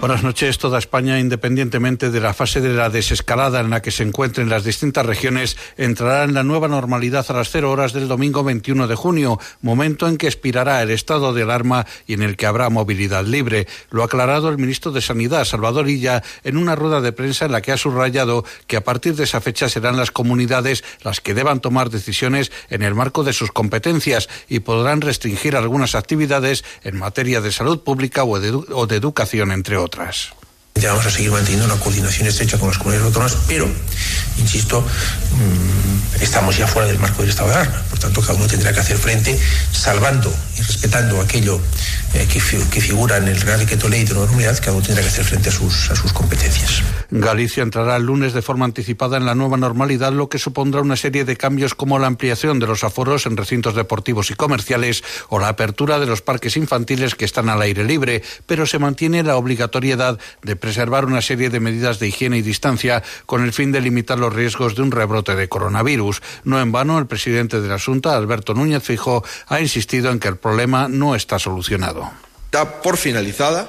Buenas noches. Toda España, independientemente de la fase de la desescalada en la que se encuentren las distintas regiones, entrará en la nueva normalidad a las cero horas del domingo 21 de junio, momento en que expirará el estado de alarma y en el que habrá movilidad libre. Lo ha aclarado el ministro de Sanidad, Salvador Illa, en una rueda de prensa en la que ha subrayado que a partir de esa fecha serán las comunidades las que deban tomar decisiones en el marco de sus competencias y podrán restringir algunas actividades en materia de salud pública o de, o de educación, entre otros otras. Vamos a seguir manteniendo una coordinación estrecha con las comunidades autónomas, pero, insisto, mmm, estamos ya fuera del marco del estado de alarma. Por tanto, cada uno tendrá que hacer frente, salvando y respetando aquello eh, que, que, figura en el Real Decreto Ley de Normalidad, cada uno tendrá que hacer frente a sus, a sus competencias. Galicia entrará el lunes de forma anticipada en la nueva normalidad, lo que supondrá una serie de cambios como la ampliación de los aforos en recintos deportivos y comerciales o la apertura de los parques infantiles que están al aire libre, pero se mantiene la obligatoriedad de preservar una serie de medidas de higiene y distancia con el fin de limitar los riesgos de un rebrote de coronavirus. No en vano, el presidente de la Junta, Alberto Núñez Fijo, ha insistido en que el problema no está solucionado. Está por finalizada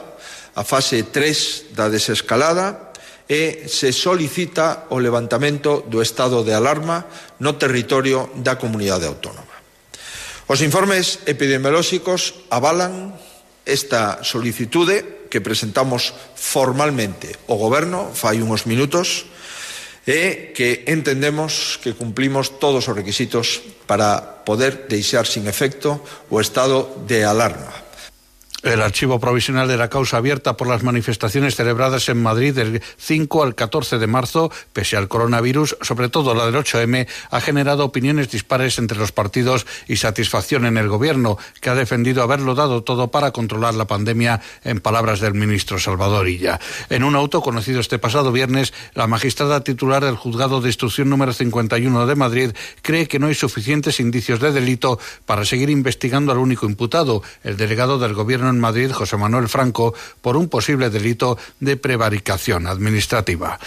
a fase 3 da desescalada e se solicita o levantamento do estado de alarma no territorio da comunidade autónoma. Os informes epidemiolóxicos avalan esta solicitude que presentamos formalmente o Goberno fai unos minutos e que entendemos que cumplimos todos os requisitos para poder deixar sin efecto o estado de alarma. El archivo provisional de la causa abierta por las manifestaciones celebradas en Madrid del 5 al 14 de marzo, pese al coronavirus, sobre todo la del 8M, ha generado opiniones dispares entre los partidos y satisfacción en el gobierno, que ha defendido haberlo dado todo para controlar la pandemia, en palabras del ministro Salvador Illa. En un auto conocido este pasado viernes, la magistrada titular del juzgado de instrucción número 51 de Madrid cree que no hay suficientes indicios de delito para seguir investigando al único imputado, el delegado del gobierno en Madrid, José Manuel Franco, por un posible delito de prevaricación administrativa.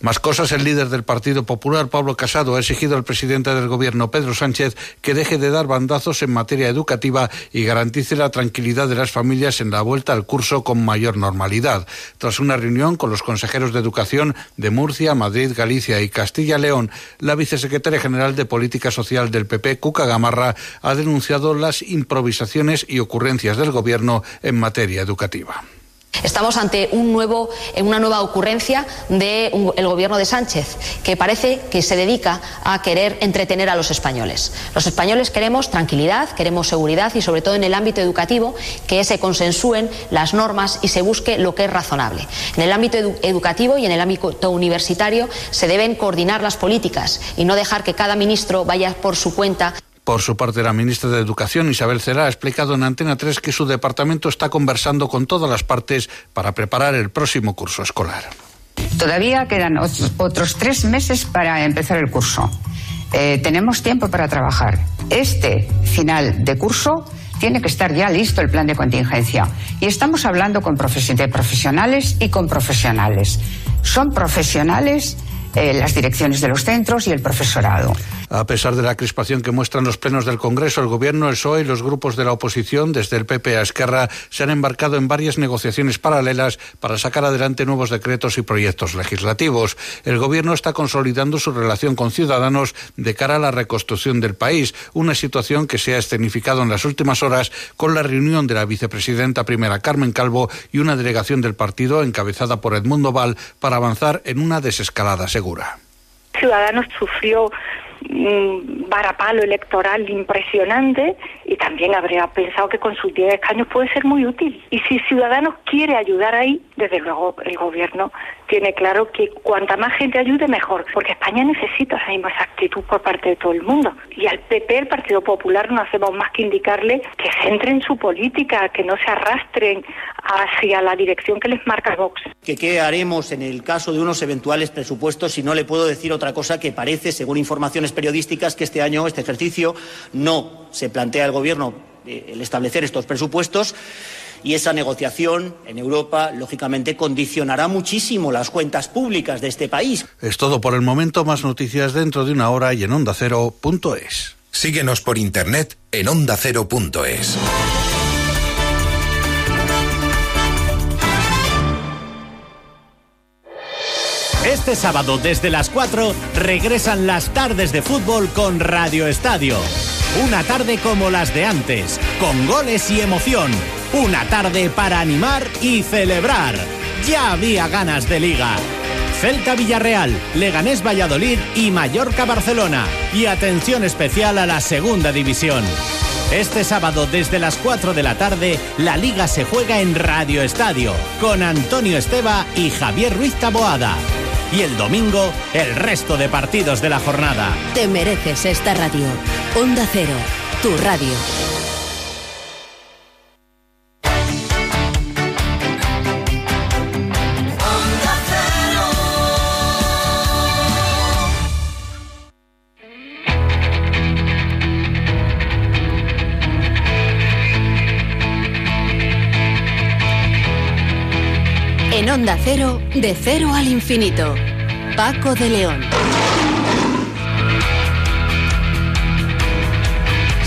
Más cosas, el líder del Partido Popular, Pablo Casado, ha exigido al presidente del Gobierno, Pedro Sánchez, que deje de dar bandazos en materia educativa y garantice la tranquilidad de las familias en la vuelta al curso con mayor normalidad. Tras una reunión con los consejeros de Educación de Murcia, Madrid, Galicia y Castilla-León, la vicesecretaria general de Política Social del PP, Cuca Gamarra, ha denunciado las improvisaciones y ocurrencias del Gobierno en materia educativa. Estamos ante un nuevo, una nueva ocurrencia del de gobierno de Sánchez, que parece que se dedica a querer entretener a los españoles. Los españoles queremos tranquilidad, queremos seguridad y, sobre todo en el ámbito educativo, que se consensúen las normas y se busque lo que es razonable. En el ámbito edu educativo y en el ámbito universitario se deben coordinar las políticas y no dejar que cada ministro vaya por su cuenta. Por su parte, la ministra de Educación, Isabel Cela, ha explicado en Antena 3 que su departamento está conversando con todas las partes para preparar el próximo curso escolar. Todavía quedan otros tres meses para empezar el curso. Eh, tenemos tiempo para trabajar. Este final de curso tiene que estar ya listo el plan de contingencia. Y estamos hablando con de profesionales y con profesionales. Son profesionales eh, las direcciones de los centros y el profesorado. A pesar de la crispación que muestran los plenos del Congreso, el Gobierno, el PSOE y los grupos de la oposición, desde el PP a Esquerra, se han embarcado en varias negociaciones paralelas para sacar adelante nuevos decretos y proyectos legislativos. El Gobierno está consolidando su relación con Ciudadanos de cara a la reconstrucción del país, una situación que se ha escenificado en las últimas horas con la reunión de la vicepresidenta primera Carmen Calvo y una delegación del partido encabezada por Edmundo Val para avanzar en una desescalada Ciudadanos sufrió un varapalo electoral impresionante y también habría pensado que con sus 10 escaños puede ser muy útil. Y si Ciudadanos quiere ayudar ahí, desde luego el gobierno tiene claro que cuanta más gente ayude, mejor, porque España necesita esa misma actitud por parte de todo el mundo. Y al PP, el Partido Popular, no hacemos más que indicarle que centren su política, que no se arrastren hacia la dirección que les marca Vox. ¿Qué, ¿Qué haremos en el caso de unos eventuales presupuestos si no le puedo decir otra cosa que parece, según informaciones periodísticas, que este año, este ejercicio, no se plantea el Gobierno eh, el establecer estos presupuestos? y esa negociación en Europa, lógicamente, condicionará muchísimo las cuentas públicas de este país. Es todo por el momento. Más noticias dentro de una hora y en ondacero.es. Síguenos por internet en ondacero.es. Este sábado desde las 4 regresan las tardes de fútbol con Radio Estadio. Una tarde como las de antes, con goles y emoción. Una tarde para animar y celebrar. Ya había ganas de liga. Celta Villarreal, Leganés Valladolid y Mallorca Barcelona. Y atención especial a la segunda división. Este sábado desde las 4 de la tarde, la liga se juega en Radio Estadio, con Antonio Esteba y Javier Ruiz Taboada y el domingo el resto de partidos de la jornada. Te mereces esta radio. Onda Cero, tu radio. Cero, de cero al infinito. Paco de León.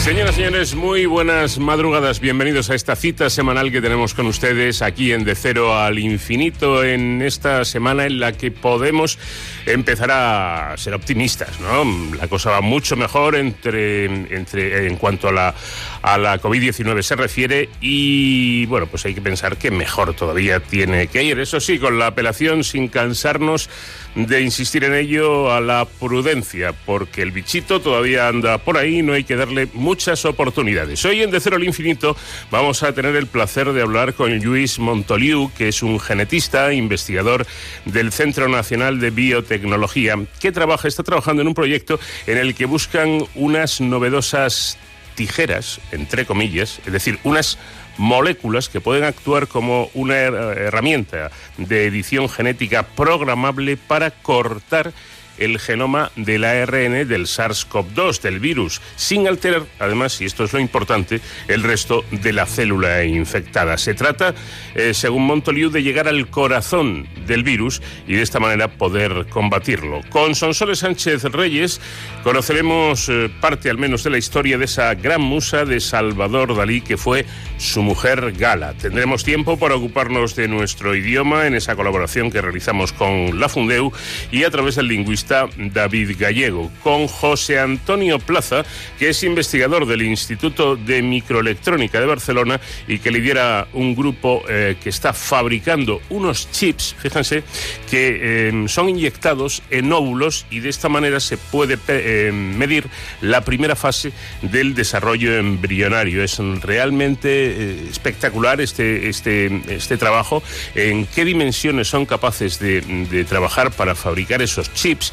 Señoras y señores, muy buenas madrugadas. Bienvenidos a esta cita semanal que tenemos con ustedes aquí en De Cero al Infinito, en esta semana en la que podemos empezar a ser optimistas, ¿no? La cosa va mucho mejor entre, entre, en cuanto a la, a la COVID-19 se refiere y, bueno, pues hay que pensar que mejor todavía tiene que ir. Eso sí, con la apelación sin cansarnos de insistir en ello a la prudencia, porque el bichito todavía anda por ahí no hay que darle muchas oportunidades. Hoy en De Cero al Infinito vamos a tener el placer de hablar con Luis Montoliu, que es un genetista, investigador del Centro Nacional de Biotecnología, que trabaja, está trabajando en un proyecto en el que buscan unas novedosas tijeras, entre comillas, es decir, unas moléculas que pueden actuar como una herramienta de edición genética programable para cortar el genoma del ARN del SARS-CoV-2, del virus, sin alterar, además, y esto es lo importante, el resto de la célula infectada. Se trata, eh, según Montoliu, de llegar al corazón del virus y de esta manera poder combatirlo. Con Sonsoles Sánchez Reyes conoceremos eh, parte al menos de la historia de esa gran musa de Salvador Dalí que fue su mujer Gala. Tendremos tiempo para ocuparnos de nuestro idioma en esa colaboración que realizamos con la Fundeu y a través del lingüista David Gallego, con José Antonio Plaza, que es investigador del Instituto de Microelectrónica de Barcelona y que lidera un grupo eh, que está fabricando unos chips, fíjense, que eh, son inyectados en óvulos y de esta manera se puede eh, medir la primera fase del desarrollo embrionario. Es realmente espectacular este, este, este trabajo, en qué dimensiones son capaces de trabajar para fabricar esos chips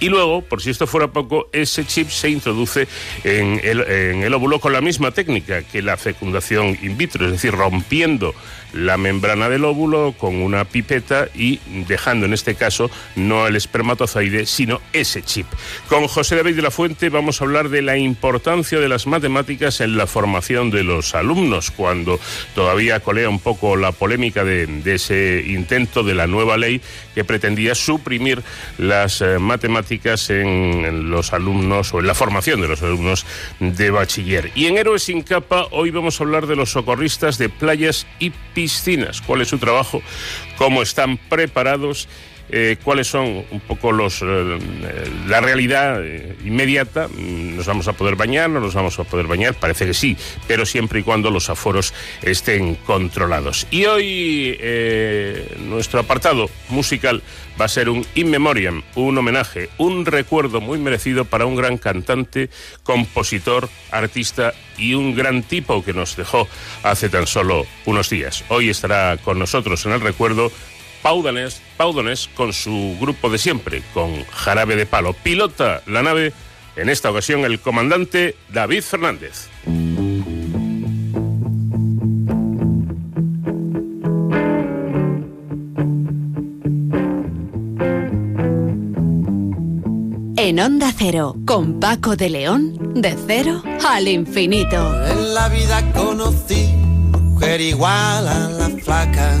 y luego, por si esto fuera poco, ese chip se introduce en el, en el óvulo con la misma técnica que la fecundación in vitro, es decir, rompiendo la membrana del óvulo con una pipeta y dejando en este caso no el espermatozoide, sino ese chip. Con José David de la Fuente vamos a hablar de la importancia de las matemáticas en la formación de los alumnos, cuando todavía colea un poco la polémica de, de ese intento de la nueva ley que pretendía suprimir las eh, matemáticas en, los alumnos o en la formación de los alumnos de bachiller. Y en Héroes sin capa hoy vamos a hablar de los socorristas de playas y piscinas, cuál es su trabajo, cómo están preparados eh, cuáles son un poco los eh, la realidad eh, inmediata. ¿Nos vamos a poder bañar? ¿No nos vamos a poder bañar? Parece que sí, pero siempre y cuando los aforos estén controlados. Y hoy eh, nuestro apartado musical va a ser un in memoriam, un homenaje, un recuerdo muy merecido para un gran cantante, compositor, artista y un gran tipo que nos dejó hace tan solo unos días. Hoy estará con nosotros en el recuerdo Pau Donés, Pau Donés con su grupo de siempre, con Jarabe de Palo. Pilota la nave, en esta ocasión el comandante David Fernández. En Onda Cero, con Paco de León, de cero al infinito. En la vida conocí mujer igual a la flaca,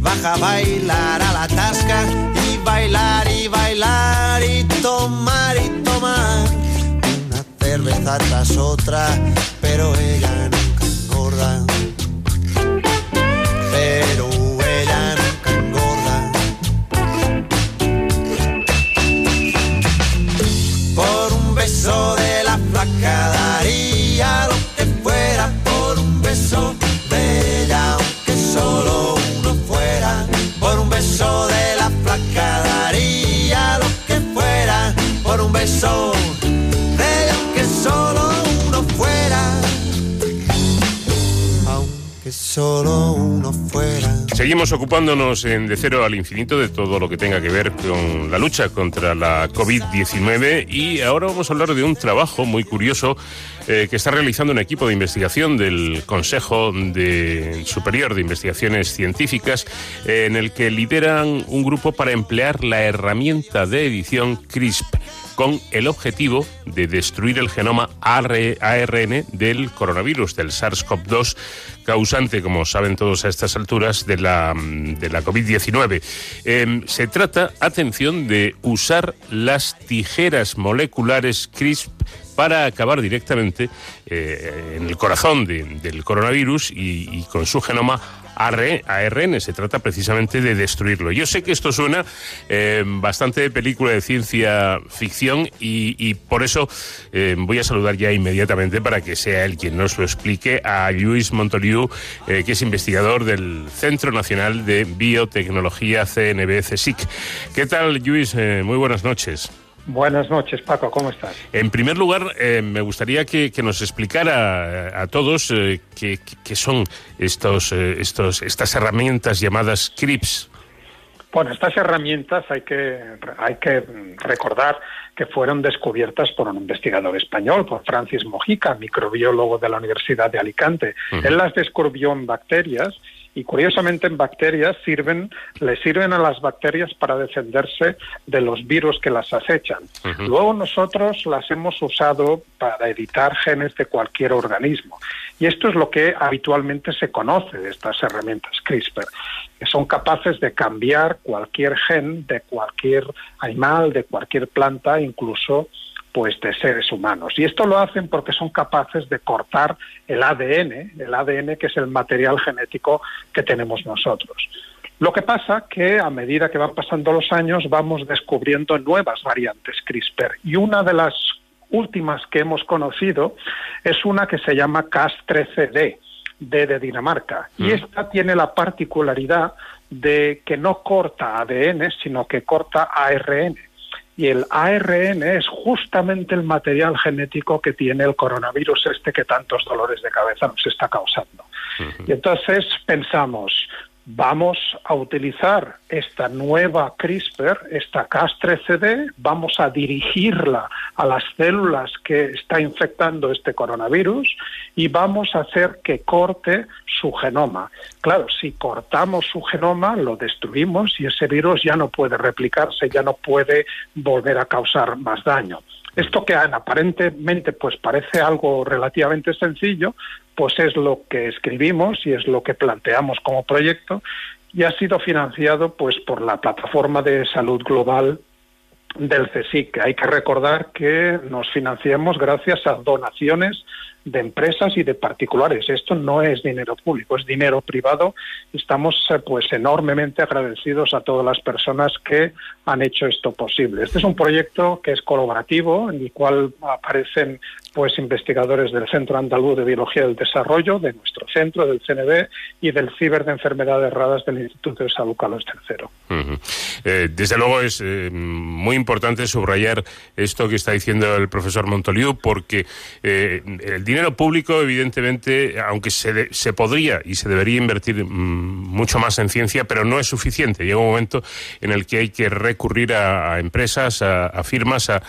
baja a bailar a la tasca y bailar y bailar y tomar y tomar una cerveza tras otra, pero ella nunca engorda. Pero ella nunca engorda. Por un beso de la flaca daría de aunque solo uno fuera. Aunque solo uno fuera. Seguimos ocupándonos en De Cero al Infinito de todo lo que tenga que ver con la lucha contra la COVID-19 y ahora vamos a hablar de un trabajo muy curioso eh, que está realizando un equipo de investigación del Consejo Superior de Investigaciones Científicas eh, en el que lideran un grupo para emplear la herramienta de edición CRISP con el objetivo de destruir el genoma ARN del coronavirus, del SARS-CoV-2, causante, como saben todos a estas alturas, de la, de la COVID-19. Eh, se trata, atención, de usar las tijeras moleculares CRISP para acabar directamente eh, en el corazón de, del coronavirus y con su genoma ARN. Se trata precisamente de destruirlo. Yo sé que esto suena eh, bastante de película de ciencia ficción y, por eso eh, voy a saludar ya inmediatamente para que sea él quien nos lo explique a Luis Montoliu, eh, que es investigador del Centro Nacional de Biotecnología CNB CSIC. ¿Qué tal, Luis? muy buenas noches. Buenas noches, Paco, ¿cómo estás? En primer lugar, eh, me gustaría que, que, nos explicara a, todos eh, qué, qué, son estos, eh, estos, estas herramientas llamadas CRIPS. Bueno, estas herramientas hay que, hay que recordar que fueron descubiertas por un investigador español, por Francis Mojica, microbiólogo de la Universidad de Alicante. Uh -huh. Él las descubrió en bacterias y curiosamente en bacterias sirven, le sirven a las bacterias para defenderse de los virus que las acechan. Uh -huh. Luego nosotros las hemos usado para editar genes de cualquier organismo. Y esto es lo que habitualmente se conoce de estas herramientas CRISPR, que son capaces de cambiar cualquier gen de cualquier animal, de cualquier planta, incluso pues de seres humanos. Y esto lo hacen porque son capaces de cortar el ADN, el ADN que es el material genético que tenemos nosotros. Lo que pasa que a medida que van pasando los años vamos descubriendo nuevas variantes CRISPR y una de las últimas que hemos conocido es una que se llama Cas13D, D de Dinamarca. Mm. Y esta tiene la particularidad de que no corta ADN, sino que corta ARN y el ARN es justamente el material genético que tiene el coronavirus este que tantos dolores de cabeza nos está causando. Uh -huh. Y entonces pensamos, vamos a utilizar esta nueva CRISPR, esta Cas13D, vamos a dirigirla a las células que está infectando este coronavirus y vamos a hacer que corte su genoma. Claro, si cortamos su genoma, lo destruimos y ese virus ya no puede replicarse, ya no puede volver a causar más daño. Esto que aparentemente pues parece algo relativamente sencillo, pues es lo que escribimos y es lo que planteamos como proyecto y ha sido financiado pues por la plataforma de salud global del CSIC. Hay que recordar que nos financiamos gracias a donaciones de empresas y de particulares. Esto no es dinero público, es dinero privado. Estamos pues enormemente agradecidos a todas las personas que han hecho esto posible. Este es un proyecto que es colaborativo, en el cual aparecen pues investigadores del Centro Andaluz de Biología del Desarrollo, de nuestro centro, del CNB y del Ciber de Enfermedades Raras del Instituto de Salud Carlos III. Eh, desde luego es eh, muy importante subrayar esto que está diciendo el profesor Montoliu, porque eh, el dinero público, evidentemente, aunque se, se podría y se debería invertir mm, mucho más en ciencia, pero no es suficiente. Llega un momento en el que hay que recurrir a, empresas, a, firmas, a,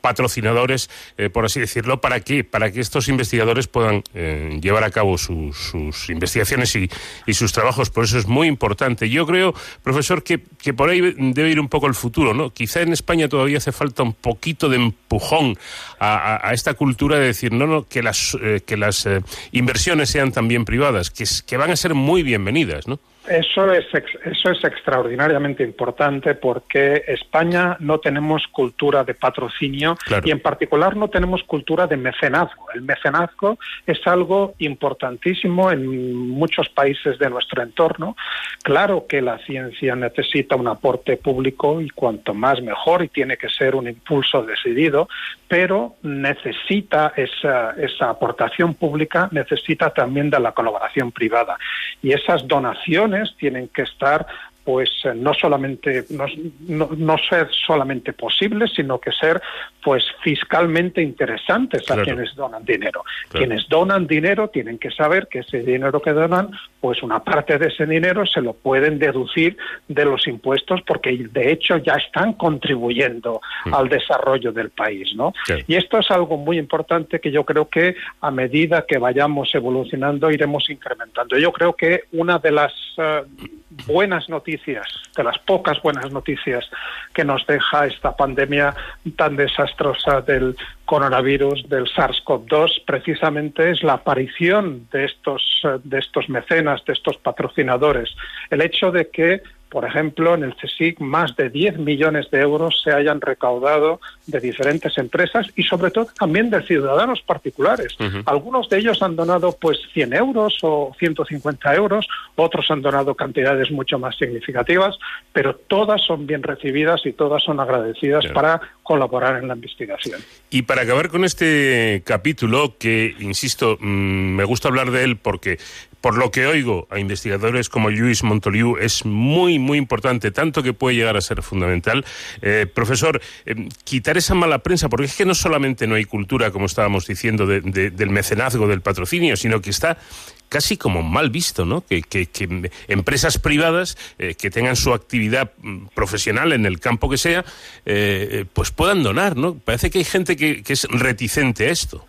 patrocinadores, por así decirlo, ¿para qué? Para que estos investigadores puedan eh, llevar a cabo sus, investigaciones y, sus trabajos. Por eso es muy importante. Yo creo, profesor, que, que por ahí debe ir un poco el futuro, ¿no? Quizá en España todavía hace falta un poquito de empujón a, esta cultura de decir, no, no, que las, eh, que las eh, inversiones sean también privadas, que, que van a ser muy bienvenidas, ¿no? Eso es, eso es extraordinariamente importante porque España no tenemos cultura de patrocinio y en particular no tenemos cultura de mecenazgo. El mecenazgo es algo importantísimo en muchos países de nuestro entorno. Claro que la ciencia necesita un aporte público y cuanto más mejor y tiene que ser un impulso decidido, pero necesita esa, esa aportación pública, necesita también de la colaboración privada. Y esas donaciones tienen que estar pues eh, no solamente no, no, ser solamente posibles, sino que ser pues fiscalmente interesantes a quienes donan dinero. Quienes donan dinero tienen que saber que ese dinero que donan, pues una parte de ese dinero se lo pueden deducir de los impuestos porque de hecho ya están contribuyendo mm. al desarrollo del país, ¿no? Y esto es algo muy importante que yo creo que a medida que vayamos evolucionando iremos incrementando. Yo creo que una de las eh, buenas noticias, de las pocas buenas noticias que nos deja esta pandemia tan desastrosa del coronavirus, del SARS-CoV-2, precisamente es la aparición de estos, de estos mecenas, de estos patrocinadores. El hecho de que por ejemplo, en el CSIC más de 10 millones de euros se hayan recaudado de diferentes empresas y sobre todo también de ciudadanos particulares. Algunos de ellos han donado pues 100 euros o 150 euros, otros han donado cantidades mucho más significativas, pero todas son bien recibidas y todas son agradecidas para colaborar en la investigación. Y para acabar con este capítulo, que, insisto, mm, me gusta hablar de él porque por lo que oigo a investigadores como Luis Montoliu, es muy, muy importante, tanto que puede llegar a ser fundamental. Eh, profesor, eh, quitar esa mala prensa, porque es que no solamente no hay cultura, como estábamos diciendo, del mecenazgo, del patrocinio, sino que está casi como mal visto, ¿no? Que, empresas privadas eh, que tengan su actividad mm, profesional en el campo que sea, pues puedan donar, ¿no? Parece que hay gente que es reticente a esto.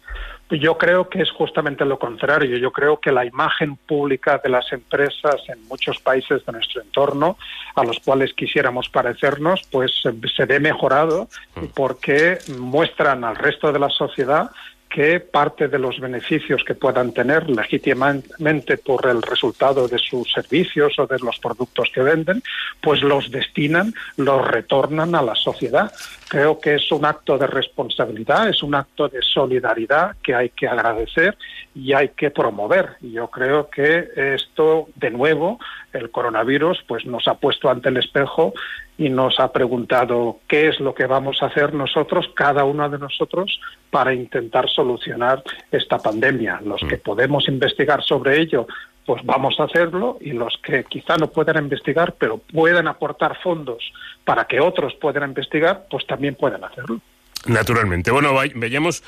Yo creo que es justamente lo contrario. Yo creo que la imagen pública de las empresas en muchos países de nuestro entorno, a los cuales quisiéramos parecernos, pues se ve mejorado mm. porque muestran al resto de la sociedad que parte de los beneficios que puedan tener legítimamente por el resultado de sus servicios o de los productos que venden, pues los destinan, los retornan a la sociedad. Creo que es un acto de responsabilidad, es un acto de solidaridad que hay que agradecer y hay que promover. Y yo creo que esto, de nuevo, el coronavirus, pues nos ha puesto ante el espejo y nos ha preguntado qué es lo que vamos a hacer nosotros, cada uno de nosotros, para intentar solucionar esta pandemia. Los que mm. podemos investigar sobre ello, pues vamos a hacerlo y los que quizá no puedan investigar, pero pueden aportar fondos para que otros puedan investigar, pues también pueden hacerlo. Naturalmente. Bueno, veamos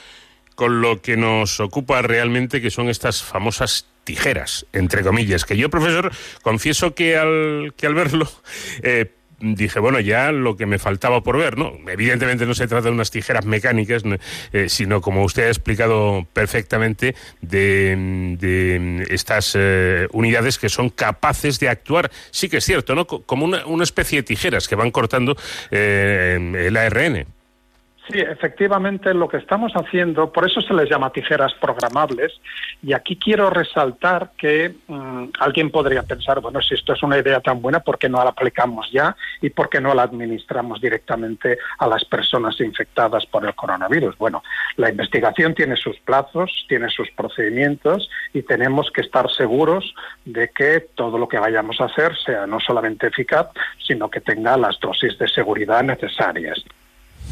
con lo que nos ocupa realmente, que son estas famosas tijeras, entre comillas, que yo, profesor, confieso que al, que al verlo eh, dije, bueno, ya lo que me faltaba por ver, ¿no? Evidentemente no se trata de unas tijeras mecánicas, eh, sino, como usted ha explicado perfectamente, de, estas eh, unidades que son capaces de actuar, sí que es cierto, ¿no? Como una, una especie de tijeras que van cortando eh, el ARN. Sí, efectivamente lo que estamos haciendo, por eso se les llama tijeras programables, y aquí quiero resaltar que mm, alguien podría pensar, bueno, si esto es una idea tan buena, ¿por qué no la aplicamos ya y por qué no la administramos directamente a las personas infectadas por el coronavirus? Bueno, la investigación tiene sus plazos, tiene sus procedimientos y tenemos que estar seguros de que todo lo que vayamos a hacer sea no solamente eficaz, sino que tenga las dosis de seguridad necesarias.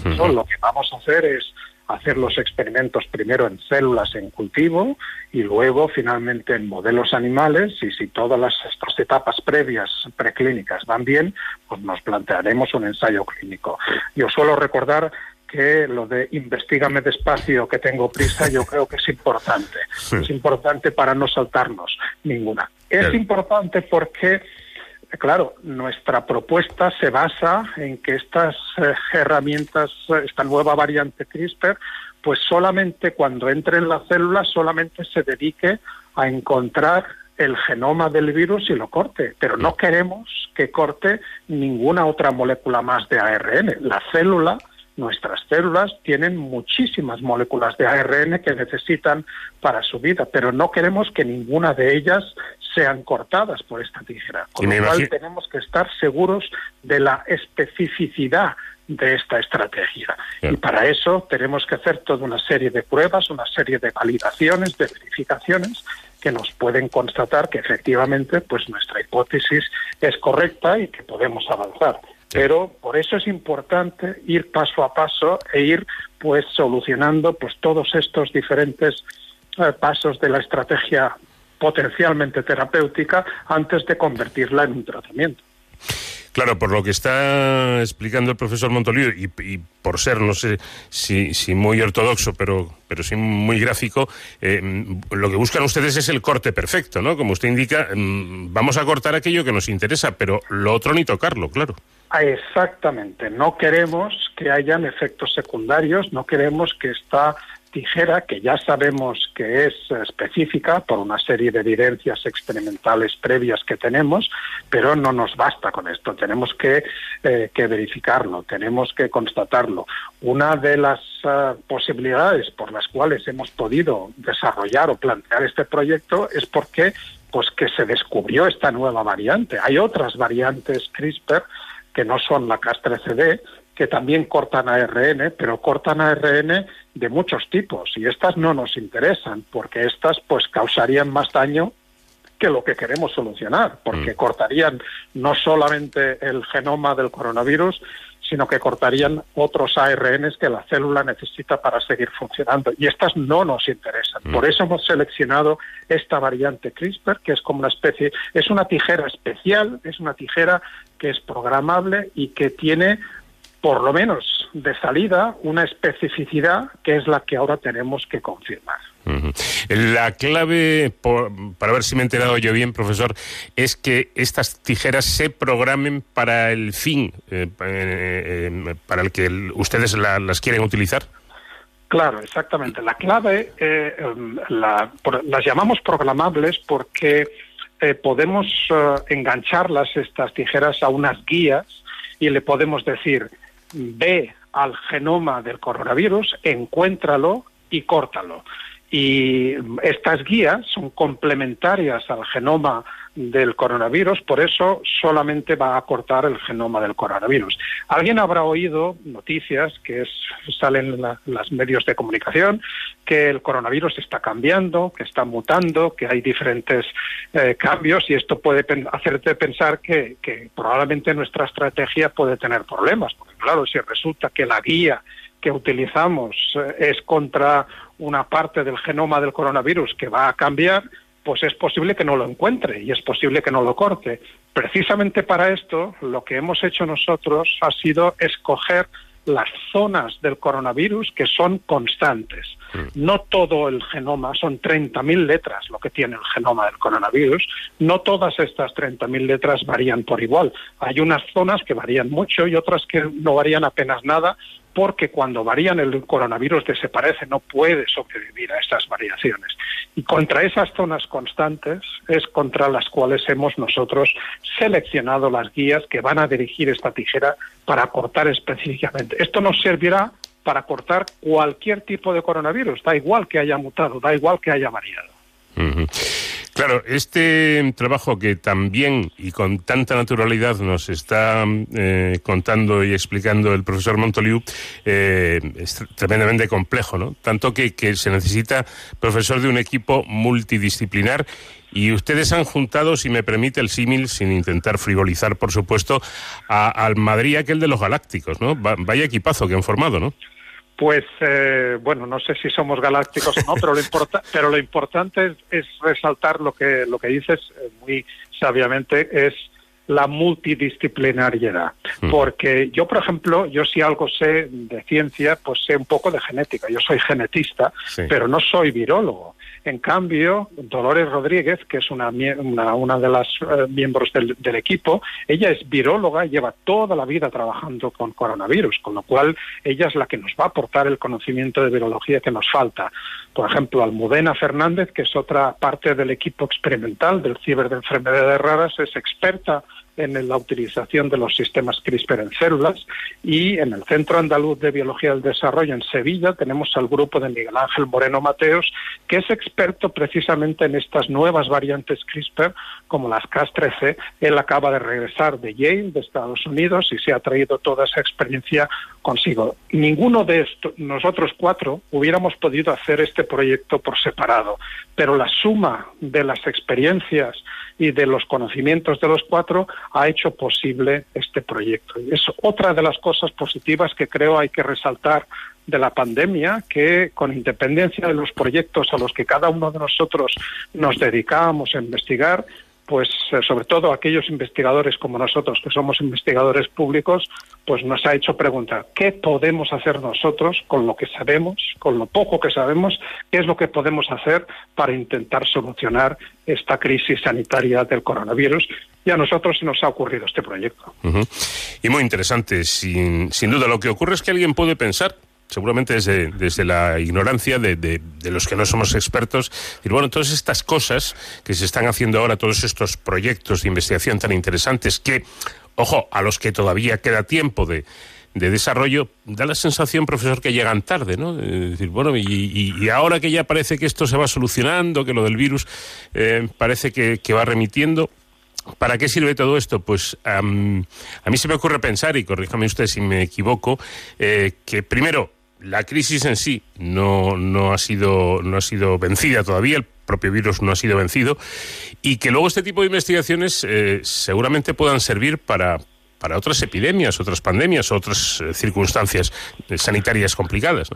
Lo que vamos a hacer es hacer los experimentos primero en células en cultivo y luego finalmente en modelos animales y si todas las, estas etapas previas preclínicas van bien, pues nos plantearemos un ensayo clínico. Yo suelo recordar que lo de investigame despacio, que tengo prisa, yo creo que es importante. Es importante para no saltarnos ninguna. Es importante porque, claro, nuestra propuesta se basa en que estas eh, herramientas, esta nueva variante CRISPR, pues solamente cuando entre en la célula, solamente se dedique a encontrar el genoma del virus y lo corte, pero no queremos que corte ninguna otra molécula más de ARN. La célula, nuestras células, tienen muchísimas moléculas de ARN que necesitan para su vida, pero no queremos que ninguna de ellas sean cortadas por esta tijera. Con lo cual tenemos que estar seguros de la especificidad de esta estrategia. Y para eso tenemos que hacer toda una serie de pruebas, una serie de validaciones, de verificaciones que nos pueden constatar que efectivamente pues nuestra hipótesis es correcta y que podemos avanzar. Pero por eso es importante ir paso a paso e ir pues solucionando pues todos estos diferentes eh, pasos de la estrategia potencialmente terapéutica antes de convertirla en un tratamiento. Claro, por lo que está explicando el profesor Montoliu y, por ser, no sé si, si, muy ortodoxo, pero, pero sí muy gráfico, eh, lo que buscan ustedes es el corte perfecto, ¿no? Como usted indica, mm, vamos a cortar aquello que nos interesa, pero lo otro ni tocarlo, claro. Ah, exactamente. No queremos que hayan efectos secundarios, no queremos que esta tijera que ya sabemos que es específica por una serie de evidencias experimentales previas que tenemos, pero no nos basta con esto, tenemos que, eh, verificarlo, tenemos que constatarlo. Una de las eh, posibilidades por las cuales hemos podido desarrollar o plantear este proyecto es porque pues que se descubrió esta nueva variante. Hay otras variantes CRISPR que no son la Cas3CD, que también cortan ARN, pero cortan ARN de muchos tipos y estas no nos interesan porque estas pues causarían más daño que lo que queremos solucionar, porque mm. cortarían no solamente el genoma del coronavirus, sino que cortarían otros ARNs que la célula necesita para seguir funcionando. Y estas no nos interesan. Mm. Por eso hemos seleccionado esta variante CRISPR, que es como una especie, es una tijera especial, es una tijera que es programable y que tiene por lo menos de salida, una especificidad que es la que ahora tenemos que confirmar. La clave, para ver si me he enterado yo bien, profesor, es que estas tijeras se programen para el fin eh, eh, para el que ustedes las quieren utilizar. Claro, exactamente. La clave eh, las llamamos programables porque podemos engancharlas, estas tijeras, a unas guías y le podemos decir, ve al genoma del coronavirus, encuéntralo y córtalo. Y estas guías son complementarias al genoma del coronavirus, por eso solamente va a cortar el genoma del coronavirus. Alguien habrá oído noticias que es, salen en los medios de comunicación que el coronavirus está cambiando, que está mutando, que hay diferentes eh, cambios y esto puede hacerte pensar que, que probablemente nuestra estrategia puede tener problemas, porque claro, si resulta que la guía que utilizamos eh, es contra una parte del genoma del coronavirus que va a cambiar, pues es posible que no lo encuentre y es posible que no lo corte. Precisamente para esto, lo que hemos hecho nosotros ha sido escoger las zonas del coronavirus que son constantes. Mm. No todo el genoma, son 30.000 letras lo que tiene el genoma del coronavirus, no todas estas 30.000 letras varían por igual. Hay unas zonas que varían mucho y otras que no varían apenas nada porque cuando varían el coronavirus desaparece, no puede sobrevivir a esas variaciones. Y contra esas zonas constantes es contra las cuales hemos nosotros seleccionado las guías que van a dirigir esta tijera para cortar específicamente. Esto nos servirá para cortar cualquier tipo de coronavirus, da igual que haya mutado, da igual que haya variado. Claro, este trabajo que también y con tanta naturalidad nos está eh, contando y explicando el profesor Montoliu eh, es tremendamente complejo, ¿no? Tanto que, se necesita profesor de un equipo multidisciplinar y ustedes han juntado, si me permite el símil, sin intentar frivolizar, por supuesto, al Madrid aquel de los Galácticos, ¿no? vaya equipazo que han formado, ¿no? Pues eh, bueno, no sé si somos galácticos o no, pero lo, pero lo importante es, resaltar lo que, lo que dices eh, muy sabiamente, es la multidisciplinariedad. Porque yo, por ejemplo, yo si algo sé de ciencia, pues sé un poco de genética. Yo soy genetista, pero no soy virólogo. En cambio, Dolores Rodríguez, que es una, una, de las eh, miembros del, del, equipo, ella es viróloga y lleva toda la vida trabajando con coronavirus, con lo cual ella es la que nos va a aportar el conocimiento de virología que nos falta. Por ejemplo, Almudena Fernández, que es otra parte del equipo experimental del ciber de enfermedades raras, es experta en la utilización de los sistemas CRISPR en células y en el Centro Andaluz de Biología del Desarrollo en Sevilla tenemos al grupo de Miguel Ángel Moreno Mateos, que es experto precisamente en estas nuevas variantes CRISPR como las Cas13. Él acaba de regresar de Yale, de Estados Unidos, y se ha traído toda esa experiencia consigo. Ninguno de estos, nosotros cuatro, hubiéramos podido hacer este proyecto por separado, pero la suma de las experiencias y de los conocimientos de los cuatro ha hecho posible este proyecto. Y es otra de las cosas positivas que creo hay que resaltar de la pandemia, que con independencia de los proyectos a los que cada uno de nosotros nos dedicábamos a investigar, pues eh, sobre todo aquellos investigadores como nosotros, que somos investigadores públicos, pues nos ha hecho preguntar qué podemos hacer nosotros con lo que sabemos, con lo poco que sabemos, qué es lo que podemos hacer para intentar solucionar esta crisis sanitaria del coronavirus. Y a nosotros se nos ha ocurrido este proyecto. Y muy interesante, sin, sin duda. Lo que ocurre es que alguien puede pensar seguramente desde, desde la ignorancia de, de, los que no somos expertos, y bueno, todas estas cosas que se están haciendo ahora, todos estos proyectos de investigación tan interesantes que, ojo, a los que todavía queda tiempo de, de desarrollo, da la sensación, profesor, que llegan tarde, ¿no? Es decir, bueno, y, y, ahora que ya parece que esto se va solucionando, que lo del virus eh, parece que, que va remitiendo, ¿Para qué sirve todo esto? Pues a mí se me ocurre pensar, y corríjame usted si me equivoco, eh, que primero la crisis en sí no, no, ha sido, no ha sido vencida todavía, el propio virus no ha sido vencido, y que luego este tipo de investigaciones eh, seguramente puedan servir para, para otras epidemias, otras pandemias, otras eh, circunstancias sanitarias complicadas.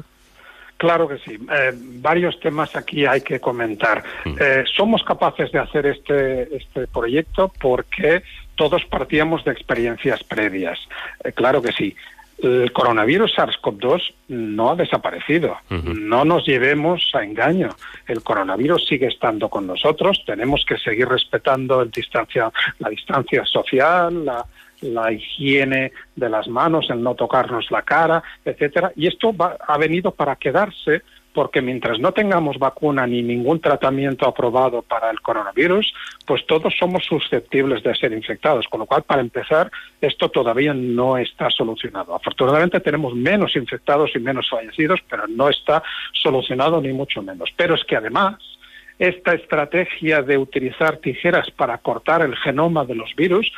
Claro que sí. Eh, varios temas aquí hay que comentar. Mm. somos capaces de hacer este, este proyecto porque todos partíamos de experiencias previas. claro que sí el coronavirus SARS-CoV-2 no ha desaparecido. No nos llevemos a engaño. El coronavirus sigue estando con nosotros. Tenemos que seguir respetando el distancia, la distancia social, la, la higiene de las manos, el no tocarnos la cara, etcétera. Y esto va, ha venido para quedarse porque mientras no tengamos vacuna ni ningún tratamiento aprobado para el coronavirus, pues todos somos susceptibles de ser infectados. Con lo cual, para empezar, esto todavía no está solucionado. Afortunadamente tenemos menos infectados y menos fallecidos, pero no está solucionado ni mucho menos. Pero es que además, esta estrategia de utilizar tijeras para cortar el genoma de los virus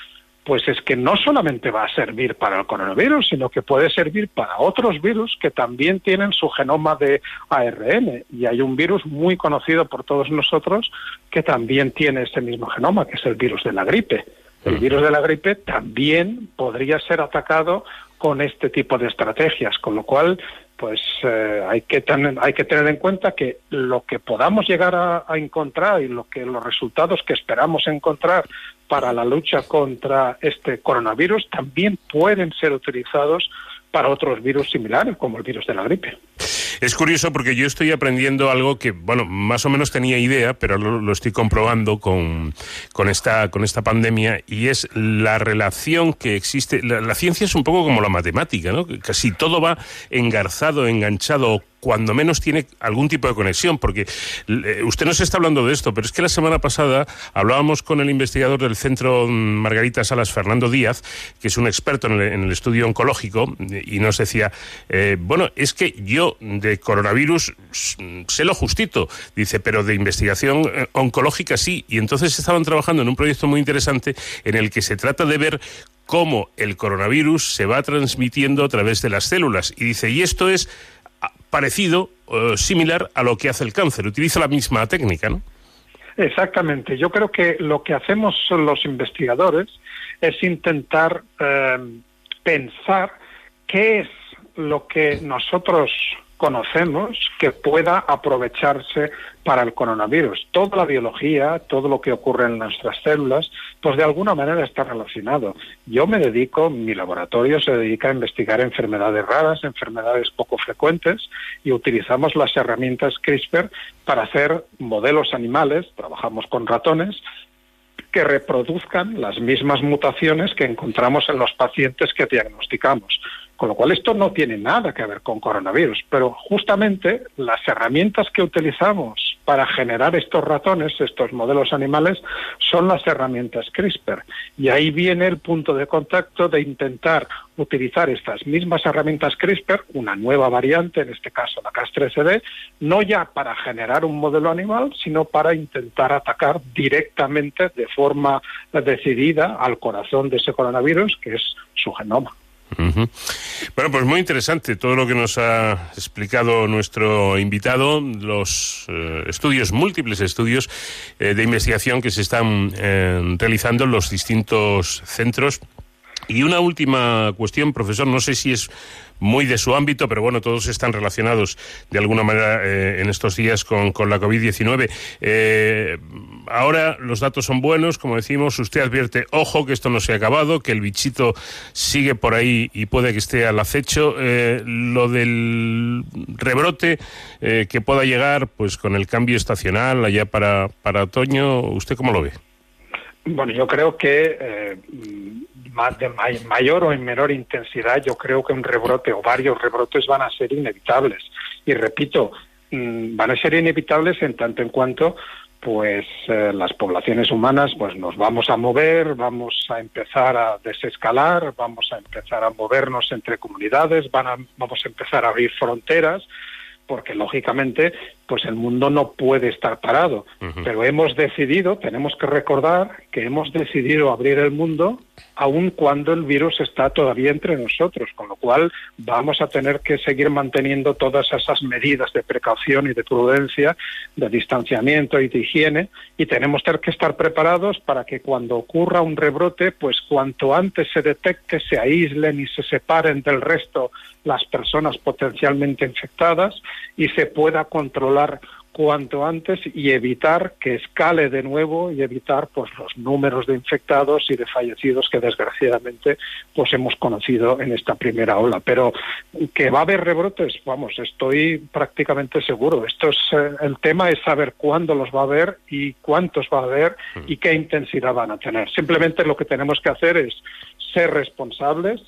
pues es que no solamente va a servir para el coronavirus, sino que puede servir para otros virus que también tienen su genoma de ARN. Y hay un virus muy conocido por todos nosotros que también tiene ese mismo genoma, que es el virus de la gripe. El virus de la gripe también podría ser atacado con este tipo de estrategias, con lo cual pues eh, hay que tener hay que tener en cuenta que lo que podamos llegar a, a, encontrar y lo que los resultados que esperamos encontrar para la lucha contra este coronavirus también pueden ser utilizados para otros virus similares, como el virus de la gripe. Es curioso porque yo estoy aprendiendo algo que, bueno, más o menos tenía idea, pero lo, estoy comprobando con, con, esta, con esta pandemia, y es la relación que existe. La, la ciencia es un poco como la matemática, ¿no? Casi todo va engarzado, enganchado, cuando menos tiene algún tipo de conexión, porque eh, usted nos está hablando de esto, pero es que la semana pasada hablábamos con el investigador del Centro Margarita Salas, Fernando Díaz, que es un experto en el, estudio oncológico, y nos decía, eh, bueno, es que yo de coronavirus sé lo justito, dice, pero de investigación eh, oncológica sí, y entonces estaban trabajando en un proyecto muy interesante en el que se trata de ver cómo el coronavirus se va transmitiendo a través de las células. Y dice, y esto es parecido, o similar a lo que hace el cáncer. Utiliza la misma técnica, ¿no? Exactamente. Yo creo que lo que hacemos los investigadores es intentar eh, pensar qué es lo que nosotros conocemos que pueda aprovecharse para el coronavirus. Toda la biología, todo lo que ocurre en nuestras células, pues de alguna manera está relacionado. Yo me dedico, mi laboratorio se dedica a investigar enfermedades raras, enfermedades poco frecuentes, y utilizamos las herramientas CRISPR para hacer modelos animales, trabajamos con ratones, que reproduzcan las mismas mutaciones que encontramos en los pacientes que diagnosticamos. Con lo cual esto no tiene nada que ver con coronavirus, pero justamente las herramientas que utilizamos para generar estos ratones, estos modelos animales, son las herramientas CRISPR. Y ahí viene el punto de contacto de intentar utilizar estas mismas herramientas CRISPR, una nueva variante, en este caso la Cas3CD, no ya para generar un modelo animal, sino para intentar atacar directamente, de forma decidida, al corazón de ese coronavirus, que es su genoma. Bueno, pues muy interesante todo lo que nos ha explicado nuestro invitado, los eh, estudios, múltiples estudios eh, de investigación que se están eh, realizando en los distintos centros. Y una última cuestión, profesor, no sé si es muy de su ámbito, pero bueno, todos están relacionados de alguna manera eh, en estos días con, con la COVID-19. Eh, ahora los datos son buenos, como decimos, usted advierte, ojo, que esto no se ha acabado, que el bichito sigue por ahí y puede que esté al acecho. Eh, lo del rebrote que pueda llegar, pues con el cambio estacional allá para, para otoño, ¿usted cómo lo ve? Bueno, yo creo que de mayor o en menor intensidad, yo creo que un rebrote o varios rebrotes van a ser inevitables. Y repito, mm, van a ser inevitables en tanto en cuanto pues eh, las poblaciones humanas pues nos vamos a mover, vamos a empezar a desescalar, vamos a empezar a movernos entre comunidades, van a, vamos a empezar a abrir fronteras porque lógicamente pues el mundo no puede estar parado. Pero hemos decidido, tenemos que recordar que hemos decidido abrir el mundo aun cuando el virus está todavía entre nosotros, con lo cual vamos a tener que seguir manteniendo todas esas medidas de precaución y de prudencia, de distanciamiento y de higiene, y tenemos que estar preparados para que cuando ocurra un rebrote, pues cuanto antes se detecte, se aíslen y se separen del resto las personas potencialmente infectadas y se pueda controlar cuanto antes y evitar que escale de nuevo y evitar pues los números de infectados y de fallecidos que desgraciadamente pues hemos conocido en esta primera ola. Pero que va a haber rebrotes vamos estoy prácticamente seguro. Esto es eh, el tema es saber cuándo los va a haber y cuántos va a haber y qué intensidad van a tener. Simplemente lo que tenemos que hacer es ser responsables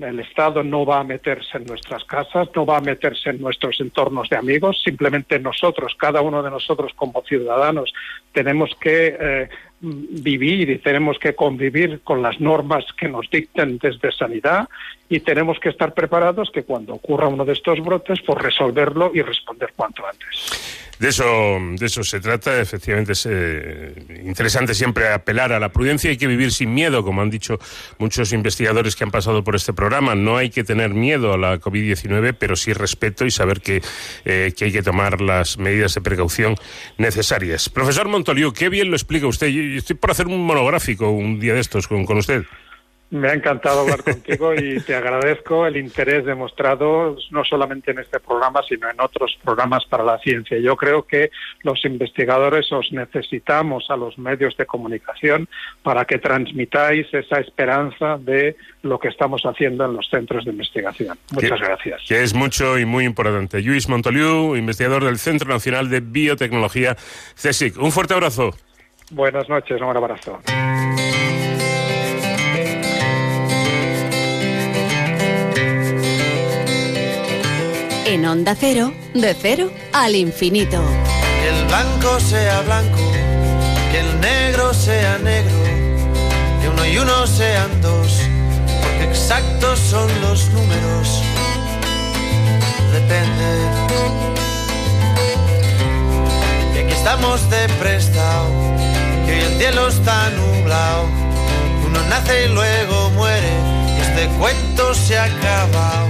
el Estado no va a meterse en nuestras casas, no va a meterse en nuestros entornos de amigos, simplemente nosotros, cada uno de nosotros como ciudadanos, tenemos que eh, vivir y tenemos que convivir con las normas que nos dicten desde sanidad y tenemos que estar preparados que cuando ocurra uno de estos brotes, pues resolverlo y responder cuanto antes. De eso, de eso se trata. Efectivamente, es eh, interesante siempre apelar a la prudencia. Hay que vivir sin miedo, como han dicho muchos investigadores que han pasado por este programa. No hay que tener miedo a la COVID-19, pero sí respeto y saber que, eh, que, hay que tomar las medidas de precaución necesarias. Profesor Montoliu, qué bien lo explica usted. Estoy por hacer un monográfico un día de estos con, con usted. Me ha encantado hablar contigo y te agradezco el interés demostrado no solamente en este programa, sino en otros programas para la ciencia. Yo creo que los investigadores os necesitamos a los medios de comunicación para que transmitáis esa esperanza de lo que estamos haciendo en los centros de investigación. Muchas gracias. Que es mucho y muy importante. Luis Montoliu, investigador del Centro Nacional de Biotecnología CSIC. Un fuerte abrazo. Buenas noches, un abrazo. En Onda Cero, de cero al infinito. Que el blanco sea blanco, que el negro sea negro, que uno y uno sean dos, porque exactos son los números. Depende. Y aquí estamos de prestado, que hoy el cielo está nublado. Uno nace y luego muere, y este cuento se ha acabado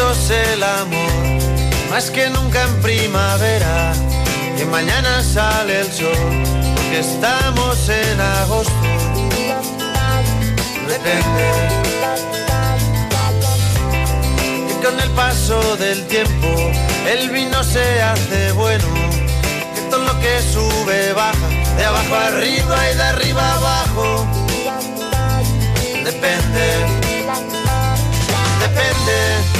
El amor, más que nunca en primavera, que mañana sale el sol, porque estamos en agosto. Depende. Y con el paso del tiempo, el vino se hace bueno, que todo lo que sube baja, de abajo arriba y de arriba abajo. Depende depende,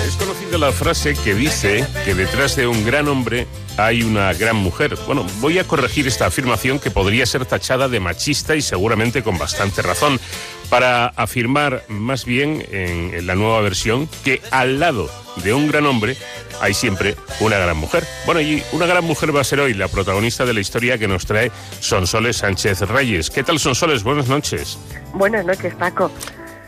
Conocida la frase que dice que detrás de un gran hombre hay una gran mujer. Bueno, voy a corregir esta afirmación que podría ser tachada de machista y seguramente con bastante razón, para afirmar más bien en, en la nueva versión que al lado de un gran hombre hay siempre una gran mujer. Bueno, y una gran mujer va a ser hoy la protagonista de la historia que nos trae Sonsoles Sánchez Reyes. ¿Qué tal, Sonsoles? Buenas noches. Buenas noches, Paco.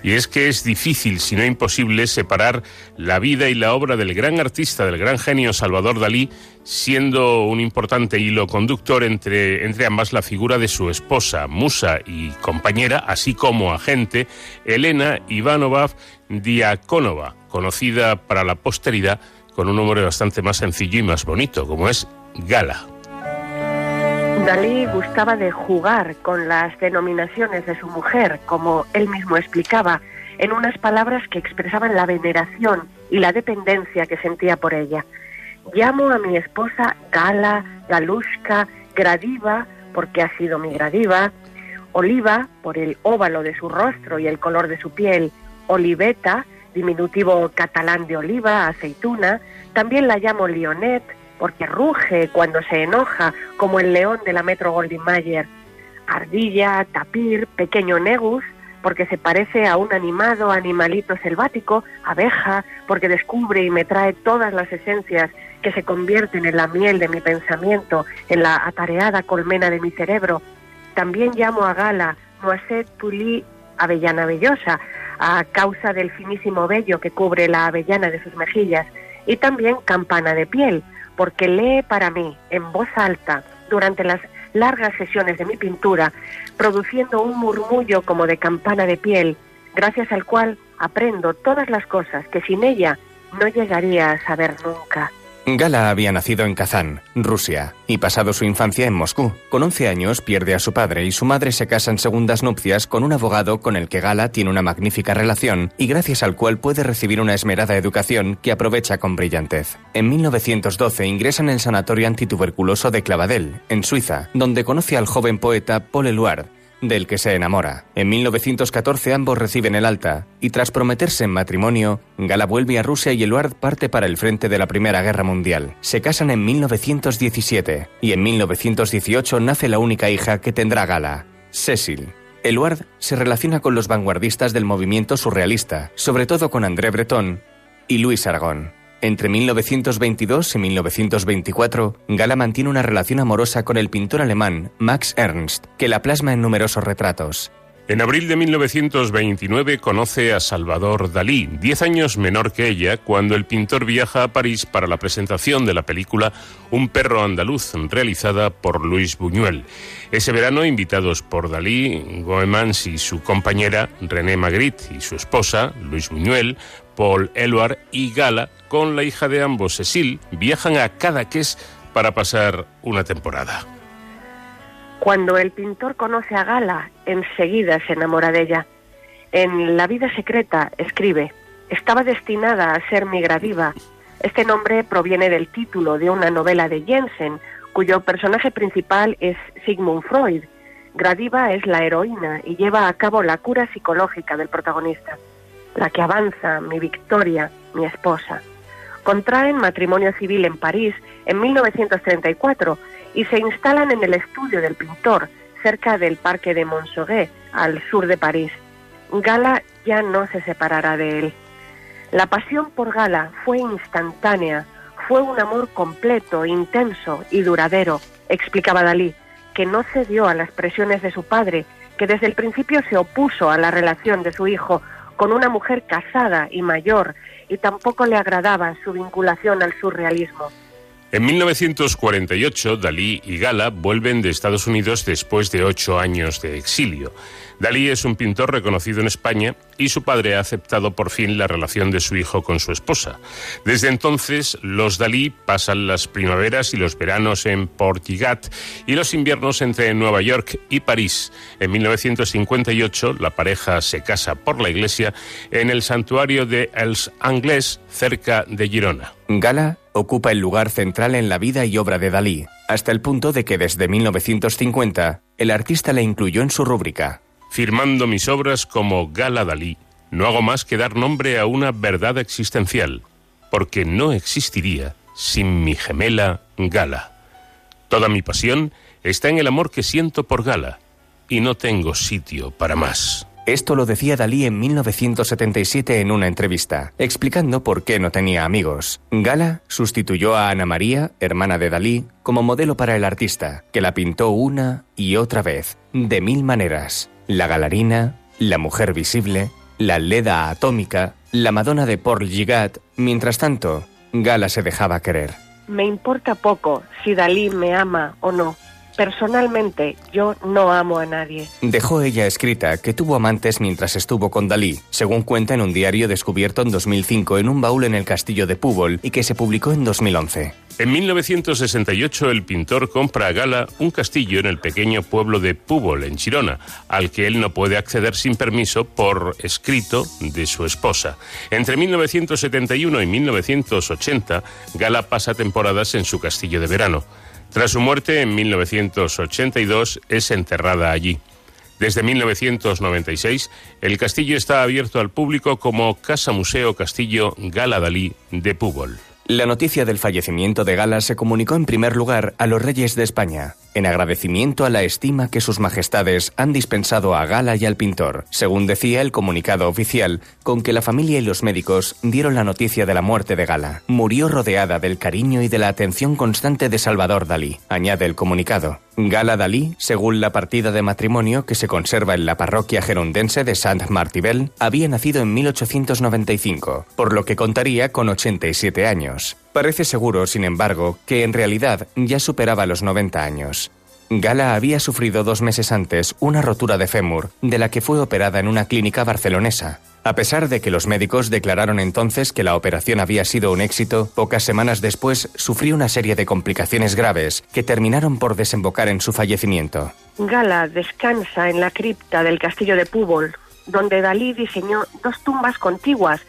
Y es que es difícil, si no imposible, separar la vida y la obra del gran artista, del gran genio Salvador Dalí, siendo un importante hilo conductor entre, entre ambas la figura de su esposa, musa y compañera, así como agente, Elena Ivanova Diakonova, conocida para la posteridad con un nombre bastante más sencillo y más bonito, como es Gala. Dalí gustaba de jugar con las denominaciones de su mujer, como él mismo explicaba, en unas palabras que expresaban la veneración y la dependencia que sentía por ella. Llamo a mi esposa Gala, Galushka, Gradiva, porque ha sido mi gradiva, Oliva, por el óvalo de su rostro y el color de su piel, Oliveta, diminutivo catalán de oliva, aceituna, también la llamo Lionet, porque ruge cuando se enoja, como el león de la Metro Goldwyn Mayer. Ardilla, tapir, pequeño negus, porque se parece a un animado animalito selvático, abeja, porque descubre y me trae todas las esencias que se convierten en la miel de mi pensamiento, en la atareada colmena de mi cerebro. También llamo a Gala, Noisette Tuli, avellana vellosa, a causa del finísimo vello que cubre la avellana de sus mejillas, y también campana de piel, porque lee para mí en voz alta durante las largas sesiones de mi pintura, produciendo un murmullo como de campana de piel, gracias al cual aprendo todas las cosas que sin ella no llegaría a saber nunca. Gala había nacido en Kazán, Rusia, y pasado su infancia en Moscú. Con 11 años pierde a su padre y su madre se casa en segundas nupcias con un abogado con el que Gala tiene una magnífica relación y gracias al cual puede recibir una esmerada educación que aprovecha con brillantez. En 1912 ingresa en el sanatorio antituberculoso de Clavadel, en Suiza, donde conoce al joven poeta Paul Eluard, del que se enamora. En 1914 ambos reciben el alta y tras prometerse en matrimonio, Gala vuelve a Rusia y Eluard parte para el frente de la Primera Guerra Mundial. Se casan en 1917 y en 1918 nace la única hija que tendrá Gala, Cecil. Eluard se relaciona con los vanguardistas del movimiento surrealista, sobre todo con André Breton y Luis Aragón. Entre 1922 y 1924, Gala mantiene una relación amorosa con el pintor alemán Max Ernst, que la plasma en numerosos retratos. En abril de 1929 conoce a Salvador Dalí, diez años menor que ella, cuando el pintor viaja a París para la presentación de la película Un perro andaluz, realizada por Luis Buñuel. Ese verano, invitados por Dalí, Goemans y su compañera René Magritte y su esposa, Luis Buñuel, Paul Eluard y Gala, con la hija de ambos, Cecil, viajan a Cadaqués para pasar una temporada. Cuando el pintor conoce a Gala, enseguida se enamora de ella. En La vida secreta escribe, estaba destinada a ser mi gradiva. Este nombre proviene del título de una novela de Jensen, cuyo personaje principal es Sigmund Freud. Gradiva es la heroína y lleva a cabo la cura psicológica del protagonista. La que avanza, mi Victoria, mi esposa. Contraen matrimonio civil en París en 1934 y se instalan en el estudio del pintor, cerca del Parque de Montsouguet, al sur de París. Gala ya no se separará de él. La pasión por Gala fue instantánea, fue un amor completo, intenso y duradero, explicaba Dalí, que no cedió a las presiones de su padre, que desde el principio se opuso a la relación de su hijo con una mujer casada y mayor, y tampoco le agradaba su vinculación al surrealismo. En 1948, Dalí y Gala vuelven de Estados Unidos después de ocho años de exilio. Dalí es un pintor reconocido en España y su padre ha aceptado por fin la relación de su hijo con su esposa. Desde entonces, los Dalí pasan las primaveras y los veranos en Portigat y los inviernos entre Nueva York y París. En 1958, la pareja se casa por la iglesia en el santuario de Els Anglais, cerca de Girona. Gala ocupa el lugar central en la vida y obra de Dalí, hasta el punto de que desde 1950 el artista la incluyó en su rúbrica. Firmando mis obras como Gala Dalí, no hago más que dar nombre a una verdad existencial, porque no existiría sin mi gemela Gala. Toda mi pasión está en el amor que siento por Gala, y no tengo sitio para más. Esto lo decía Dalí en 1977 en una entrevista, explicando por qué no tenía amigos. Gala sustituyó a Ana María, hermana de Dalí, como modelo para el artista, que la pintó una y otra vez, de mil maneras. La galarina, la mujer visible, la leda atómica, la Madonna de Paul Gigat. Mientras tanto, Gala se dejaba querer. Me importa poco si Dalí me ama o no. Personalmente, yo no amo a nadie. Dejó ella escrita que tuvo amantes mientras estuvo con Dalí, según cuenta en un diario descubierto en 2005 en un baúl en el castillo de Púbol y que se publicó en 2011. En 1968 el pintor compra a Gala un castillo en el pequeño pueblo de Púbol, en Chirona, al que él no puede acceder sin permiso por escrito de su esposa. Entre 1971 y 1980, Gala pasa temporadas en su castillo de verano. Tras su muerte en 1982 es enterrada allí. Desde 1996, el castillo está abierto al público como Casa Museo Castillo Gala Dalí de Púbol. La noticia del fallecimiento de Gala se comunicó en primer lugar a los reyes de España, en agradecimiento a la estima que sus majestades han dispensado a Gala y al pintor, según decía el comunicado oficial, con que la familia y los médicos dieron la noticia de la muerte de Gala. Murió rodeada del cariño y de la atención constante de Salvador Dalí, añade el comunicado. Gala Dalí, según la partida de matrimonio que se conserva en la parroquia gerundense de Saint-Martibel, había nacido en 1895, por lo que contaría con 87 años. Parece seguro, sin embargo, que en realidad ya superaba los 90 años. Gala había sufrido dos meses antes una rotura de fémur, de la que fue operada en una clínica barcelonesa. A pesar de que los médicos declararon entonces que la operación había sido un éxito, pocas semanas después sufrió una serie de complicaciones graves que terminaron por desembocar en su fallecimiento. Gala descansa en la cripta del castillo de Púbol, donde Dalí diseñó dos tumbas contiguas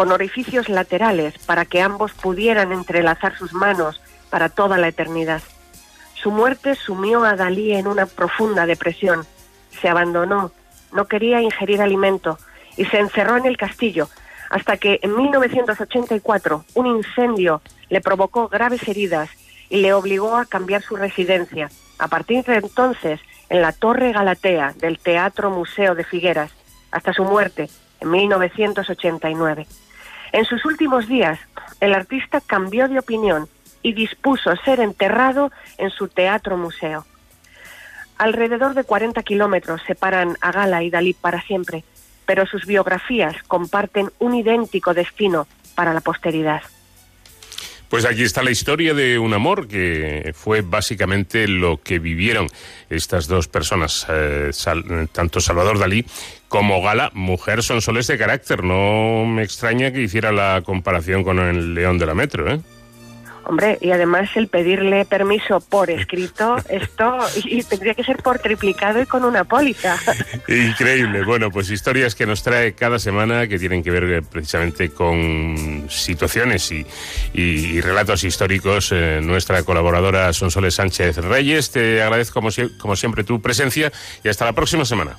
con orificios laterales para que ambos pudieran entrelazar sus manos para toda la eternidad. Su muerte sumió a Dalí en una profunda depresión. Se abandonó, no quería ingerir alimento y se encerró en el castillo hasta que en 1984 un incendio le provocó graves heridas y le obligó a cambiar su residencia. A partir de entonces, en la Torre Galatea del Teatro Museo de Figueras, hasta su muerte en 1989. En sus últimos días, el artista cambió de opinión y dispuso ser enterrado en su teatro museo. Alrededor de 40 kilómetros separan a Gala y Dalí para siempre, pero sus biografías comparten un idéntico destino para la posteridad. Pues aquí está la historia de un amor que fue básicamente lo que vivieron estas dos personas, eh, tanto Salvador Dalí como Gala, mujer son soles de carácter. No me extraña que hiciera la comparación con el León de la Metro, ¿eh? Hombre, y además el pedirle permiso por escrito, esto y tendría que ser por triplicado y con una póliza. Increíble. Bueno, pues historias que nos trae cada semana que tienen que ver eh, precisamente con situaciones y, relatos históricos. Eh, nuestra colaboradora Sonsoles Sánchez Reyes, te agradezco como, como siempre tu presencia y hasta la próxima semana.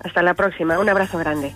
Hasta la próxima. Un abrazo grande.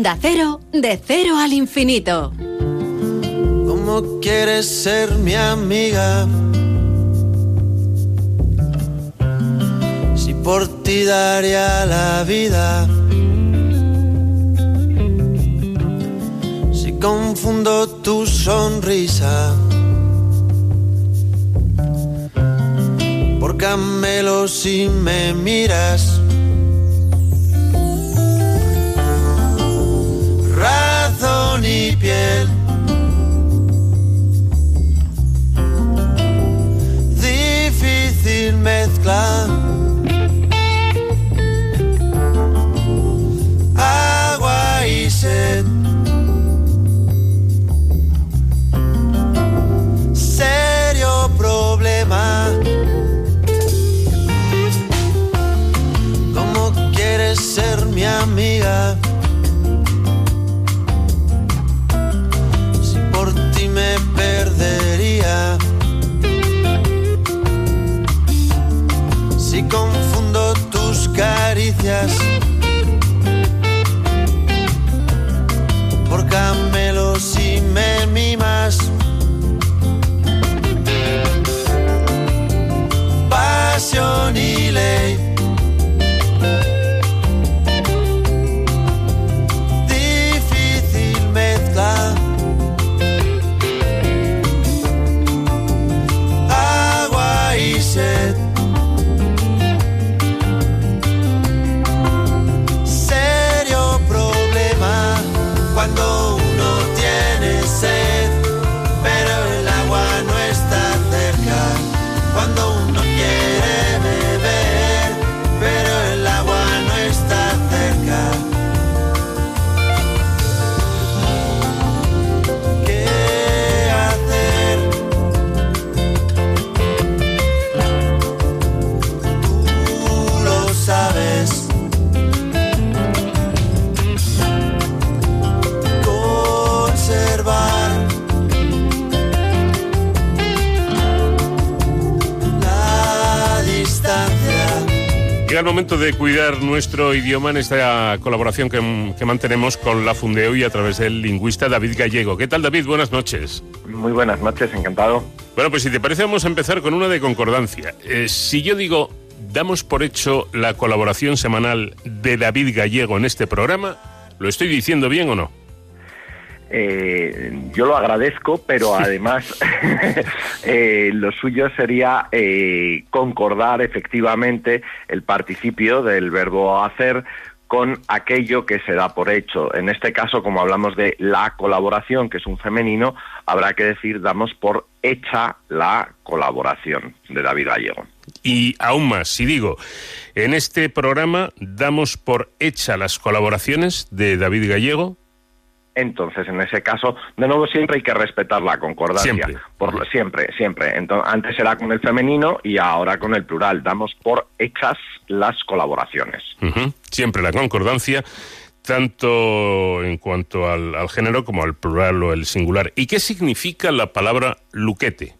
Onda Cero, de cero al infinito. ¿Cómo quieres ser mi amiga? Si por ti daría la vida. Si confundo tu sonrisa. Por Camelo si me miras razón y piel. Difícil mezcla. Agua y sed. Serio problema. ¿Cómo quieres ser mi amiga? Momento de cuidar nuestro idioma en esta colaboración que, mantenemos con la Fundeo y a través del lingüista David Gallego. ¿Qué tal, David? Buenas noches. Muy buenas noches, encantado. Bueno, pues si te parece, vamos a empezar con una de concordancia. Eh, si yo digo, damos por hecho la colaboración semanal de David Gallego en este programa, ¿lo estoy diciendo bien o no? Eh, yo lo agradezco, pero además eh, lo suyo sería eh, concordar efectivamente el participio del verbo hacer con aquello que se da por hecho. En este caso, como hablamos de la colaboración, que es un femenino, habrá que decir damos por hecha la colaboración de David Gallego. Y aún más, si digo, en este programa damos por hecha las colaboraciones de David Gallego, entonces en ese caso, de nuevo, siempre hay que respetar la concordancia. Siempre. Por, siempre, siempre. Entonces, antes era con el femenino y ahora con el plural. Damos por hechas las colaboraciones. Siempre la concordancia, tanto en cuanto al, al género como al plural o el singular. ¿Y qué significa la palabra luquete?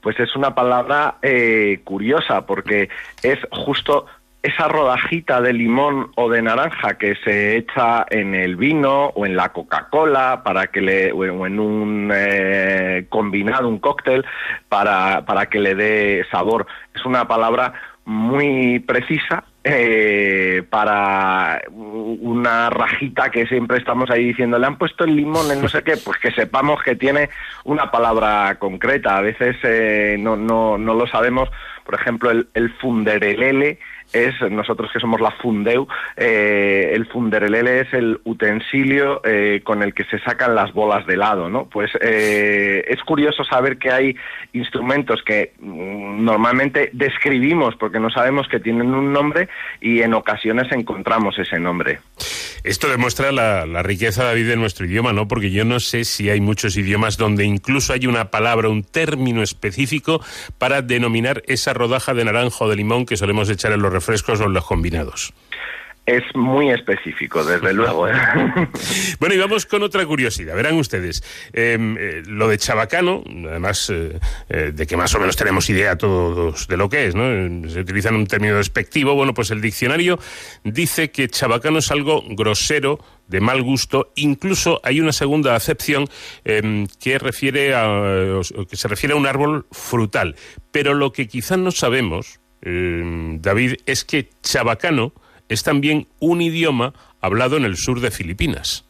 Pues es una palabra eh, curiosa porque es justo esa rodajita de limón o de naranja que se echa en el vino o en la Coca-Cola para que le o en un eh, combinado, un cóctel para, para que le dé sabor. Es una palabra muy precisa eh, para una rajita que siempre estamos ahí diciendo, le han puesto el limón en no sé qué, pues que sepamos que tiene una palabra concreta. A veces eh, no, no, no lo sabemos. Por ejemplo, el, el funderelele es, nosotros que somos la Fundeu, eh, el funderelele es el utensilio eh, con el que se sacan las bolas de helado, ¿no? Pues eh, es curioso saber que hay instrumentos que mm, normalmente describimos porque no sabemos que tienen un nombre y en ocasiones encontramos ese nombre. Esto demuestra la, la riqueza, David, de nuestro idioma, ¿no? Porque yo no sé si hay muchos idiomas donde incluso hay una palabra, un término específico para denominar esa rodaja de naranja o de limón que solemos echar en los refrescos o en los combinados. Es muy específico, desde luego. ¿eh? Bueno, y vamos con otra curiosidad. Verán ustedes, eh, eh, lo de chabacano, además eh, de que más o menos tenemos idea todos de lo que es, ¿no? Se utiliza en un término despectivo. Bueno, pues el diccionario dice que chabacano es algo grosero, de mal gusto. Incluso hay una segunda acepción eh, que refiere a, que se refiere a un árbol frutal. Pero lo que quizás no sabemos, eh, David, es que chabacano es también un idioma hablado en el sur de Filipinas.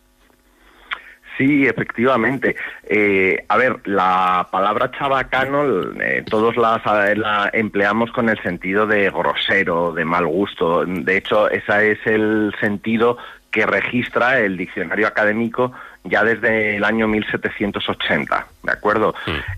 Sí, efectivamente. Eh, a ver, la palabra chabacano eh, todos la, la empleamos con el sentido de grosero, de mal gusto. De hecho, ese es el sentido que registra el diccionario académico ya desde el año 1780, ¿de acuerdo?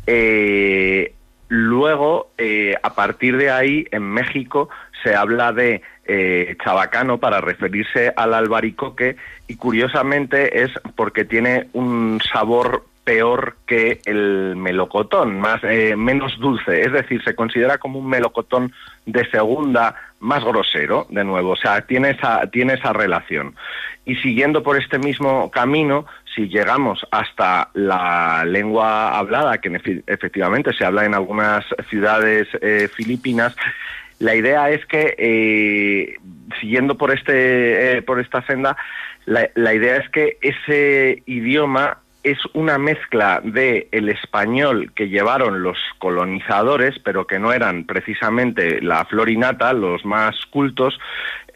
Eh, luego, eh, a partir de ahí, en México se habla de eh, chabacano para referirse al albaricoque y curiosamente es porque tiene un sabor peor que el melocotón, más eh, menos dulce, es decir, se considera como un melocotón de segunda más grosero, de nuevo, o sea, tiene esa tiene esa relación. Y siguiendo por este mismo camino, si llegamos hasta la lengua hablada, que efe- efectivamente se habla en algunas ciudades eh, filipinas, la idea es que, eh, siguiendo por, este, eh, por esta senda, la, la idea es que ese idioma es una mezcla de el español que llevaron los colonizadores, pero que no eran precisamente la florinata, los más cultos,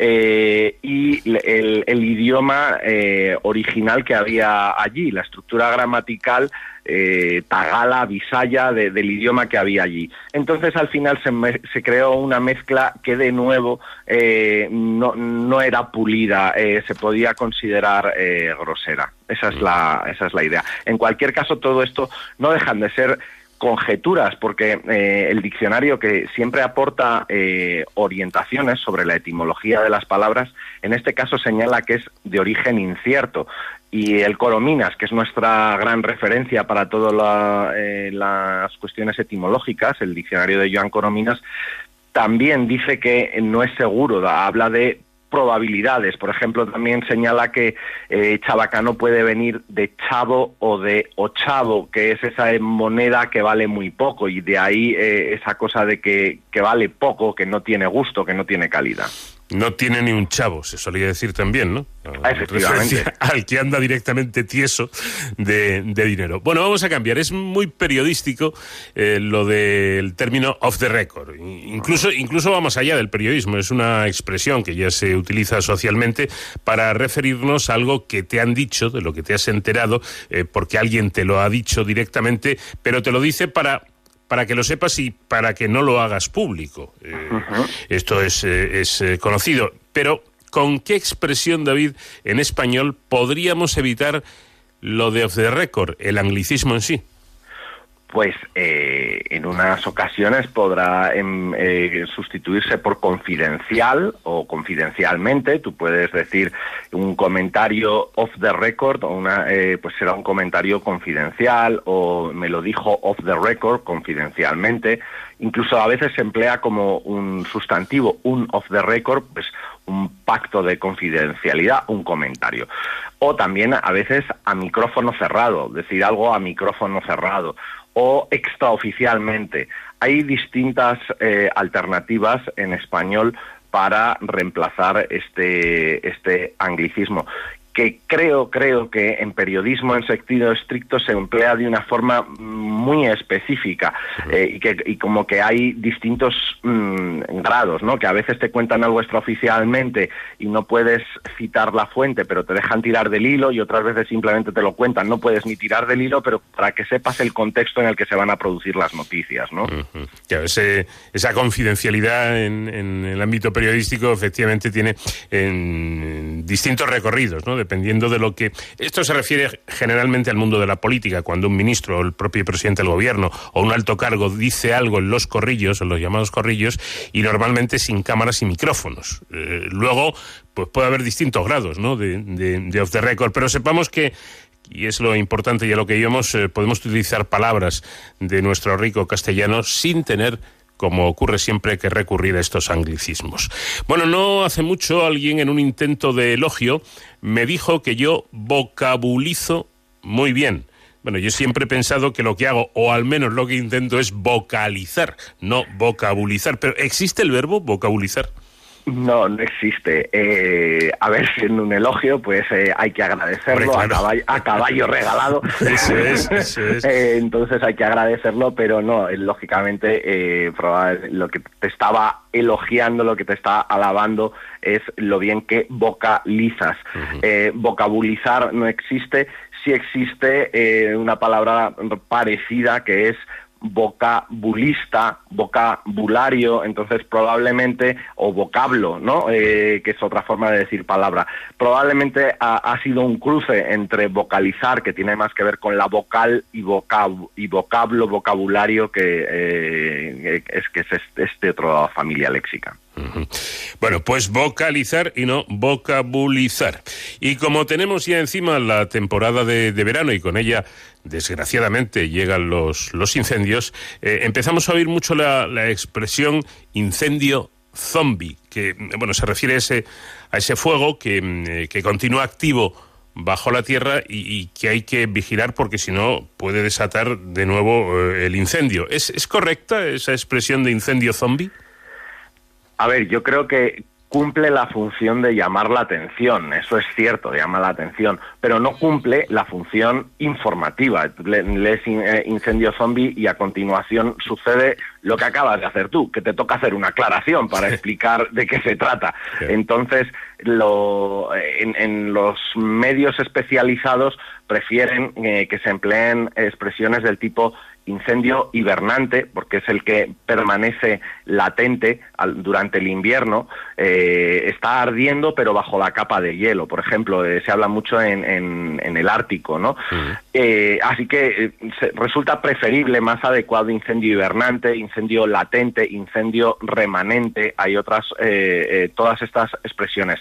eh, y el, el idioma eh, original que había allí, la estructura gramatical eh, tagala, bisaya de- del idioma que había allí. Entonces al final se, me- se creó una mezcla que de nuevo eh, no, no era pulida, eh, se podía considerar eh, grosera. Esa es, la, esa es la idea. En cualquier caso, todo esto no dejan de ser conjeturas, porque eh, el diccionario que siempre aporta eh, orientaciones sobre la etimología de las palabras, en este caso señala que es de origen incierto. Y el Corominas, que es nuestra gran referencia para todas eh, las cuestiones etimológicas, el diccionario de Joan Corominas, también dice que no es seguro, habla de probabilidades. Por ejemplo, también señala que eh, chabacano puede venir de chavo o de ochavo, que es esa moneda que vale muy poco, y de ahí eh, esa cosa de que, que vale poco, que no tiene gusto, que no tiene calidad. No tiene ni un chavo, se solía decir también, ¿no? Ah, efectivamente. Al que anda directamente tieso de, de dinero. Bueno, vamos a cambiar. Es muy periodístico eh, lo del término off the record. Incluso, incluso va más allá del periodismo. Es una expresión que ya se utiliza socialmente para referirnos a algo que te han dicho, de lo que te has enterado, eh, porque alguien te lo ha dicho directamente, pero te lo dice para para que lo sepas y para que no lo hagas público. Eh, Esto es, eh, es eh, conocido. Pero, ¿con qué expresión, David, en español podríamos evitar lo de off the record, el anglicismo en sí? Pues eh, en unas ocasiones podrá em, eh, sustituirse por confidencial o confidencialmente. Tú puedes decir un comentario off the record o una, eh, pues será un comentario confidencial o me lo dijo off the record confidencialmente. Incluso a veces se emplea como un sustantivo, un off the record, pues un pacto de confidencialidad, un comentario. O también a veces a micrófono cerrado, decir algo a micrófono cerrado o extraoficialmente. Hay distintas eh, alternativas en español para reemplazar este, este anglicismo que creo, creo que en periodismo en sentido estricto se emplea de una forma muy específica eh, y que y como que hay distintos mm, grados, ¿no? Que a veces te cuentan algo extraoficialmente y no puedes citar la fuente, pero te dejan tirar del hilo y otras veces simplemente te lo cuentan, no puedes ni tirar del hilo, pero para que sepas el contexto en el que se van a producir las noticias, ¿no? esa confidencialidad en, en, el ámbito periodístico efectivamente tiene en distintos recorridos, ¿no? Dependiendo de lo que... Esto se refiere generalmente al mundo de la política, cuando un ministro o el propio presidente del gobierno o un alto cargo dice algo en los corrillos, en los llamados corrillos, y normalmente sin cámaras y micrófonos. Eh, luego, pues puede haber distintos grados ¿no? de, de, off the record, pero sepamos que y es lo importante y a lo que íbamos, eh, podemos utilizar palabras de nuestro rico castellano sin tener como ocurre siempre que recurrir a estos anglicismos. Bueno, no hace mucho alguien en un intento de elogio me dijo que yo vocabulizo muy bien. Bueno, yo siempre he pensado que lo que hago, o al menos lo que intento, es vocalizar, no vocabulizar. Pero ¿existe el verbo vocabulizar? No, no existe. Eh, a ver, siendo un elogio, pues eh, hay que agradecerlo a, caballo, regalado. Eso es, eso es. Eh, entonces hay que agradecerlo, pero no, lógicamente, lo que te estaba elogiando, lo que te está alabando es lo bien que vocalizas. vocabulizar no existe, sí existe una palabra parecida que es vocabulista, vocabulario, entonces probablemente, o vocablo, ¿no? Eh, que es otra forma de decir palabra. Probablemente ha, sido un cruce entre vocalizar, que tiene más que ver con la vocal, y, y vocablo, vocabulario, que eh, es que es este otra familia léxica. Bueno, pues vocalizar y no vocabulizar. Y como tenemos ya encima la temporada de, verano y con ella, desgraciadamente, llegan los, los incendios, eh, empezamos a oír mucho la, expresión incendio zombie, que bueno, se refiere a ese, a ese fuego que, mm, que continúa activo bajo la tierra y, que hay que vigilar porque si no puede desatar de nuevo eh, el incendio. ¿Es, ¿Es correcta esa expresión de incendio zombie? A ver, yo creo que cumple la función de llamar la atención, eso es cierto, llama la atención, pero no cumple la función informativa. Lees eh, incendio zombie y a continuación sucede lo que acabas de hacer tú, que te toca hacer una aclaración para explicar de qué se trata. Entonces, lo, en, los medios especializados prefieren eh, que se empleen expresiones del tipo incendio hibernante, porque es el que permanece latente durante el invierno, eh, está ardiendo pero bajo la capa de hielo. Por ejemplo, eh, se habla mucho en, el Ártico, ¿no? Eh, así que resulta preferible, más adecuado incendio hibernante, incendio latente, incendio remanente, hay otras, todas estas expresiones.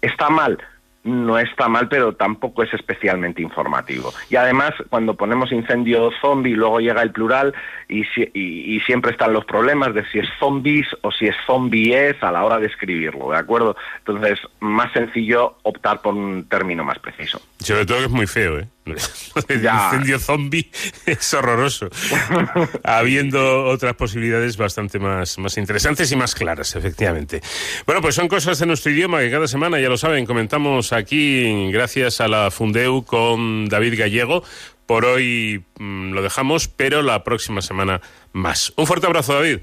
¿Está mal? No está mal, pero tampoco es especialmente informativo. Y además, cuando ponemos incendio zombie, luego llega el plural y, y, siempre están los problemas de si es zombies o si es zombies a la hora de escribirlo, ¿de acuerdo? Entonces, más sencillo optar por un término más preciso. Sobre todo que es muy feo, ¿eh? El incendio zombie es horroroso. Habiendo otras posibilidades bastante más, más interesantes y más claras, efectivamente. Bueno, pues son cosas de nuestro idioma que cada semana, ya lo saben, comentamos aquí gracias a la Fundeu con David Gallego. Por hoy mm, lo dejamos, pero la próxima semana más. Un fuerte abrazo, David.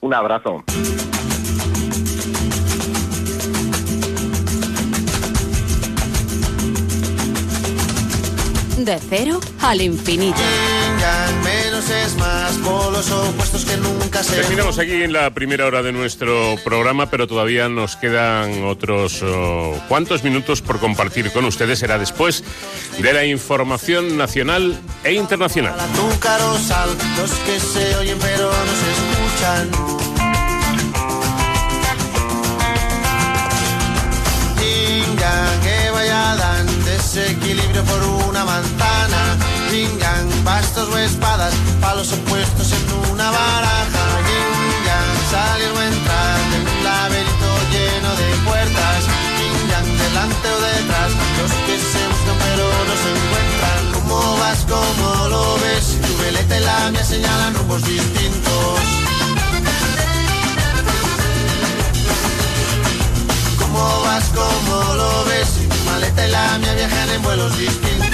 Un abrazo. De cero al infinito. menos es más, polos opuestos que nunca se... Terminamos aquí en la primera hora de nuestro programa, pero todavía nos quedan otros oh, cuantos minutos por compartir con ustedes. Será después de la información nacional e internacional. los que se oyen pero no se escuchan. Que vaya dan desequilibrio por. Yin-yang, bastos o espadas, palos opuestos en una baraja. Yin-yang, salir o entrar en un laberinto lleno de puertas. Yin-yang, delante o detrás, los que se buscan pero no se encuentran. ¿Cómo vas? ¿Cómo lo ves? Tu veleta y la mía señalan rumbos distintos. ¿Cómo vas? ¿Cómo lo ves? Tu maleta y la mía viajan en vuelos distintos.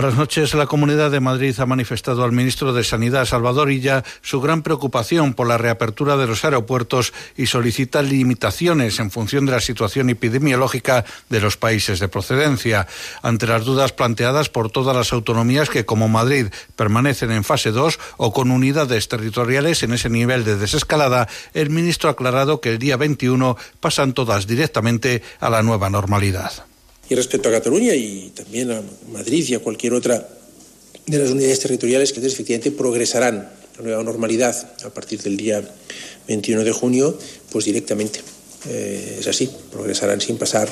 Buenas noches. La Comunidad de Madrid ha manifestado al ministro de Sanidad, Salvador Illa, su gran preocupación por la reapertura de los aeropuertos y solicita limitaciones en función de la situación epidemiológica de los países de procedencia. Ante las dudas planteadas por todas las autonomías que, como Madrid, permanecen en fase 2 o con unidades territoriales en ese nivel de desescalada, el ministro ha aclarado que el día 21 pasan todas directamente a la nueva normalidad. Y respecto a Cataluña y también a Madrid y a cualquier otra de las unidades territoriales que efectivamente progresarán a la nueva normalidad a partir del día 21 de junio, pues directamente. Eh, es así, progresarán sin pasar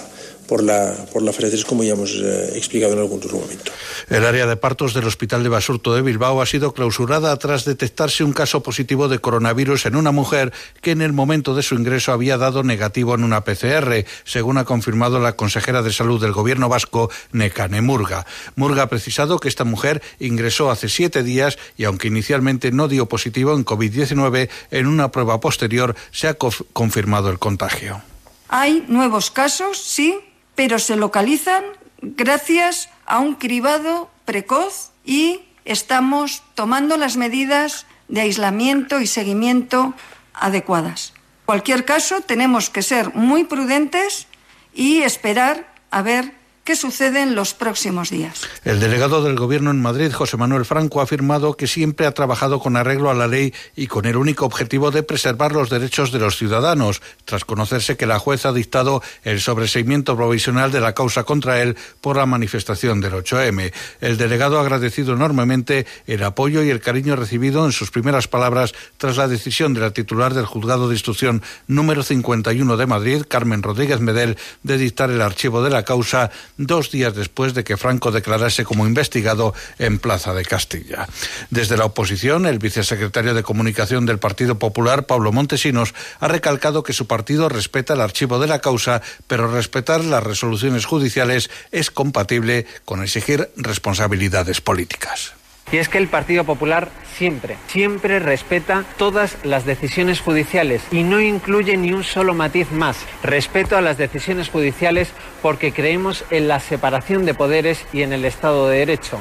por la, por la fase 3, como ya hemos eh, explicado en algún otro momento. El área de partos del Hospital de Basurto de Bilbao ha sido clausurada tras detectarse un caso positivo de coronavirus en una mujer que en el momento de su ingreso había dado negativo en una PCR, según ha confirmado la consejera de salud del gobierno vasco, Nekane Murga. Murga ha precisado que esta mujer ingresó hace siete días y aunque inicialmente no dio positivo en COVID-19, en una prueba posterior se ha conf- confirmado el contagio. Hay nuevos casos, sí, pero se localizan gracias a un cribado precoz y estamos tomando las medidas de aislamiento y seguimiento adecuadas. En cualquier caso, tenemos que ser muy prudentes y esperar a ver qué sucede en los próximos días. El delegado del Gobierno en Madrid, José Manuel Franco, ha afirmado que siempre ha trabajado con arreglo a la ley y con el único objetivo de preservar los derechos de los ciudadanos, tras conocerse que la jueza ha dictado el sobreseimiento provisional de la causa contra él por la manifestación del 8M. El delegado ha agradecido enormemente el apoyo y el cariño recibido en sus primeras palabras tras la decisión de la titular del Juzgado de Instrucción número 51 de Madrid, Carmen Rodríguez Medel, de dictar el archivo de la causa dos días después de que Franco declarase como investigado en Plaza de Castilla. Desde la oposición, el vicesecretario de Comunicación del Partido Popular, Pablo Montesinos, ha recalcado que su partido respeta el archivo de la causa, pero respetar las resoluciones judiciales es compatible con exigir responsabilidades políticas. Y es que el Partido Popular siempre, siempre respeta todas las decisiones judiciales y no incluye ni un solo matiz más. Respeto a las decisiones judiciales porque creemos en la separación de poderes y en el Estado de Derecho.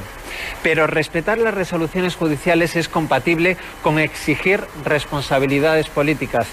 Pero respetar las resoluciones judiciales es compatible con exigir responsabilidades políticas.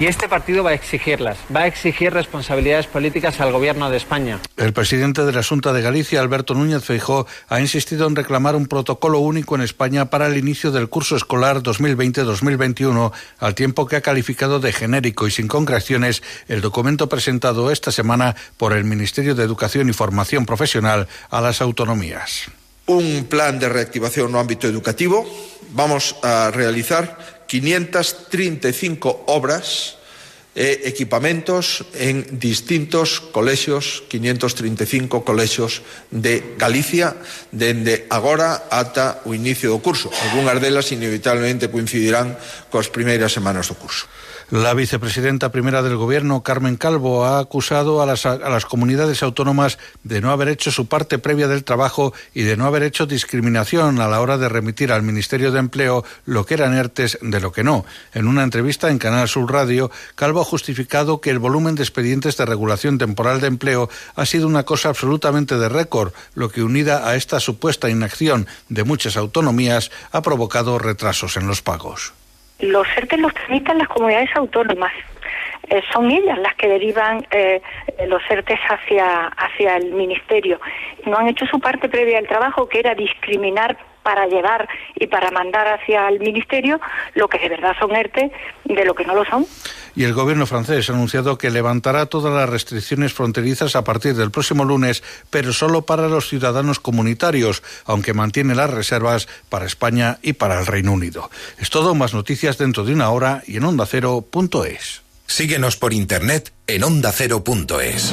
Y este partido va a exigirlas, va a exigir responsabilidades políticas al Gobierno de España. El presidente de la Junta de Galicia, Alberto Núñez Feijóo, ha insistido en reclamar un protocolo único en España para el inicio del curso escolar 2020-2021, al tiempo que ha calificado de genérico y sin concreciones el documento presentado esta semana por el Ministerio de Educación y Formación Profesional a las autonomías. un plan de reactivación no ámbito educativo. Vamos a realizar 535 obras e equipamentos en distintos colexios, 535 colexios de Galicia, dende agora ata o inicio do curso. Algúnas delas inevitablemente coincidirán coas primeiras semanas do curso. La vicepresidenta primera del Gobierno, Carmen Calvo, ha acusado a las, comunidades autónomas de no haber hecho su parte previa del trabajo y de no haber hecho discriminación a la hora de remitir al Ministerio de Empleo lo que eran ERTES de lo que no. En una entrevista en Canal Sur Radio, Calvo ha justificado que el volumen de expedientes de regulación temporal de empleo ha sido una cosa absolutamente de récord, lo que unida a esta supuesta inacción de muchas autonomías ha provocado retrasos en los pagos los ERTE los tramitan las comunidades autónomas. Eh, son ellas las que derivan eh, los ERTES hacia, hacia el Ministerio. No han hecho su parte previa del trabajo, que era discriminar para llevar y para mandar hacia el Ministerio lo que de verdad son ERTE de lo que no lo son. Y el gobierno francés ha anunciado que levantará todas las restricciones fronterizas a partir del próximo lunes, pero solo para los ciudadanos comunitarios, aunque mantiene las reservas para España y para el Reino Unido. Es todo, más noticias dentro de una hora y en ondacero.es. Síguenos por internet en ondacero.es.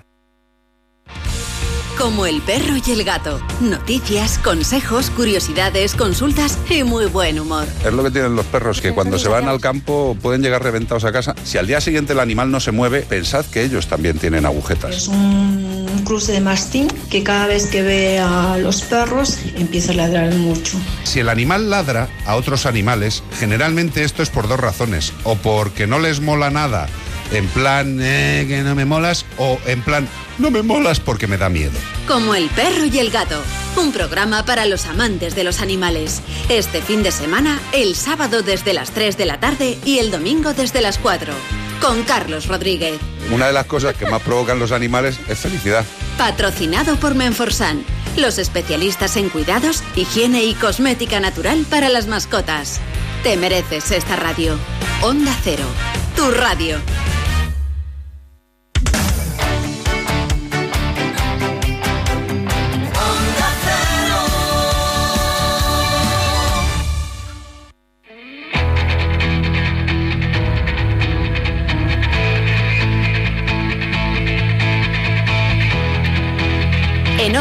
como el perro y el gato. Noticias, consejos, curiosidades, consultas y muy buen humor. Es lo que tienen los perros, que cuando se van al campo pueden llegar reventados a casa. Si al día siguiente el animal no se mueve, pensad que ellos también tienen agujetas. Es un cruce de mastín que cada vez que ve a los perros empieza a ladrar mucho. Si el animal ladra a otros animales, generalmente esto es por dos razones. O porque no les mola nada en plan eh, que no me molas o en plan no me molas porque me da miedo. Como el perro y el gato, un programa para los amantes de los animales. Este fin de semana, el sábado desde las 3 de la tarde y el domingo desde las 4, con Carlos Rodríguez. Una de las cosas que más provocan los animales es felicidad. Patrocinado por Menforsan, los especialistas en cuidados, higiene y cosmética natural para las mascotas. Te mereces esta radio. Onda Cero, tu radio.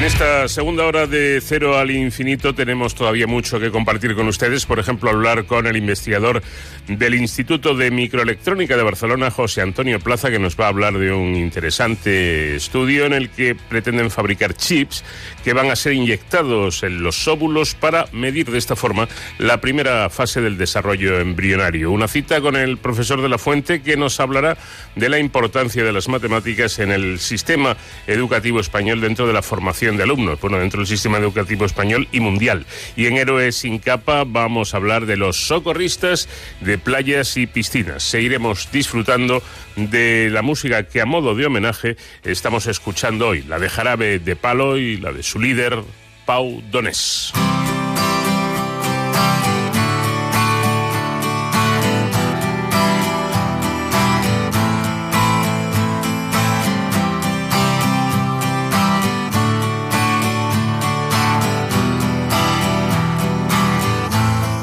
En esta segunda hora de Cero al Infinito tenemos todavía mucho que compartir con ustedes. Por ejemplo, hablar con el investigador del Instituto de Microelectrónica de Barcelona, José Antonio Plaza, que nos va a hablar de un interesante estudio en el que pretenden fabricar chips que van a ser inyectados en los óvulos para medir de esta forma la primera fase del desarrollo embrionario. Una cita con el profesor de la Fuente que nos hablará de la importancia de las matemáticas en el sistema educativo español dentro de la formación de alumnos, bueno, dentro del sistema educativo español y mundial. Y en Héroes sin capa vamos a hablar de los socorristas de playas y piscinas. Seguiremos disfrutando de la música que a modo de homenaje estamos escuchando hoy, la de Jarabe de Palo y la de su líder, Pau Donés.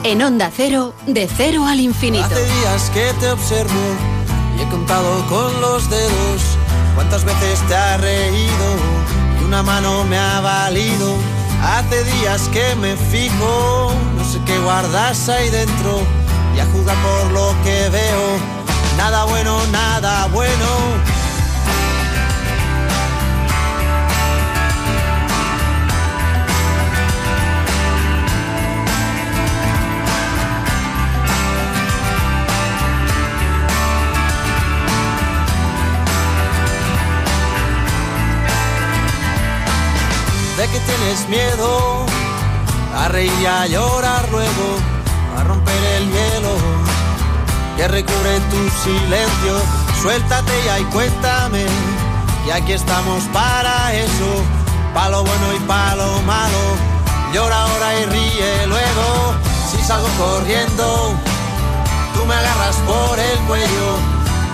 En Onda Cero, de cero al infinito. Hace días que te observo y he contado con los dedos cuántas veces te ha reído y una mano me ha valido. Hace días que me fijo, no sé qué guardas ahí dentro y a juzgar por lo que veo. Nada bueno, nada bueno. De que tienes miedo a reír y a llorar luego, a romper el hielo. que recubre tu silencio. Suéltate ya y cuéntame, y aquí estamos para eso, palo bueno y palo malo. Llora ahora y ríe luego, si salgo corriendo, tú me agarras por el cuello,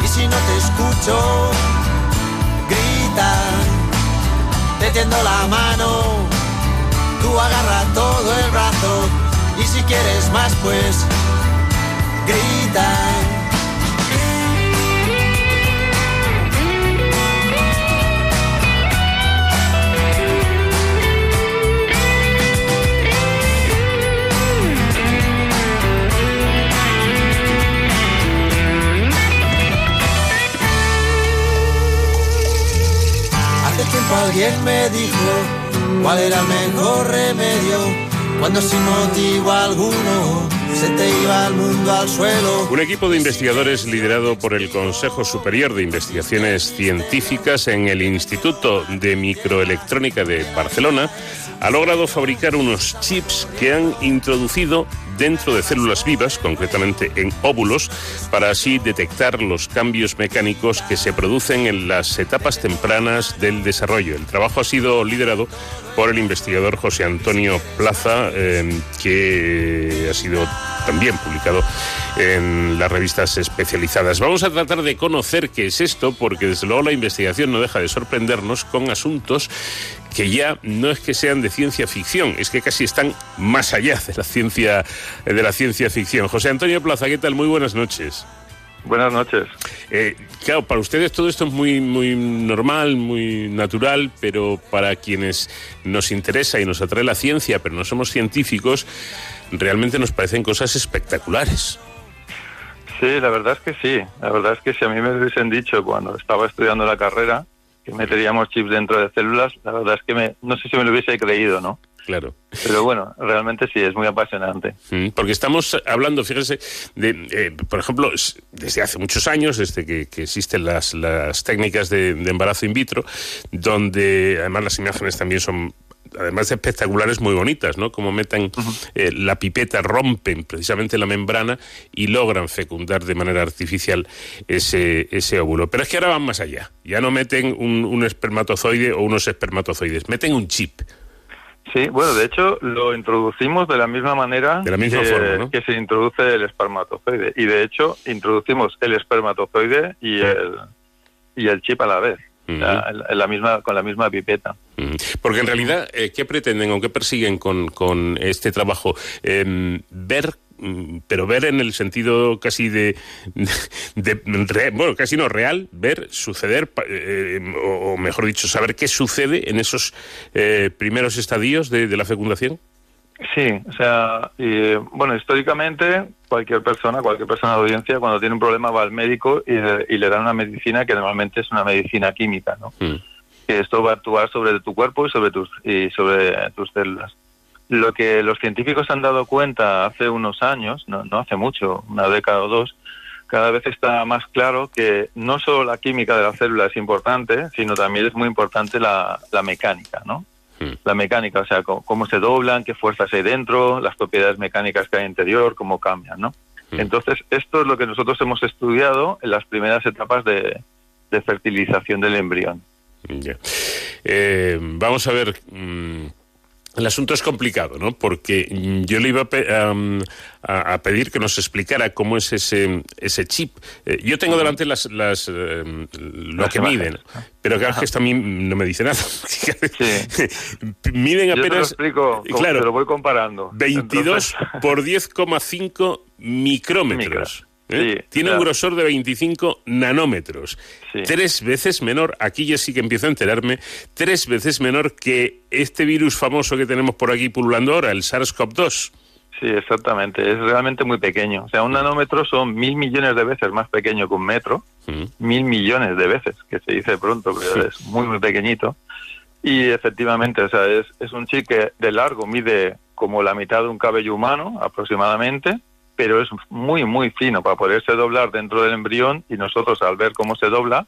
y si no te escucho, grita, te tiendo la mano, tú agarra todo el brazo, y si quieres más pues grita. Alguien me dijo cuál era mejor remedio cuando motivo alguno se te iba mundo al suelo. Un equipo de investigadores liderado por el Consejo Superior de Investigaciones Científicas en el Instituto de Microelectrónica de Barcelona ha logrado fabricar unos chips que han introducido dentro de células vivas, concretamente en óvulos, para así detectar los cambios mecánicos que se producen en las etapas tempranas del desarrollo. El trabajo ha sido liderado por el investigador José Antonio Plaza, eh, que ha sido también publicado en las revistas especializadas. Vamos a tratar de conocer qué es esto, porque desde luego la investigación no deja de sorprendernos con asuntos que ya no es que sean de ciencia ficción, es que casi están más allá de la ciencia de la ciencia ficción. José Antonio Plaza, ¿qué tal? Muy buenas noches. Buenas noches. Eh, claro, para ustedes todo esto es muy, muy normal, muy natural, pero para quienes nos interesa y nos atrae la ciencia, pero no somos científicos, realmente nos parecen cosas espectaculares. Sí, la verdad es que sí. La verdad es que si a mí me hubiesen dicho cuando estaba estudiando la carrera que meteríamos chips dentro de células, la verdad es que me, no sé si me lo hubiese creído, ¿no? Claro. Pero bueno, realmente sí, es muy apasionante. Mm, Porque estamos hablando, fíjese, de, eh, por ejemplo, desde hace muchos años, desde que, que existen las, las técnicas de, de embarazo in vitro, donde además las imágenes también son, además de espectaculares, muy bonitas, ¿no? Como meten eh, la pipeta, rompen precisamente la membrana y logran fecundar de manera artificial ese, ese óvulo. Pero es que ahora van más allá. Ya no meten un, un espermatozoide o unos espermatozoides, meten un chip. Sí, bueno, de hecho lo introducimos de la misma manera De la misma que, forma, ¿no? que se introduce el espermatozoide. Y de hecho introducimos el espermatozoide y el, y el chip a la vez. La misma, con la misma pipeta. Porque en realidad, eh, ¿qué pretenden o qué persiguen con, con este trabajo? Em, ver, mm, pero ver en el sentido casi de, de- bueno, casi no real, ver suceder, eh, o, o mejor dicho, saber qué sucede en esos eh, primeros estadios de, de la fecundación. Sí, o sea, y, bueno, históricamente cualquier persona, cualquier persona de audiencia, cuando tiene un problema va al médico y, le- y le dan una medicina que normalmente es una medicina química, ¿no? Que esto va a actuar sobre tu cuerpo y sobre tus y sobre tus células. Lo que los científicos han dado cuenta hace unos años, no, no hace mucho, una década o dos, cada vez está más claro que no solo la química de la célula es importante, sino también es muy importante la, la mecánica, ¿no? La mecánica, o sea, cómo, cómo se doblan, qué fuerzas hay dentro, las propiedades mecánicas que hay interior, cómo cambian, ¿no? Entonces, esto es lo que nosotros hemos estudiado en las primeras etapas de, de fertilización del embrión. Eh, vamos a ver. mm, el asunto es complicado, ¿no? Porque yo le iba a, pe- am, a- a pedir que nos explicara cómo es ese, ese chip. Eh, yo tengo delante las, las, eh, lo Las que imágenes. miden, pero claro que esto a mí no me dice nada. miden Yo te lo apenas. explico, como claro, te lo voy comparando. 22 por 10,5 micrómetros. ¿eh? Sí, Tiene claro. un grosor de 25 nanómetros. Tres veces menor, aquí ya sí que empiezo a enterarme, tres veces menor que este virus famoso que tenemos por aquí pululando ahora, el SARS-CoV-2. Sí, exactamente. Es realmente muy pequeño. O sea, un nanómetro son mil millones de veces más pequeño que un metro. Mil millones de veces, que se dice pronto, pero es muy, muy pequeñito. Y efectivamente, o sea, es, es un chip que de largo mide como la mitad de un cabello humano aproximadamente, pero es muy, muy fino. Para poderse doblar dentro del embrión y nosotros al ver cómo se dobla,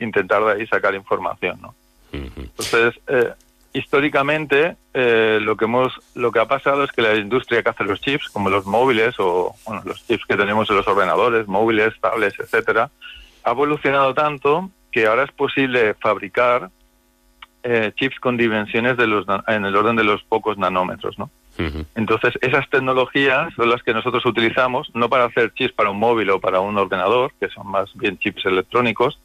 intentar de ahí sacar información, ¿no? Entonces, eh, históricamente eh, lo que hemos lo que ha pasado es que la industria que hace los chips como los móviles o bueno, los chips que tenemos en los ordenadores móviles tablets etcétera ha evolucionado tanto que ahora es posible fabricar eh, chips con dimensiones de los en el orden de los pocos nanómetros no entonces esas tecnologías son las que nosotros utilizamos no para hacer chips para un móvil o para un ordenador que son más bien chips electrónicos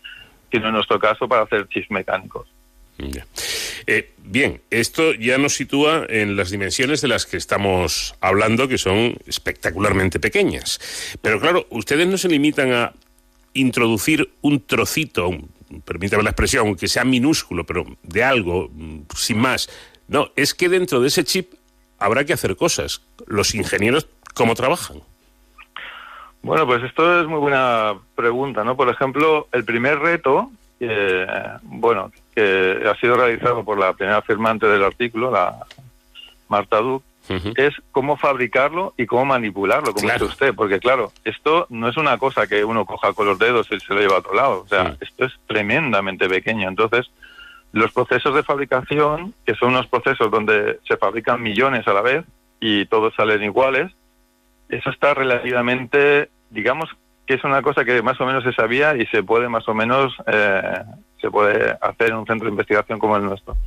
sino en nuestro caso para hacer chips mecánicos eh, bien, esto ya nos sitúa en las dimensiones de las que estamos hablando, que son espectacularmente pequeñas. Pero claro, ustedes no se limitan a introducir un trocito, permítame la expresión, que sea minúsculo, pero de algo, mm, sin más. No, es que dentro de ese chip habrá que hacer cosas. Los ingenieros, ¿cómo trabajan? Bueno, pues esto es muy buena pregunta, ¿no? Por ejemplo, el primer reto, eh, bueno, que ha sido realizado por la primera firmante del artículo, la Marta Duc, es cómo fabricarlo y cómo manipularlo, como dice usted, porque claro, esto no es una cosa que uno coja con los dedos y se lo lleva a otro lado, o sea, esto es tremendamente pequeño, entonces los procesos de fabricación, que son unos procesos donde se fabrican millones a la vez y todos salen iguales, eso está relativamente, digamos que es una cosa que más o menos se sabía y se puede más o menos eh, se puede hacer en un centro de investigación como el nuestro.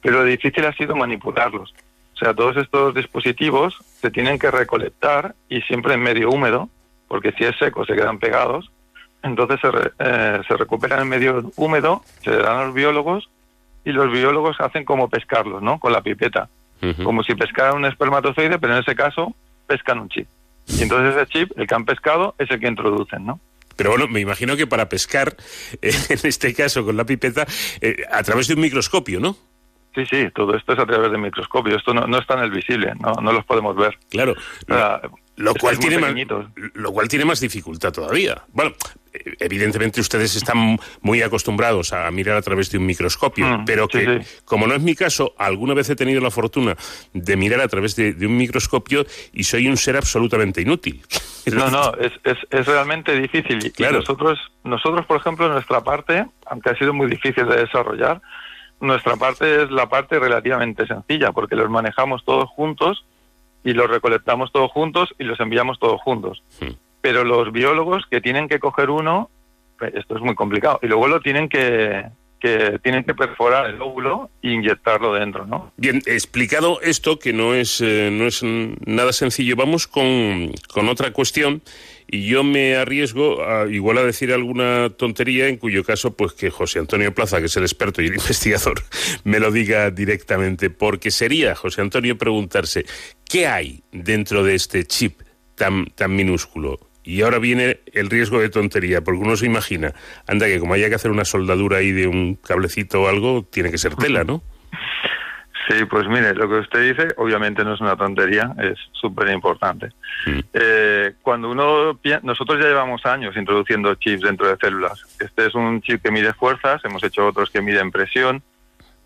Pero lo difícil ha sido manipularlos. O sea, todos estos dispositivos se tienen que recolectar y siempre en medio húmedo, porque si es seco se quedan pegados. Entonces se, eh, se recuperan en medio húmedo, se dan a los biólogos y los biólogos hacen como pescarlos, ¿no? Con la pipeta. Como si pescaran un espermatozoide, pero en ese caso pescan un chip. Y entonces ese chip, el que han pescado, es el que introducen, ¿no? Pero bueno, me imagino que para pescar, eh, en este caso con la pipeta, eh, a través de un microscopio, ¿no? Sí, sí, todo esto es a través de microscopio. Esto no, no está en el visible, no, no los podemos ver. Claro. Lo, cual tiene más, lo cual tiene más dificultad todavía. Bueno, evidentemente ustedes están muy acostumbrados a mirar a través de un microscopio, mm, pero que, como no es mi caso, alguna vez he tenido la fortuna de mirar a través de, un microscopio y soy un ser absolutamente inútil. No, no, es, es, es realmente difícil. Y nosotros, nosotros, por ejemplo, nuestra parte, aunque ha sido muy difícil de desarrollar, nuestra parte es la parte relativamente sencilla, porque los manejamos todos juntos y los recolectamos todos juntos y los enviamos todos juntos. Hmm. Pero los biólogos que tienen que coger uno, pues, esto es muy complicado, y luego lo tienen que, que tienen que perforar el óvulo e inyectarlo dentro, ¿no? Bien, explicado esto, que no es, eh, no es nada sencillo, vamos con, con otra cuestión y yo me arriesgo a, igual a decir alguna tontería, en cuyo caso, pues que José Antonio Plaza, que es el experto y el investigador, me lo diga directamente, porque sería, José Antonio, preguntarse, ¿qué hay dentro de este chip tan, tan minúsculo? Y ahora viene el riesgo de tontería, porque uno se imagina, anda que como haya que hacer una soldadura ahí de un cablecito o algo, tiene que ser tela, ¿no? Sí, pues mire, lo que usted dice obviamente no es una tontería, es súper importante. Mm. Eh, cuando uno nosotros ya llevamos años introduciendo chips dentro de células. Este es un chip que mide fuerzas, hemos hecho otros que miden presión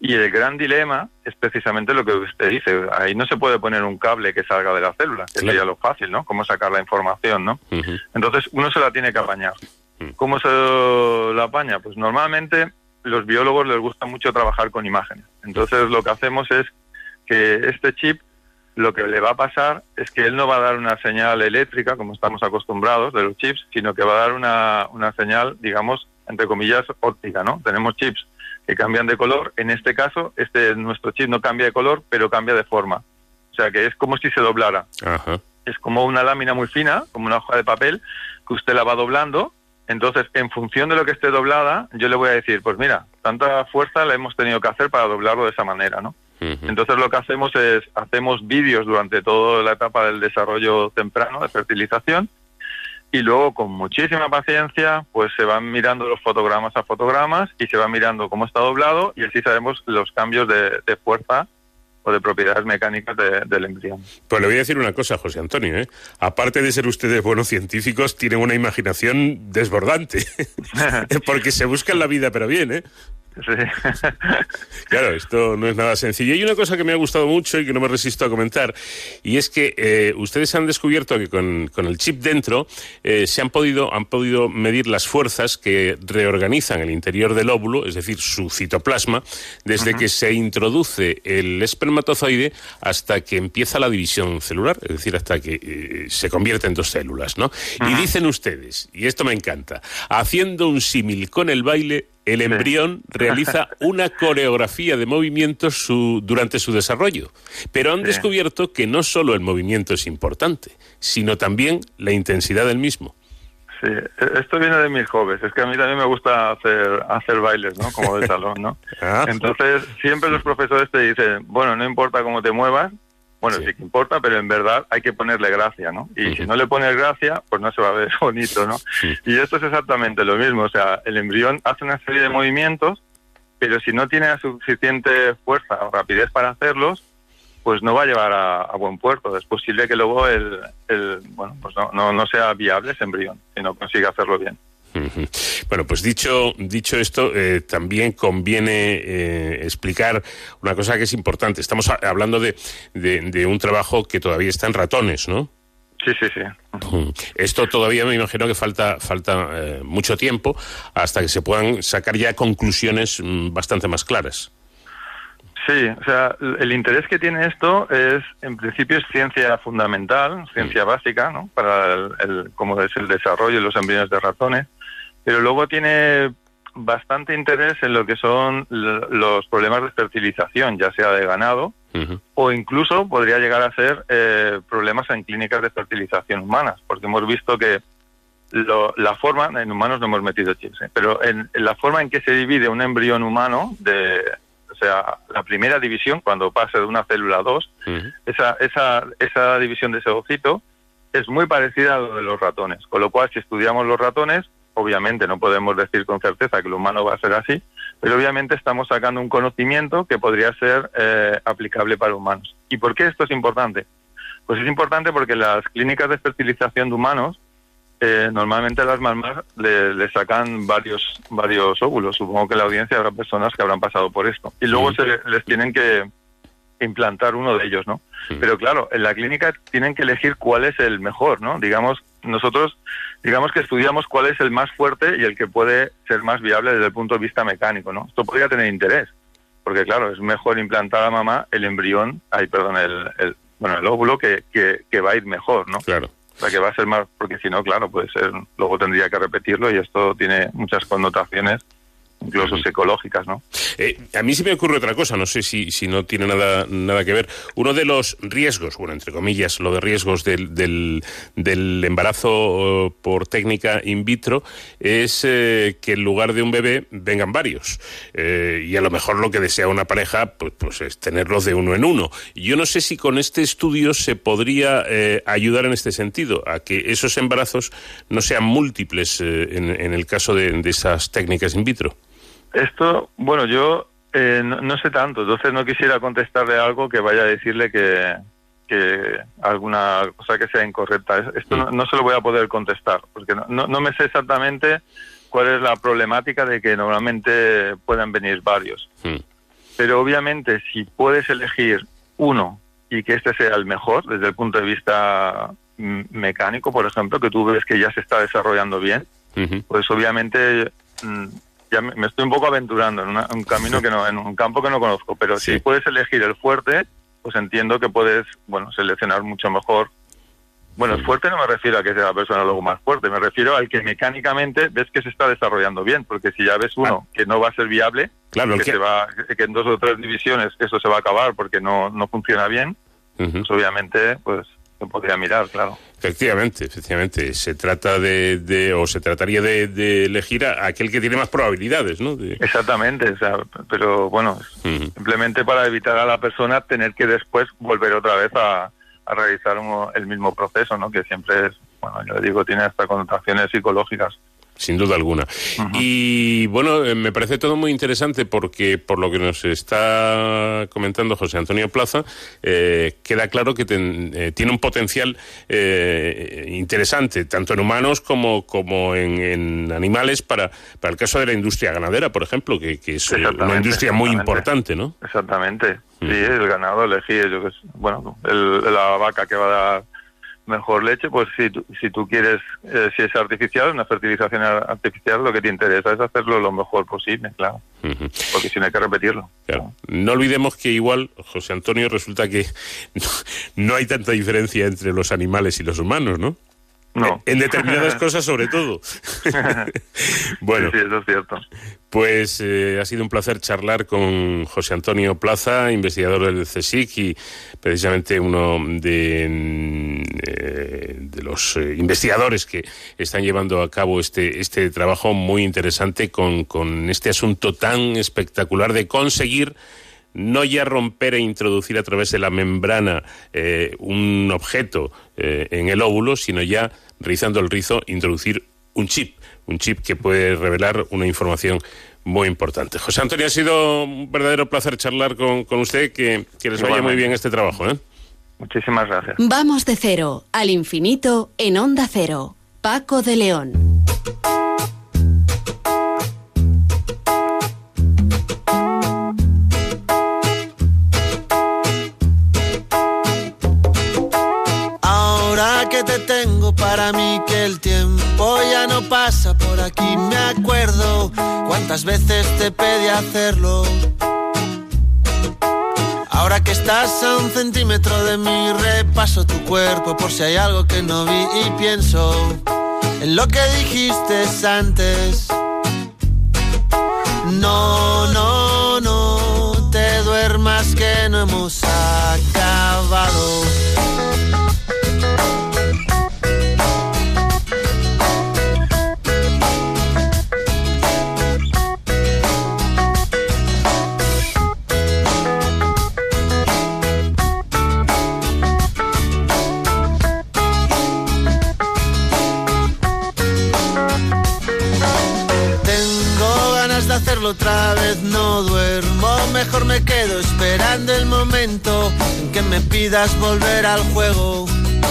y el gran dilema es precisamente lo que usted dice. Ahí no se puede poner un cable que salga de la célula, que sería lo fácil, ¿no? Cómo sacar la información, ¿no? Entonces uno se la tiene que apañar. Mm. ¿Cómo se la apaña? Pues normalmente los biólogos les gusta mucho trabajar con imágenes. Entonces lo que hacemos es que este chip lo que le va a pasar es que él no va a dar una señal eléctrica, como estamos acostumbrados de los chips, sino que va a dar una, una señal, digamos, entre comillas, óptica, ¿no? Tenemos chips que cambian de color. En este caso, este nuestro chip no cambia de color, pero cambia de forma. O sea, que es como si se doblara. Es como una lámina muy fina, como una hoja de papel, que usted la va doblando entonces, en función de lo que esté doblada, yo le voy a decir, pues mira, tanta fuerza la hemos tenido que hacer para doblarlo de esa manera, ¿no? Entonces lo que hacemos es, hacemos vídeos durante toda la etapa del desarrollo temprano de fertilización y luego con muchísima paciencia pues se van mirando los fotogramas a fotogramas y se va mirando cómo está doblado y así sabemos los cambios de, de fuerza o de propiedades mecánicas del embrión. Pues le voy a decir una cosa, José Antonio. ¿eh? Aparte de ser ustedes buenos científicos, tienen una imaginación desbordante. Porque se buscan la vida, pero bien, ¿eh? claro, esto no es nada sencillo. Hay una cosa que me ha gustado mucho y que no me resisto a comentar, y es que eh, ustedes han descubierto que con, el chip dentro eh, se han podido, han podido medir las fuerzas que reorganizan el interior del óvulo, es decir, su citoplasma, desde que se introduce el espermatozoide hasta que empieza la división celular, es decir, hasta que eh, se convierte en dos células, ¿no? Y dicen ustedes, y esto me encanta, haciendo un símil con el baile, el embrión realiza una coreografía de movimientos durante su desarrollo. Pero han descubierto que no solo el movimiento es importante, sino también la intensidad del mismo. Sí, e-, esto viene de mis jóvenes. Es que a mí también me gusta hacer, hacer bailes, ¿no? Como de salón, ¿no? Ah. Entonces, siempre los profesores te dicen, bueno, no importa cómo te muevas, bueno, sí. que importa, pero en verdad hay que ponerle gracia, ¿no? Y si no le pones gracia, pues no se va a ver bonito, ¿no? Y esto es exactamente lo mismo, o sea, el embrión hace una serie de movimientos, pero si no tiene suficiente fuerza o rapidez para hacerlos, pues no va a llevar a, buen puerto. Es posible que luego el, el bueno, pues no, no, no sea viable ese embrión, si no consigue hacerlo bien. Bueno, pues dicho, dicho esto, eh, también conviene eh, explicar una cosa que es importante. Estamos hablando de, de, un trabajo que todavía está en ratones, ¿no? Sí, sí, sí. Esto todavía me imagino que falta, falta eh, mucho tiempo hasta que se puedan sacar ya conclusiones mm, bastante más claras. Sí, o sea, el interés que tiene esto es, en principio, es ciencia fundamental, ciencia básica, ¿no? Para el, el, como es el desarrollo de los embriones de ratones pero luego tiene bastante interés en lo que son los problemas de fertilización, ya sea de ganado o incluso podría llegar a ser eh, problemas en clínicas de fertilización humanas, porque hemos visto que la forma, en humanos no hemos metido chips, ¿eh? pero en, la forma en que se divide un embrión humano, de, o sea, la primera división, cuando pasa de una célula a dos, esa, esa, esa división de ese ovocito es muy parecida a lo de los ratones, con lo cual si estudiamos los ratones, obviamente no podemos decir con certeza que el humano va a ser así, pero obviamente estamos sacando un conocimiento que podría ser eh, aplicable para humanos. ¿Y por qué esto es importante? Pues es importante porque las clínicas de fertilización de humanos eh, normalmente las mamás le, sacan varios varios óvulos. Supongo que en la audiencia habrá personas que habrán pasado por esto. Y luego se les tienen que implantar uno de ellos, ¿no? Pero claro, en la clínica tienen que elegir cuál es el mejor, ¿no? Digamos, nosotros digamos que estudiamos cuál es el más fuerte y el que puede ser más viable desde el punto de vista mecánico, ¿no? Esto podría tener interés, porque claro, es mejor implantar a mamá el embrión, ay, perdón, el, bueno, el óvulo que, que, va a ir mejor, ¿no? Claro. O sea, que va a ser más, porque si no, claro, puede ser, luego tendría que repetirlo y esto tiene muchas connotaciones incluso psicológicas, ¿no? Eh, a mí sí me ocurre otra cosa, no sé si, si no tiene nada, nada que ver. Uno de los riesgos, bueno, entre comillas, lo de riesgos del, del, embarazo eh, por técnica in vitro es eh, que en lugar de un bebé vengan varios. y a lo mejor lo que desea una pareja pues, pues es tenerlos de uno en uno. Yo no sé si con este estudio se podría ayudar en este sentido, a que esos embarazos no sean múltiples en, en, el caso de esas técnicas in vitro. Esto, bueno, yo eh, no, sé tanto, entonces no quisiera contestarle algo que vaya a decirle que, que alguna cosa que sea incorrecta. Esto no, se lo voy a poder contestar, porque no, no, me sé exactamente cuál es la problemática de que normalmente puedan venir varios. Pero obviamente si puedes elegir uno y que este sea el mejor desde el punto de vista mm, mecánico, por ejemplo, que tú ves que ya se está desarrollando bien, pues obviamente mm, ya me, estoy un poco aventurando en un camino que no, en un campo que no conozco, pero si puedes elegir el fuerte, pues entiendo que puedes, bueno, seleccionar mucho mejor. Bueno, el fuerte no me refiero a que sea la persona luego más fuerte, me refiero al que mecánicamente ves que se está desarrollando bien, porque si ya ves uno que no va a ser viable, claro, que, Se va, que en dos o tres divisiones eso se va a acabar porque no, no funciona bien, pues obviamente, pues se podría mirar, claro. Efectivamente, efectivamente. Se trata de, o se trataría de, elegir a aquel que tiene más probabilidades, ¿no? Exactamente, o sea, pero bueno, simplemente para evitar a la persona tener que después volver otra vez a, realizar el mismo proceso, ¿no? Que siempre es, bueno, yo digo, tiene hasta connotaciones psicológicas. Sin duda alguna. Y bueno, eh, me parece todo muy interesante porque por lo que nos está comentando José Antonio Plaza, eh, queda claro que eh, tiene un potencial interesante, tanto en humanos como, como en, animales, para, para el caso de la industria ganadera, por ejemplo, que, es una industria muy importante, ¿no? Exactamente. Sí, el ganado elegir, yo que bueno, la vaca que va a dar mejor leche, pues si, si tú quieres, eh, si es artificial, una fertilización artificial, lo que te interesa es hacerlo lo mejor posible, claro. Porque si no hay que repetirlo. No olvidemos que igual, José Antonio, resulta que no hay tanta diferencia entre los animales y los humanos, ¿no? No. En determinadas cosas, sobre todo. bueno. Sí, eso es cierto. Pues eh, ha sido un placer charlar con José Antonio Plaza, investigador del CSIC y precisamente uno de, eh, de los eh, investigadores que están llevando a cabo este, este trabajo muy interesante con, con este asunto tan espectacular de conseguir no ya romper e introducir a través de la membrana eh, un objeto eh, en el óvulo, sino ya, rizando el rizo, introducir un chip, un chip que puede revelar una información muy importante. José Antonio, ha sido un verdadero placer charlar con, usted, que, que les vaya muy bien este trabajo. ¿eh? Muchísimas gracias. Vamos de cero al infinito en onda cero. Paco de León. Para mí que el tiempo ya no pasa por aquí. Me acuerdo cuántas veces te pedí hacerlo. Ahora que estás a un centímetro de mí, repaso tu cuerpo por si hay algo que no vi y pienso en lo que dijiste antes. No, no, no, te duermas que no hemos acabado. Otra vez no duermo, mejor me quedo esperando el momento en que me pidas volver al juego.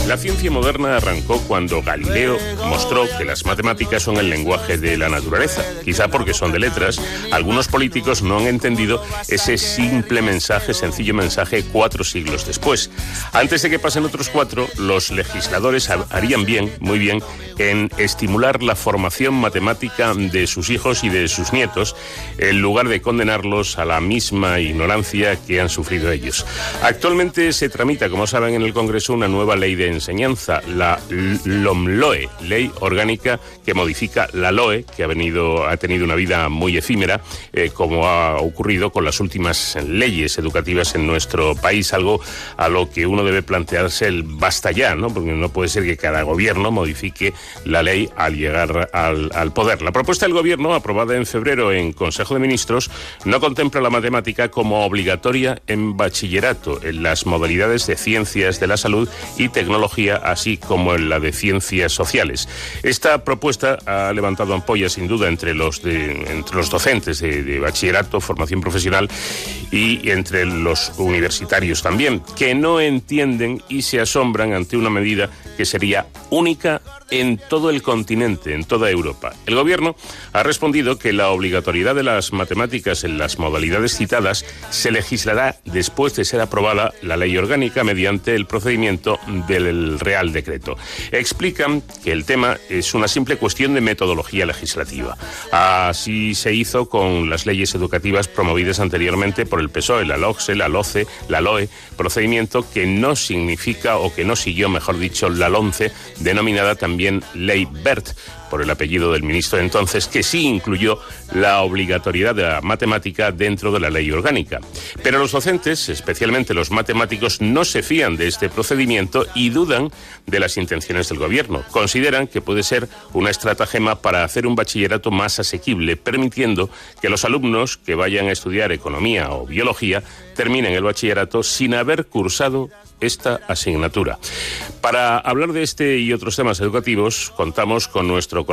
La ciencia moderna arrancó cuando Galileo mostró que las matemáticas son el lenguaje de la naturaleza. Quizá porque son de letras, algunos políticos no han entendido ese simple mensaje, sencillo mensaje, cuatro siglos después. Antes de que pasen otros cuatro, los legisladores harían bien, muy bien, en estimular la formación matemática de sus hijos y de sus nietos, en lugar de condenarlos a la misma ignorancia que han sufrido ellos. Actualmente se tramita, como saben, en el Congreso una nueva ley de enseñanza, la LOMLOE, ley orgánica que modifica la LOE, que ha, venido, ha tenido una vida muy efímera, eh, como ha ocurrido con las últimas leyes educativas en nuestro país, algo a lo que uno debe plantearse el basta ya, ¿no? porque no puede ser que cada gobierno modifique la ley al llegar al, al poder. La propuesta del gobierno, aprobada en febrero en Consejo de Ministros, no contempla la matemática como obligatoria en bachillerato, en las modalidades de ciencias de la salud y tecnología así como en la de ciencias sociales. Esta propuesta ha levantado ampollas, sin duda, entre los, entre los docentes de, bachillerato, formación profesional y entre los universitarios también, que no entienden y se asombran ante una medida que sería única en todo el continente, en toda Europa. El Gobierno ha respondido que la obligatoriedad de las matemáticas en las modalidades citadas se legislará después de ser aprobada la ley orgánica mediante el procedimiento del Real Decreto. Explican que el tema es una simple cuestión de metodología legislativa. Así se hizo con las leyes educativas promovidas anteriormente por el PSOE, la LOCSE, la LOCE, la LOE, procedimiento que no significa o que no siguió, mejor dicho, la LONCE, denominada también Ley Bert, por el apellido del ministro de entonces, que sí incluyó la obligatoriedad de la matemática dentro de la ley orgánica. Pero los docentes, especialmente los matemáticos, no se fían de este procedimiento y dudan de las intenciones del gobierno. Consideran que puede ser una estratagema para hacer un bachillerato más asequible, permitiendo que los alumnos que vayan a estudiar economía o biología terminen el bachillerato sin haber cursado esta asignatura. Para hablar de este y otros temas educativos, contamos con nuestro eh,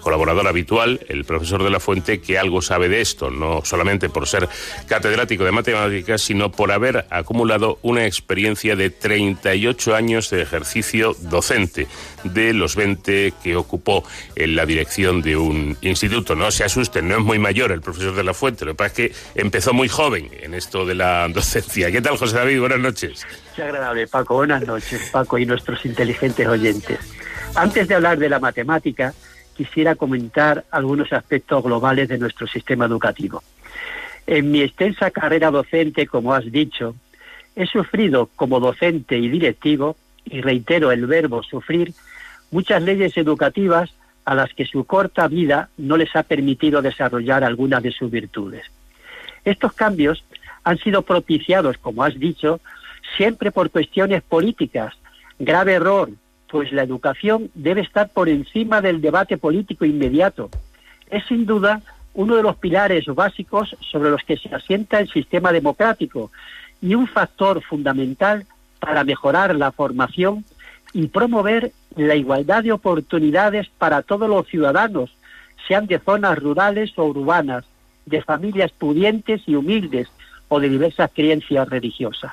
colaborador habitual, el profesor de la Fuente, que algo sabe de esto, no solamente por ser catedrático de matemáticas, sino por haber acumulado una experiencia de 38 años de ejercicio docente, de los 20 que ocupó en la dirección de un instituto. No se asusten, no es muy mayor el profesor de la Fuente, lo que pasa es que empezó muy joven en esto de la docencia. ¿Qué tal, José David? Buenas noches. Qué agradable, Paco. Buenas noches, Paco, y nuestros inteligentes oyentes. Antes de hablar de la matemática, quisiera comentar algunos aspectos globales de nuestro sistema educativo. En mi extensa carrera docente, como has dicho, he sufrido como docente y directivo, y reitero el verbo sufrir, muchas leyes educativas a las que su corta vida no les ha permitido desarrollar algunas de sus virtudes. Estos cambios han sido propiciados, como has dicho, siempre por cuestiones políticas. Grave error, pues la educación debe estar por encima del debate político inmediato. Es sin duda uno de los pilares básicos sobre los que se asienta el sistema democrático y un factor fundamental para mejorar la formación y promover la igualdad de oportunidades para todos los ciudadanos, sean de zonas rurales o urbanas, de familias pudientes y humildes o de diversas creencias religiosas.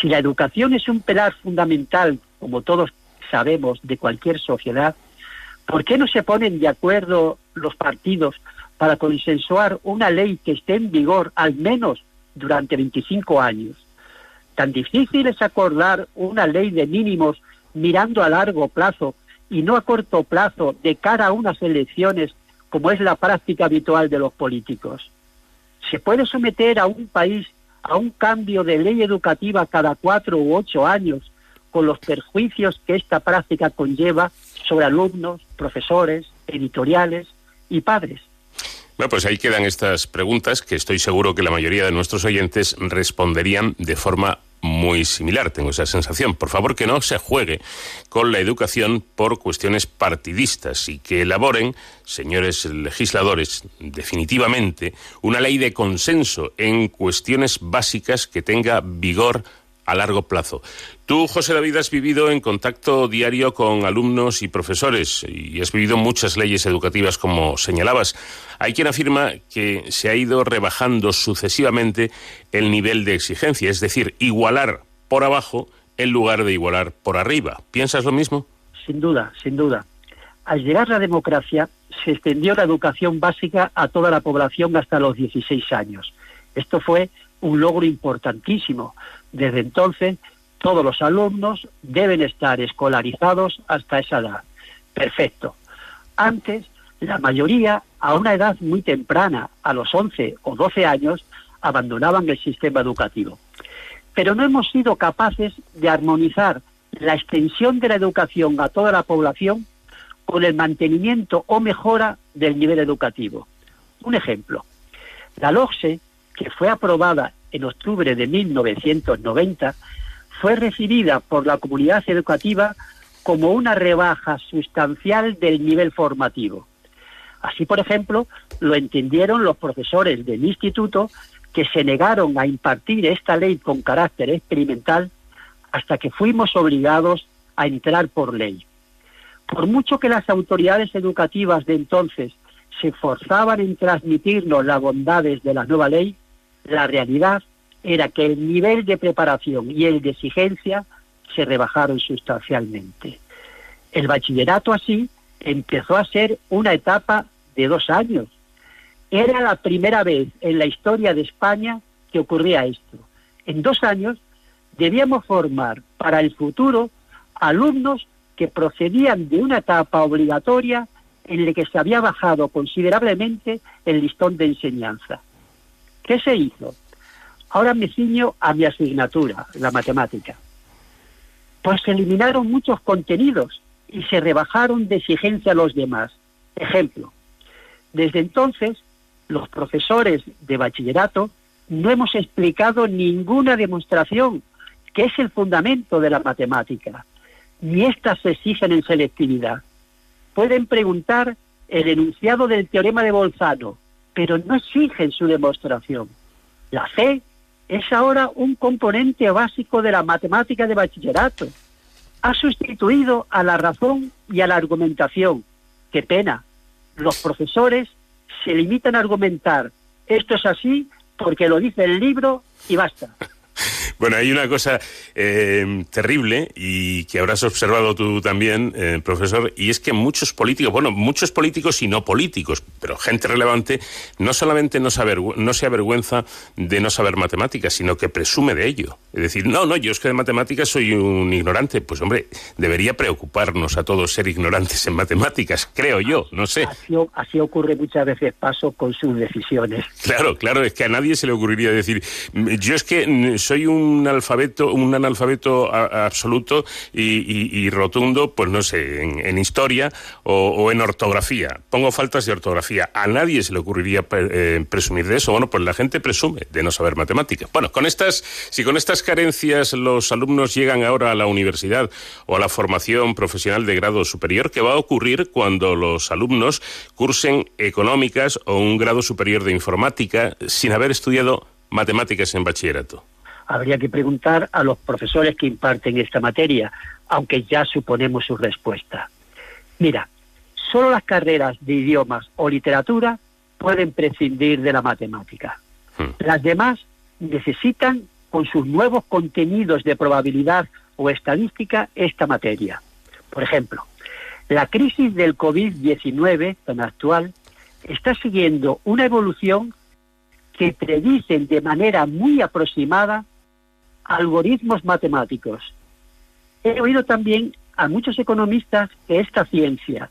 Si la educación es un pilar fundamental, como todos sabemos, de cualquier sociedad, ¿por qué no se ponen de acuerdo los partidos para consensuar una ley que esté en vigor al menos durante 25 años? Tan difícil es acordar una ley de mínimos mirando a largo plazo y no a corto plazo de cara a unas elecciones como es la práctica habitual de los políticos. Se puede someter a un país a un cambio de ley educativa cada cuatro u ocho años con los perjuicios que esta práctica conlleva sobre alumnos, profesores, editoriales y padres. Bueno, pues ahí quedan estas preguntas que estoy seguro que la mayoría de nuestros oyentes responderían de forma muy similar, tengo esa sensación. Por favor, que no se juegue con la educación por cuestiones partidistas y que elaboren, señores legisladores, definitivamente una ley de consenso en cuestiones básicas que tenga vigor a largo plazo. Tú, José David, has vivido en contacto diario con alumnos y profesores y has vivido muchas leyes educativas, como señalabas. Hay quien afirma que se ha ido rebajando sucesivamente el nivel de exigencia, es decir, igualar por abajo en lugar de igualar por arriba. ¿Piensas lo mismo? Sin duda, sin duda. Al llegar la democracia, se extendió la educación básica a toda la población hasta los 16 años. Esto fue un logro importantísimo. Desde entonces, todos los alumnos deben estar escolarizados hasta esa edad. Perfecto. Antes, la mayoría, a una edad muy temprana, a los 11 o 12 años, abandonaban el sistema educativo. Pero no hemos sido capaces de armonizar la extensión de la educación a toda la población con el mantenimiento o mejora del nivel educativo. Un ejemplo, la LOCSE, que fue aprobada en octubre de 1990, fue recibida por la comunidad educativa como una rebaja sustancial del nivel formativo. Así, por ejemplo, lo entendieron los profesores del instituto que se negaron a impartir esta ley con carácter experimental hasta que fuimos obligados a entrar por ley. Por mucho que las autoridades educativas de entonces se esforzaban en transmitirnos las bondades de la nueva ley, la realidad era que el nivel de preparación y el de exigencia se rebajaron sustancialmente. El bachillerato así empezó a ser una etapa de dos años. Era la primera vez en la historia de España que ocurría esto. En dos años debíamos formar para el futuro alumnos que procedían de una etapa obligatoria en la que se había bajado considerablemente el listón de enseñanza. ¿Qué se hizo? Ahora me ciño a mi asignatura, la matemática. Pues se eliminaron muchos contenidos y se rebajaron de exigencia los demás. Ejemplo, desde entonces los profesores de bachillerato no hemos explicado ninguna demostración que es el fundamento de la matemática, ni éstas se exigen en selectividad. Pueden preguntar el enunciado del teorema de Bolzano, pero no exigen su demostración. La fe es ahora un componente básico de la matemática de bachillerato. Ha sustituido a la razón y a la argumentación. Qué pena. Los profesores se limitan a argumentar. Esto es así porque lo dice el libro y basta. Bueno, hay una cosa eh, terrible y que habrás observado tú también, eh, profesor, y es que muchos políticos, bueno, muchos políticos y no políticos, pero gente relevante, no solamente no, saber, no se avergüenza de no saber matemáticas, sino que presume de ello. Es decir, no, no, yo es que de matemáticas soy un ignorante. Pues hombre, debería preocuparnos a todos ser ignorantes en matemáticas, creo yo, no sé. Así, así ocurre muchas veces paso con sus decisiones. Claro, claro, es que a nadie se le ocurriría decir, yo es que soy un un alfabeto, un analfabeto absoluto y, rotundo, pues no sé, en, historia o, en ortografía. Pongo faltas de ortografía. A nadie se le ocurriría eh, presumir de eso. Bueno, pues la gente presume de no saber matemáticas. Bueno, con estas, si con estas carencias los alumnos llegan ahora a la universidad o a la formación profesional de grado superior, ¿qué va a ocurrir cuando los alumnos cursen económicas o un grado superior de informática sin haber estudiado matemáticas en bachillerato? Habría que preguntar a los profesores que imparten esta materia, aunque ya suponemos su respuesta. Mira, solo las carreras de idiomas o literatura pueden prescindir de la matemática. Hmm. Las demás necesitan, con sus nuevos contenidos de probabilidad o estadística, esta materia. Por ejemplo, la crisis del COVID-19 tan actual está siguiendo una evolución que predicen de manera muy aproximada algoritmos matemáticos. He oído también a muchos economistas que esta ciencia,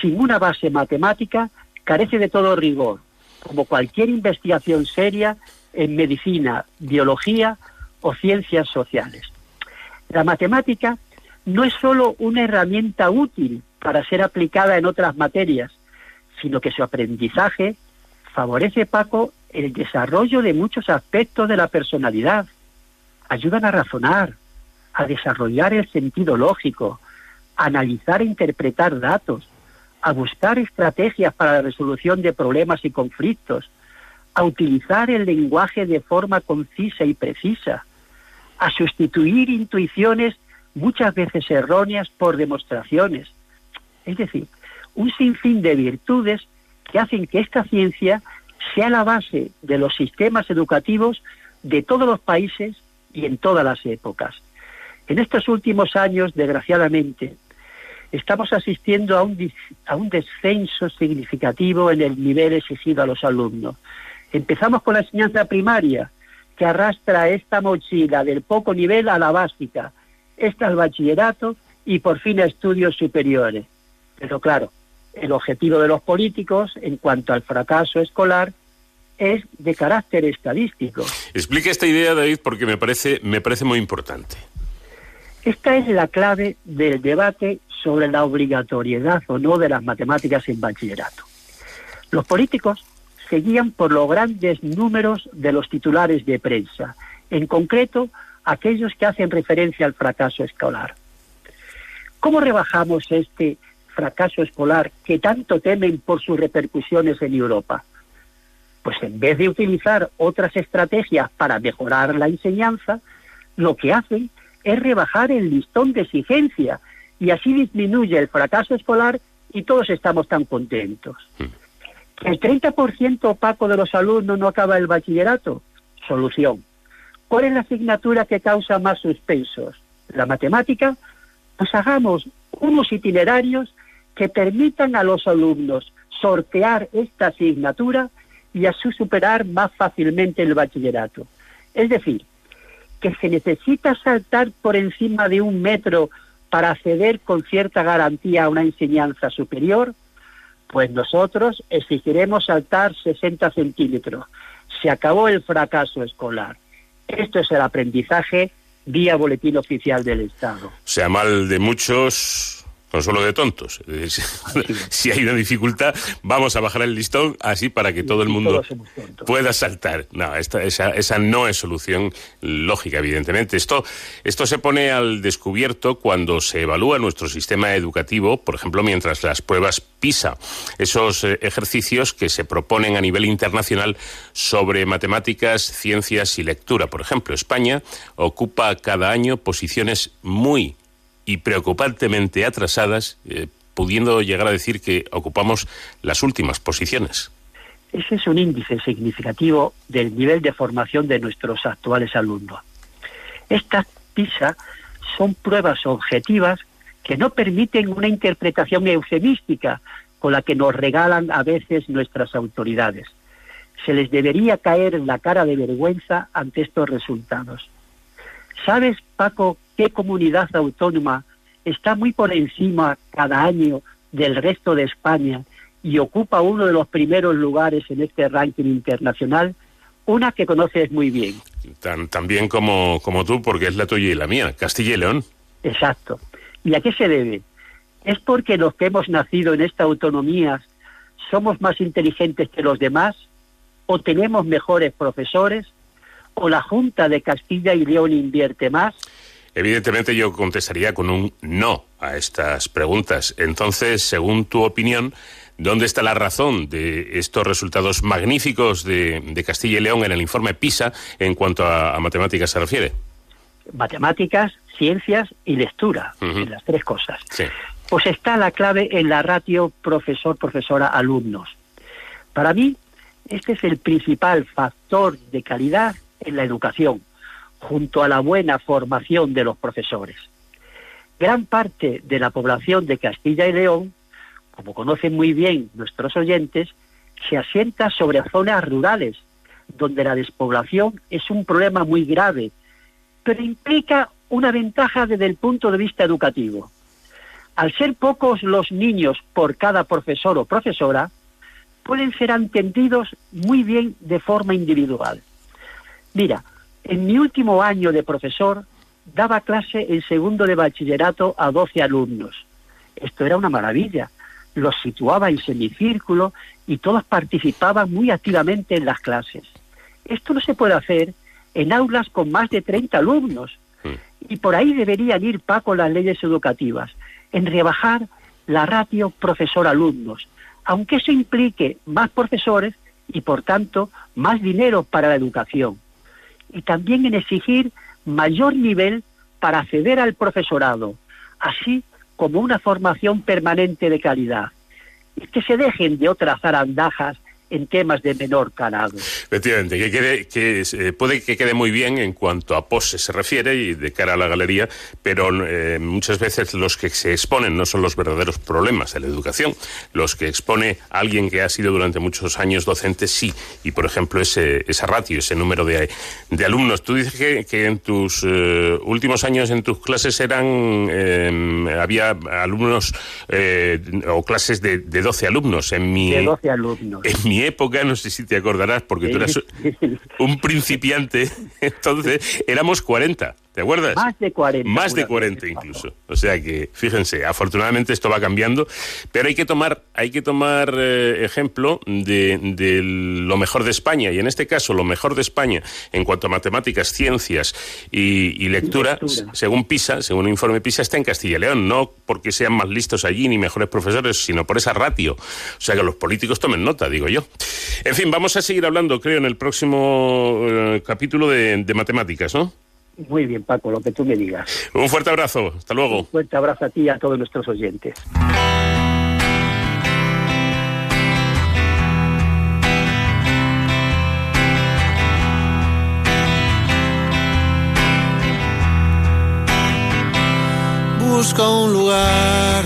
sin una base matemática, carece de todo rigor, como cualquier investigación seria en medicina, biología o ciencias sociales. La matemática no es sólo una herramienta útil para ser aplicada en otras materias, sino que su aprendizaje favorece, Paco, el desarrollo de muchos aspectos de la personalidad, ayudan a razonar, a desarrollar el sentido lógico, a analizar e interpretar datos, a buscar estrategias para la resolución de problemas y conflictos, a utilizar el lenguaje de forma concisa y precisa, a sustituir intuiciones muchas veces erróneas por demostraciones. Es decir, un sinfín de virtudes que hacen que esta ciencia sea la base de los sistemas educativos de todos los países y en todas las épocas. En estos últimos años, desgraciadamente, estamos asistiendo a un, a un descenso significativo en el nivel exigido a los alumnos. Empezamos con la enseñanza primaria, que arrastra esta mochila del poco nivel a la básica, esta al bachillerato y por fin a estudios superiores. Pero claro, el objetivo de los políticos en cuanto al fracaso escolar es de carácter estadístico. Explique esta idea, David, porque me parece, me parece muy importante. Esta es la clave del debate sobre la obligatoriedad o no de las matemáticas en bachillerato. Los políticos seguían por los grandes números de los titulares de prensa, en concreto aquellos que hacen referencia al fracaso escolar. ¿Cómo rebajamos este fracaso escolar que tanto temen por sus repercusiones en Europa? Pues en vez de utilizar otras estrategias para mejorar la enseñanza, lo que hacen es rebajar el listón de exigencia y así disminuye el fracaso escolar y todos estamos tan contentos. Hmm. ¿El 30% opaco de los alumnos no acaba el bachillerato? Solución. ¿Cuál es la asignatura que causa más suspensos? ¿La matemática? Pues hagamos unos itinerarios que permitan a los alumnos sortear esta asignatura y así superar más fácilmente el bachillerato. Es decir, que se necesita saltar por encima de un metro para acceder con cierta garantía a una enseñanza superior, pues nosotros exigiremos saltar 60 centímetros. Se acabó el fracaso escolar. Esto es el aprendizaje vía boletín oficial del Estado. Sea, mal de muchos, consuelo de tontos. si hay una dificultad, vamos a bajar el listón así para que todo el mundo pueda saltar. No, esta, esa, esa no es solución lógica, evidentemente. Esto, esto se pone al descubierto cuando se evalúa nuestro sistema educativo, por ejemplo, mientras las pruebas PISA, esos eh, ejercicios que se proponen a nivel internacional sobre matemáticas, ciencias y lectura. Por ejemplo, España ocupa cada año posiciones muy y preocupantemente atrasadas, eh, pudiendo llegar a decir que ocupamos las últimas posiciones. Ese es un índice significativo del nivel de formación de nuestros actuales alumnos. Estas PISA son pruebas objetivas que no permiten una interpretación eufemística con la que nos regalan a veces nuestras autoridades. Se les debería caer la cara de vergüenza ante estos resultados. ¿Sabes, Paco, qué comunidad autónoma está muy por encima cada año del resto de España y ocupa uno de los primeros lugares en este ranking internacional, una que conoces muy bien. Tan, bien como, como tú, porque es la tuya y la mía, Castilla y León. Exacto. ¿Y a qué se debe? ¿Es porque los que hemos nacido en esta autonomía somos más inteligentes que los demás? ¿O tenemos mejores profesores? ¿O la Junta de Castilla y León invierte más? Evidentemente yo contestaría con un no a estas preguntas. Entonces, según tu opinión, ¿dónde está la razón de estos resultados magníficos de, Castilla y León en el informe PISA en cuanto a, matemáticas se refiere? Matemáticas, ciencias y lectura, las tres cosas. Pues está la clave en la ratio profesor-profesora-alumnos. Para mí, este es el principal factor de calidad en la educación junto a la buena formación de los profesores. Gran parte de la población de Castilla y León, como conocen muy bien nuestros oyentes, se asienta sobre zonas rurales, donde la despoblación es un problema muy grave, pero implica una ventaja desde el punto de vista educativo. Al ser pocos los niños por cada profesor o profesora, pueden ser entendidos muy bien de forma individual. Mira, en mi último año de profesor, daba clase en segundo de bachillerato a 12 alumnos. Esto era una maravilla. Los situaba en semicírculo y todos participaban muy activamente en las clases. Esto no se puede hacer en aulas con más de 30 alumnos. Y por ahí deberían ir, Paco, las leyes educativas, en rebajar la ratio profesor-alumnos, aunque eso implique más profesores y, por tanto, más dinero para la educación y también en exigir mayor nivel para acceder al profesorado, así como una formación permanente de calidad. Y que se dejen de otras zarandajas en temas de menor calado. Efectivamente, que, quede, que eh, puede que quede muy bien en cuanto a pose se refiere y de cara a la galería, pero eh, muchas veces los que se exponen no son los verdaderos problemas de la educación. Los que expone alguien que ha sido durante muchos años docente, sí. Y, por ejemplo, ese, esa ratio, ese número de, de alumnos. Tú dices que, que en tus eh, últimos años en tus clases eran había alumnos o clases de, de 12 alumnos. En mi, de 12 alumnos. En mi época, no sé si te acordarás, porque tú eras un principiante, entonces éramos 40. ¿Te acuerdas? Más de 40. Más de 40 incluso. O sea que, fíjense, afortunadamente esto va cambiando, pero hay que tomar, hay que tomar eh, ejemplo de, de, lo mejor de España, y en este caso lo mejor de España en cuanto a matemáticas, ciencias y, lectura, según PISA, según el informe PISA, está en Castilla y León, no porque sean más listos allí ni mejores profesores, sino por esa ratio. O sea que los políticos tomen nota, digo yo. En fin, vamos a seguir hablando, creo, en el próximo eh, capítulo de, de matemáticas, ¿no? Muy bien, Paco, lo que tú me digas. Un fuerte abrazo, hasta luego. Un fuerte abrazo a ti y a todos nuestros oyentes. Busco un lugar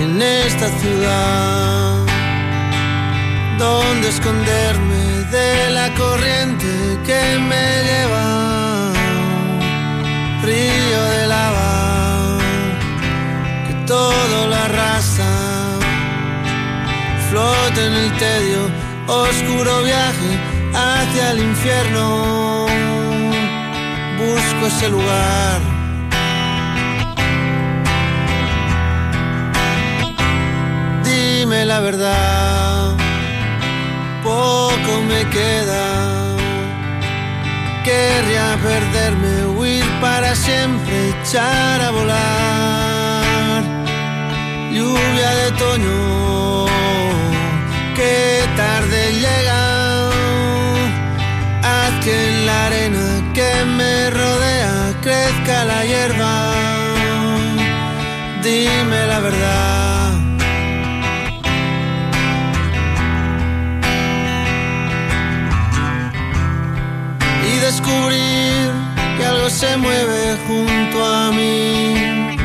en esta ciudad donde esconderme de la corriente que me lleva brillo de lava que todo lo arrasa. Flota en el tedio, oscuro viaje hacia el infierno. Busco ese lugar. Dime la verdad, poco me queda Querría perderme, huir para siempre, echar a volar. Lluvia de otoño, qué tarde llega. Haz que en la arena que me rodea crezca la hierba. Dime la verdad. Descubrir que algo se mueve junto a mí.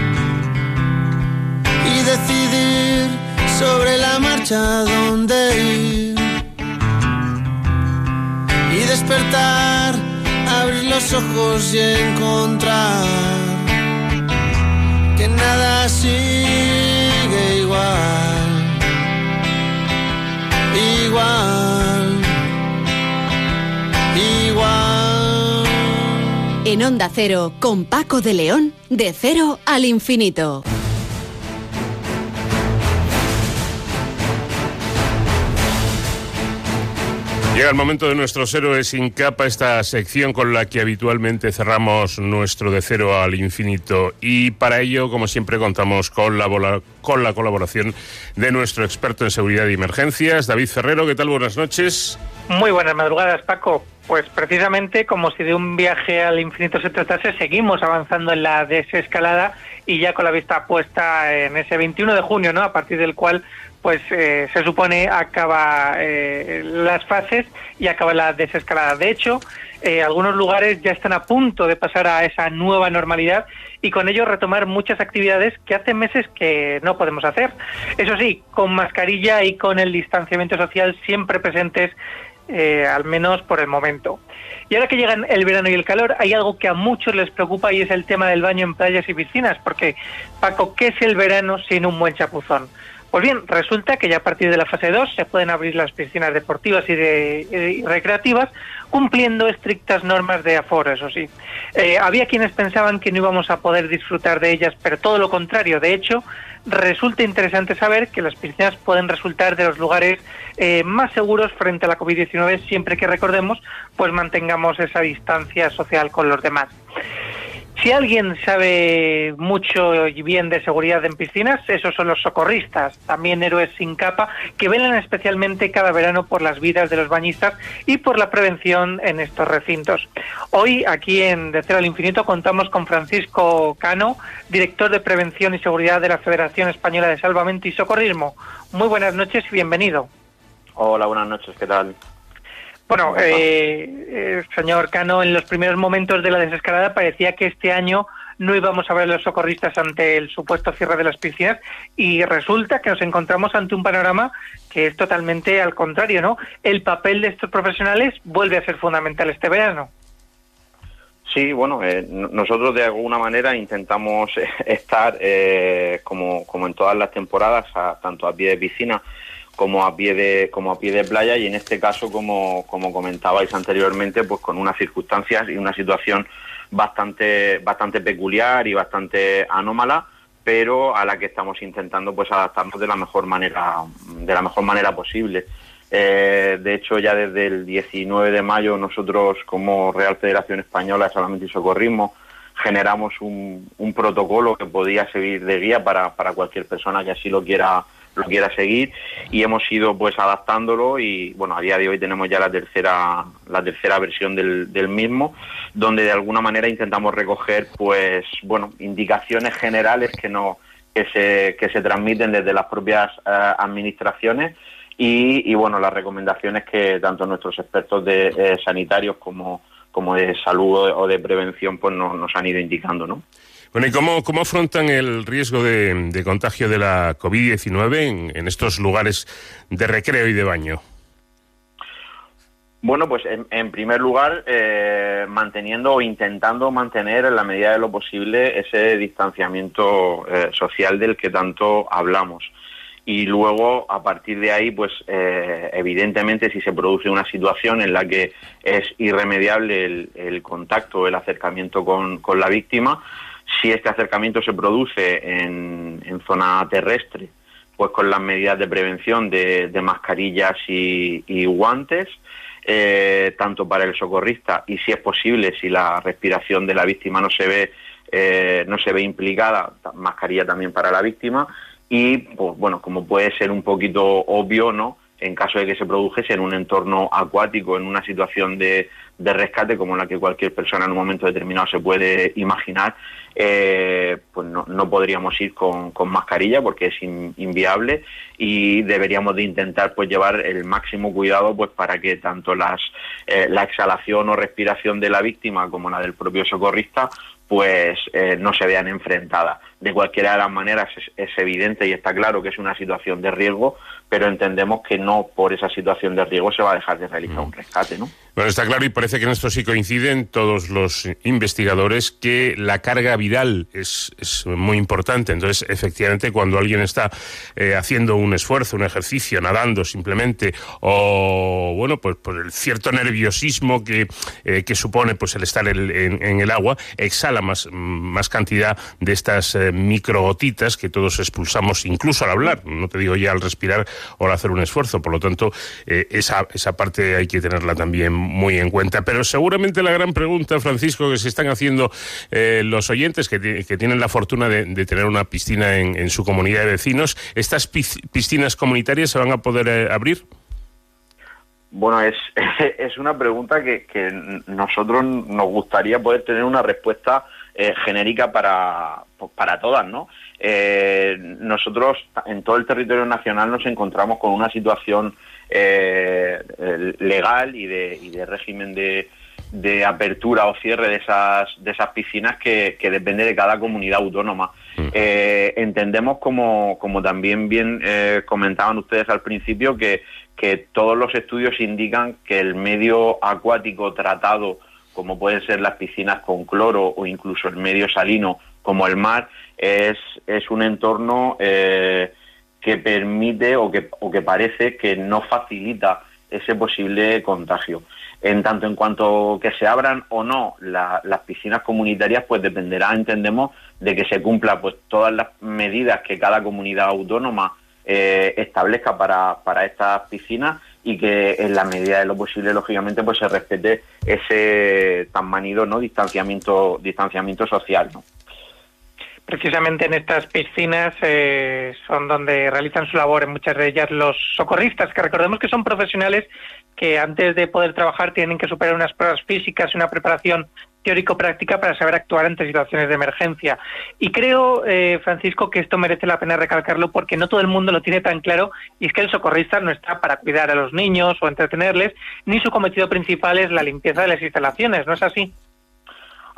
Y decidir sobre la marcha dónde ir. Y despertar, abrir los ojos y encontrar que nada sigue igual. Igual. Igual. En Onda Cero, con Paco de León, de cero al infinito. Llega el momento de nuestros héroes sin capa, esta sección con la que habitualmente cerramos nuestro de cero al infinito. Y para ello, como siempre, contamos con la, bola- con la colaboración de nuestro experto en seguridad y emergencias, David Ferrero. ¿Qué tal? Buenas noches. Muy buenas madrugadas, Paco. Pues precisamente como si de un viaje al infinito se tratase, seguimos avanzando en la desescalada y ya con la vista puesta en ese 21 de junio, ¿no? A partir del cual, pues eh, se supone acaba eh, las fases y acaba la desescalada. De hecho, eh, algunos lugares ya están a punto de pasar a esa nueva normalidad y con ello retomar muchas actividades que hace meses que no podemos hacer. Eso sí, con mascarilla y con el distanciamiento social siempre presentes eh, al menos por el momento. Y ahora que llegan el verano y el calor, hay algo que a muchos les preocupa y es el tema del baño en playas y piscinas, porque, Paco, ¿qué es el verano sin un buen chapuzón? Pues bien, resulta que ya a partir de la fase 2 se pueden abrir las piscinas deportivas y, de, eh, recreativas cumpliendo estrictas normas de aforo, eso sí. Eh, había quienes pensaban que no íbamos a poder disfrutar de ellas, pero todo lo contrario. De hecho, resulta interesante saber que las piscinas pueden resultar de los lugares eh, más seguros frente a la COVID-19 siempre que recordemos, pues mantengamos esa distancia social con los demás. Si alguien sabe mucho y bien de seguridad en piscinas, esos son los socorristas, también héroes sin capa, que velan especialmente cada verano por las vidas de los bañistas y por la prevención en estos recintos. Hoy, aquí en De Cero al Infinito, contamos con Francisco Cano, director de Prevención y Seguridad de la Federación Española de Salvamento y Socorrismo. Muy buenas noches y bienvenido. Hola, buenas noches, ¿qué tal? Bueno, eh, eh, señor Cano, en los primeros momentos de la desescalada parecía que este año no íbamos a ver a los socorristas ante el supuesto cierre de las piscinas y resulta que nos encontramos ante un panorama que es totalmente al contrario, ¿no? El papel de estos profesionales vuelve a ser fundamental este verano. Sí, bueno, eh, nosotros de alguna manera intentamos estar, eh, como, como en todas las temporadas, a- tanto a pie de piscina como a pie de como a pie de playa y en este caso, como, como comentabais anteriormente, pues con unas circunstancias y una situación bastante bastante peculiar y bastante anómala, pero a la que estamos intentando pues adaptarnos de la mejor manera de la mejor manera posible. Eh, de hecho, ya desde el 19 de mayo nosotros como Real Federación Española de Salvamento y Socorrismo generamos un, un protocolo que podía servir de guía para, para cualquier persona que así lo quiera lo quiera seguir y hemos ido pues adaptándolo y bueno a día de hoy tenemos ya la tercera la tercera versión del, del mismo donde de alguna manera intentamos recoger pues bueno indicaciones generales que no que se que se transmiten desde las propias eh, administraciones y, y, bueno las recomendaciones que tanto nuestros expertos de eh, sanitarios como como de salud o de, prevención pues nos, nos han ido indicando no Bueno, ¿y cómo, cómo afrontan el riesgo de, contagio de la COVID-19 en, estos lugares de recreo y de baño? Bueno, pues en, en primer lugar, eh, manteniendo o intentando mantener en la medida de lo posible ese distanciamiento eh, social del que tanto hablamos. Y luego, a partir de ahí, pues eh, evidentemente si se produce una situación en la que es irremediable el, el contacto, el acercamiento con, con, la víctima, si este acercamiento se produce en, zona terrestre, pues con las medidas de prevención de, mascarillas y, guantes, eh, tanto para el socorrista y si es posible, si la respiración de la víctima no se ve eh, no se ve implicada, mascarilla también para la víctima y pues bueno, como puede ser un poquito obvio, ¿no? En caso de que se produjese en un entorno acuático, en una situación de, de rescate como la que cualquier persona en un momento determinado se puede imaginar, eh, pues no, no, podríamos ir con, con, mascarilla porque es inviable y deberíamos de intentar pues llevar el máximo cuidado pues para que tanto las, eh, la exhalación o respiración de la víctima como la del propio socorrista pues eh, no se vean enfrentadas. De cualquiera de las maneras es, evidente y está claro que es una situación de riesgo, pero entendemos que no por esa situación de riesgo se va a dejar de realizar un rescate, ¿no? Bueno, está claro y parece que en esto sí coinciden todos los investigadores que la carga viral es, es muy importante. Entonces, efectivamente, cuando alguien está eh, haciendo un esfuerzo, un ejercicio, nadando simplemente, o bueno, pues por el cierto nerviosismo que, eh, que supone pues el estar en, en, el agua, exhala más, más cantidad de estas eh, microgotitas que todos expulsamos incluso al hablar, no te digo ya al respirar o al hacer un esfuerzo. Por lo tanto, esa, esa parte hay que tenerla también muy en cuenta. Pero seguramente la gran pregunta, Francisco, que se están haciendo eh, los oyentes que, tienen la fortuna de, tener una piscina en, su comunidad de vecinos, ¿estas piscinas comunitarias se van a poder eh, abrir? Bueno, es, es una pregunta que, nosotros nos gustaría poder tener una respuesta eh, genérica para, para todas, ¿no? Nosotros en todo el territorio nacional nos encontramos con una situación eh, legal y de, y de régimen de, de, apertura o cierre de esas, de esas piscinas que, que depende de cada comunidad autónoma. Mm. Eh, entendemos, como, como también bien eh, comentaban ustedes al principio, que, que todos los estudios indican que el medio acuático tratado, como pueden ser las piscinas con cloro o incluso el medio salino como el mar, es, es un entorno eh, que permite o que, o que parece que no facilita ese posible contagio. En tanto en cuanto que se abran o no las piscinas comunitarias, pues dependerá, entendemos, de que se cumpla pues todas las medidas que cada comunidad autónoma eh, establezca para, para estas piscinas y que en la medida de lo posible, lógicamente, pues se respete ese tan manido no distanciamiento, distanciamiento social, ¿no? Precisamente en estas piscinas eh, son donde realizan su labor, en muchas de ellas los socorristas, que recordemos que son profesionales que antes de poder trabajar tienen que superar unas pruebas físicas y una preparación teórico-práctica para saber actuar ante situaciones de emergencia. Y creo, eh, Francisco, que esto merece la pena recalcarlo porque no todo el mundo lo tiene tan claro y es que el socorrista no está para cuidar a los niños o entretenerles, ni su cometido principal es la limpieza de las instalaciones, ¿no es así?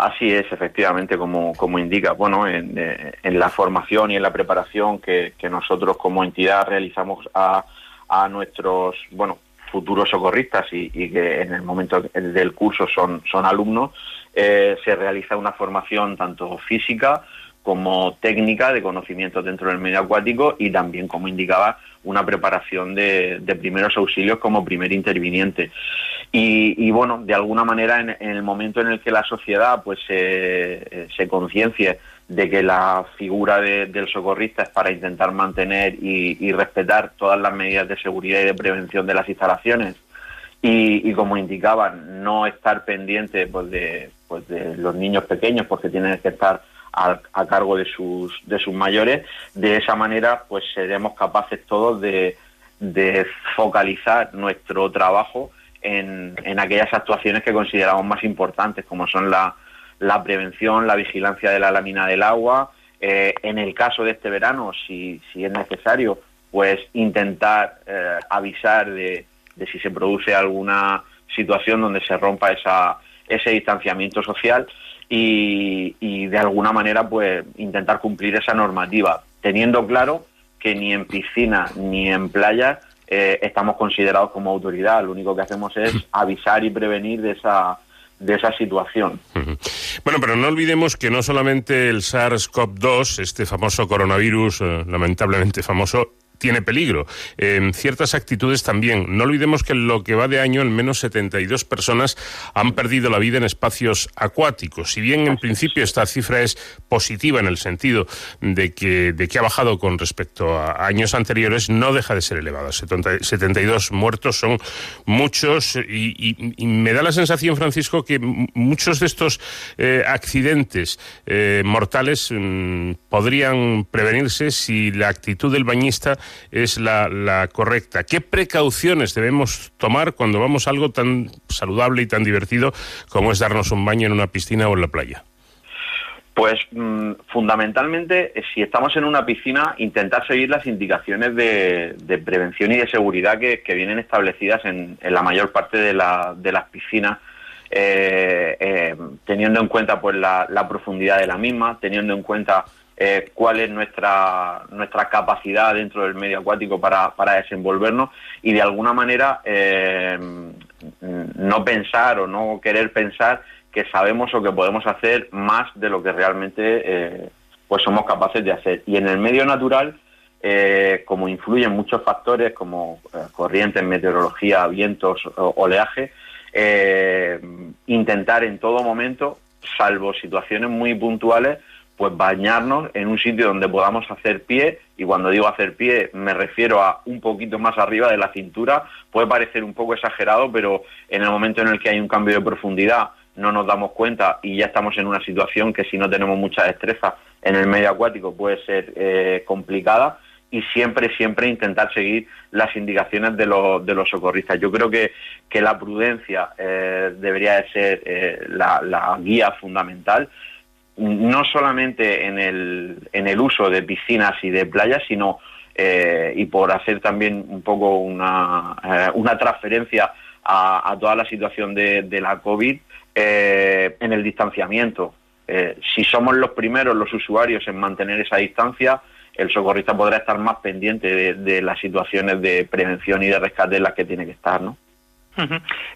Así es, efectivamente, como, como indica. Bueno, en, eh, en, la formación y en la preparación que, que nosotros como entidad realizamos a, a nuestros, bueno, futuros socorristas y, y, que en el momento del curso son, son alumnos, eh, se realiza una formación tanto física como técnica de conocimiento dentro del medio acuático y también, como indicaba, una preparación de, de primeros auxilios como primer interviniente. Y, bueno, de alguna manera, en, el momento en el que la sociedad pues se, se conciencie de que la figura del socorrista es para intentar mantener y, respetar todas las medidas de seguridad y de prevención de las instalaciones y, como indicaban, no estar pendiente pues, de, pues, de los niños pequeños porque tienen que estar a, a, cargo de sus, de sus mayores, de esa manera pues seremos capaces todos de, de focalizar nuestro trabajo en, en aquellas actuaciones que consideramos más importantes, como son la, la prevención, la vigilancia de la lámina del agua, eh, en el caso de este verano, si, si es necesario, pues intentar eh, avisar de, de, si se produce alguna situación donde se rompa esa, ese distanciamiento social y, y, de alguna manera pues intentar cumplir esa normativa, teniendo claro que ni en piscina ni en playa eh, estamos considerados como autoridad. Lo único que hacemos es avisar y prevenir de esa de esa situación. Bueno, pero no olvidemos que no solamente el SARS-CoV-2, este famoso coronavirus, eh, lamentablemente famoso, tiene peligro. En ciertas actitudes también. No olvidemos que en lo que va de año, al menos 72 personas han perdido la vida en espacios acuáticos. Si bien en principio esta cifra es positiva en el sentido de que, de que ha bajado con respecto a años anteriores, no deja de ser elevada. 72 muertos son muchos y, me da la sensación, Francisco, que muchos de estos eh, accidentes eh, mortales mm, podrían prevenirse si la actitud del bañista es la, correcta. ¿Qué precauciones debemos tomar cuando vamos a algo tan saludable y tan divertido como es darnos un baño en una piscina o en la playa? Pues mm, fundamentalmente, si estamos en una piscina, intentar seguir las indicaciones de, prevención y de seguridad que, vienen establecidas en, la mayor parte de, las piscinas, eh, eh, teniendo en cuenta pues la, la, profundidad de la misma, teniendo en cuenta eh, cuál es nuestra, nuestra capacidad dentro del medio acuático para, para desenvolvernos y de alguna manera eh, no pensar o no querer pensar que sabemos o que podemos hacer más de lo que realmente eh, pues somos capaces de hacer. Y en el medio natural, como influyen muchos factores como corrientes, meteorología, vientos, oleaje, intentar en todo momento, salvo situaciones muy puntuales, pues bañarnos en un sitio donde podamos hacer pie, y cuando digo hacer pie me refiero a un poquito más arriba de la cintura, puede parecer un poco exagerado, pero en el momento en el que hay un cambio de profundidad no nos damos cuenta y ya estamos en una situación que si no tenemos mucha destreza en el medio acuático puede ser eh, complicada y siempre, siempre intentar seguir las indicaciones de, los, de los socorristas. Yo creo que, que la prudencia eh, debería de ser eh, la, la guía fundamental no solamente en el, en el uso de piscinas y de playas, sino eh, y por hacer también un poco una, eh, una transferencia a, toda la situación de, la COVID eh, en el distanciamiento. si somos los primeros, los usuarios, en mantener esa distancia, el socorrista podrá estar más pendiente de, de las situaciones de prevención y de rescate en las que tiene que estar, ¿no?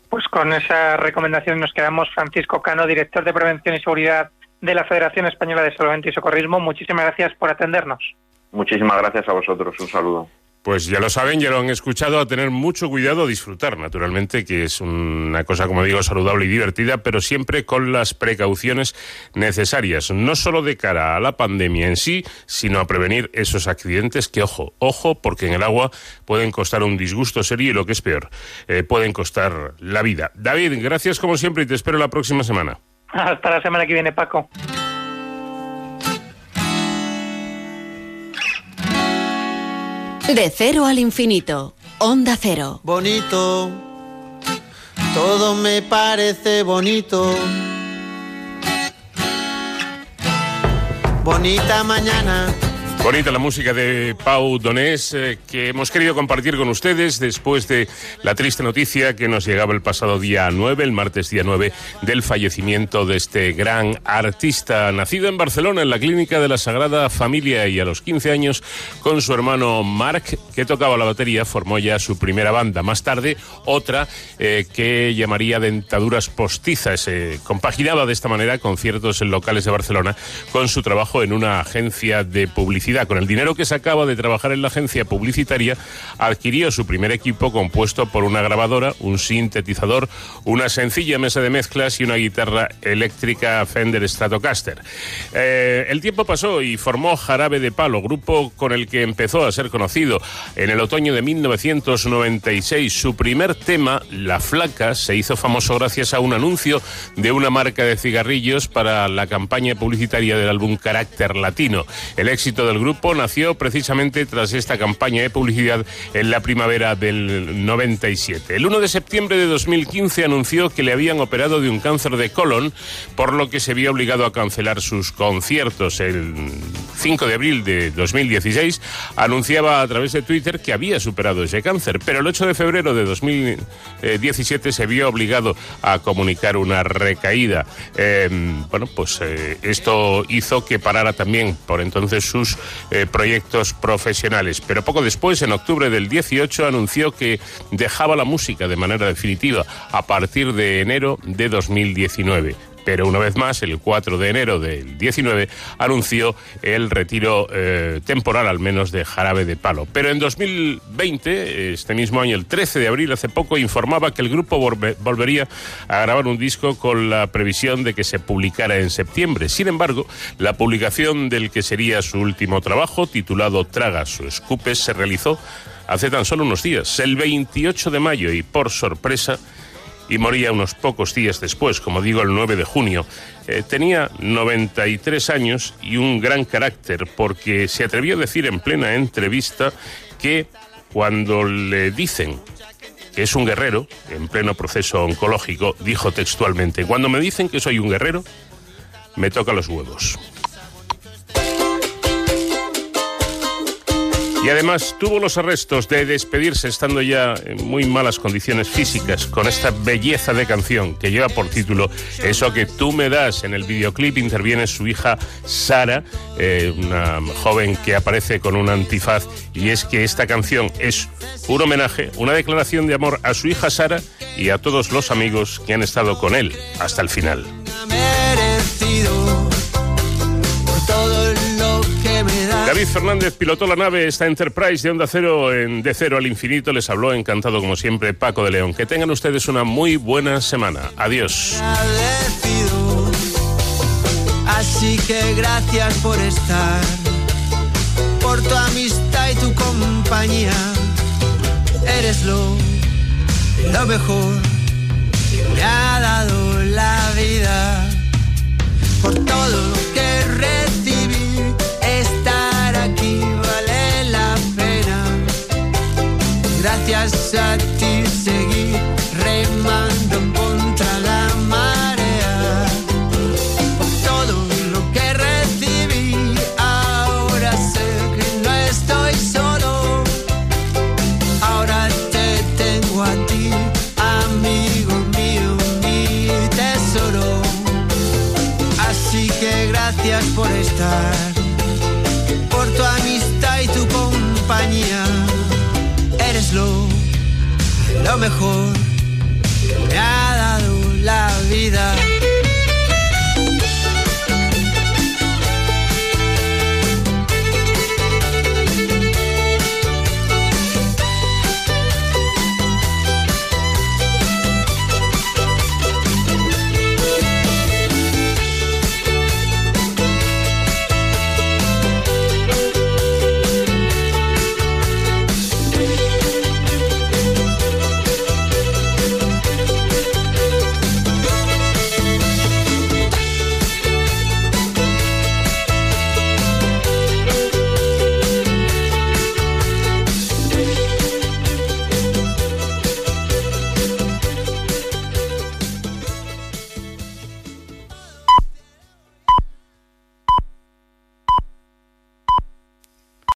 Pues con esa recomendación nos quedamos. Francisco Cano, director de Prevención y Seguridad de la Federación Española de Salvamento y Socorrismo. Muchísimas gracias por atendernos. Muchísimas gracias a vosotros. Un saludo. Pues ya lo saben, ya lo han escuchado, a tener mucho cuidado, a disfrutar, naturalmente, que es una cosa, como digo, saludable y divertida, pero siempre con las precauciones necesarias, no solo de cara a la pandemia en sí, sino a prevenir esos accidentes que, ojo, ojo, porque en el agua pueden costar un disgusto serio y lo que es peor, eh, pueden costar la vida. David, gracias como siempre y te espero la próxima semana. Hasta la semana que viene, Paco. De cero al infinito. Onda cero. Bonito. Todo me parece bonito. Bonita mañana Bonita la música de Pau Donés eh, que hemos querido compartir con ustedes después de la triste noticia que nos llegaba el pasado día 9, el martes día 9, del fallecimiento de este gran artista nacido en Barcelona en la clínica de la Sagrada Familia y a los 15 años con su hermano Marc que tocaba la batería formó ya su primera banda. Más tarde otra eh, que llamaría Dentaduras Postizas. Eh, compaginaba de esta manera conciertos en locales de Barcelona con su trabajo en una agencia de publicidad con el dinero que sacaba de trabajar en la agencia publicitaria, adquirió su primer equipo compuesto por una grabadora, un sintetizador, una sencilla mesa de mezclas y una guitarra eléctrica Fender Stratocaster. Eh, el tiempo pasó y formó Jarabe de Palo, grupo con el que empezó a ser conocido en el otoño de 1996. Su primer tema, La Flaca, se hizo famoso gracias a un anuncio de una marca de cigarrillos para la campaña publicitaria del álbum Carácter Latino. El éxito del grupo nació precisamente tras esta campaña de publicidad en la primavera del 97. El 1 de septiembre de 2015 anunció que le habían operado de un cáncer de colon, por lo que se vio obligado a cancelar sus conciertos. El 5 de abril de 2016 anunciaba a través de Twitter que había superado ese cáncer, pero el 8 de febrero de 2017 se vio obligado a comunicar una recaída. Em, bueno, pues eh, esto hizo que parara también por entonces sus eh, proyectos profesionales. Pero poco después, en octubre del 18, anunció que dejaba la música de manera definitiva a partir de enero de 2019 Pero una vez más, el 4 de enero del 19 anunció el retiro eh, temporal al menos de Jarabe de Palo. Pero en 2020, este mismo año, el 13 de abril, hace poco, informaba que el grupo volvería a grabar un disco con la previsión de que se publicara en septiembre. Sin embargo, la publicación del que sería su último trabajo, titulado Tragas o Escupes, se realizó hace tan solo unos días, el 28 de mayo, y por sorpresa, y moría unos pocos días después, como digo, el 9 de junio. Eh, tenía 93 años y un gran carácter, porque se atrevió a decir en plena entrevista que cuando le dicen que es un guerrero, en pleno proceso oncológico, dijo textualmente, cuando me dicen que soy un guerrero, me toca los huevos. Y además tuvo los arrestos de despedirse estando ya en muy malas condiciones físicas con esta belleza de canción que lleva por título Eso que tú me das. En el videoclip interviene su hija Sara, eh, una joven que aparece con un antifaz y es que esta canción es un homenaje, una declaración de amor a su hija Sara y a todos los amigos que han estado con él hasta el final. David Fernández pilotó la nave, esta Enterprise de Onda Cero en De Cero al Infinito. Les habló encantado como siempre Paco de León. Que tengan ustedes una muy buena semana. Adiós. Así que gracias por estar, por tu amistad y tu compañía. Eres lo, lo mejor que me ha dado la vida, por todo lo que gracias a ti mejor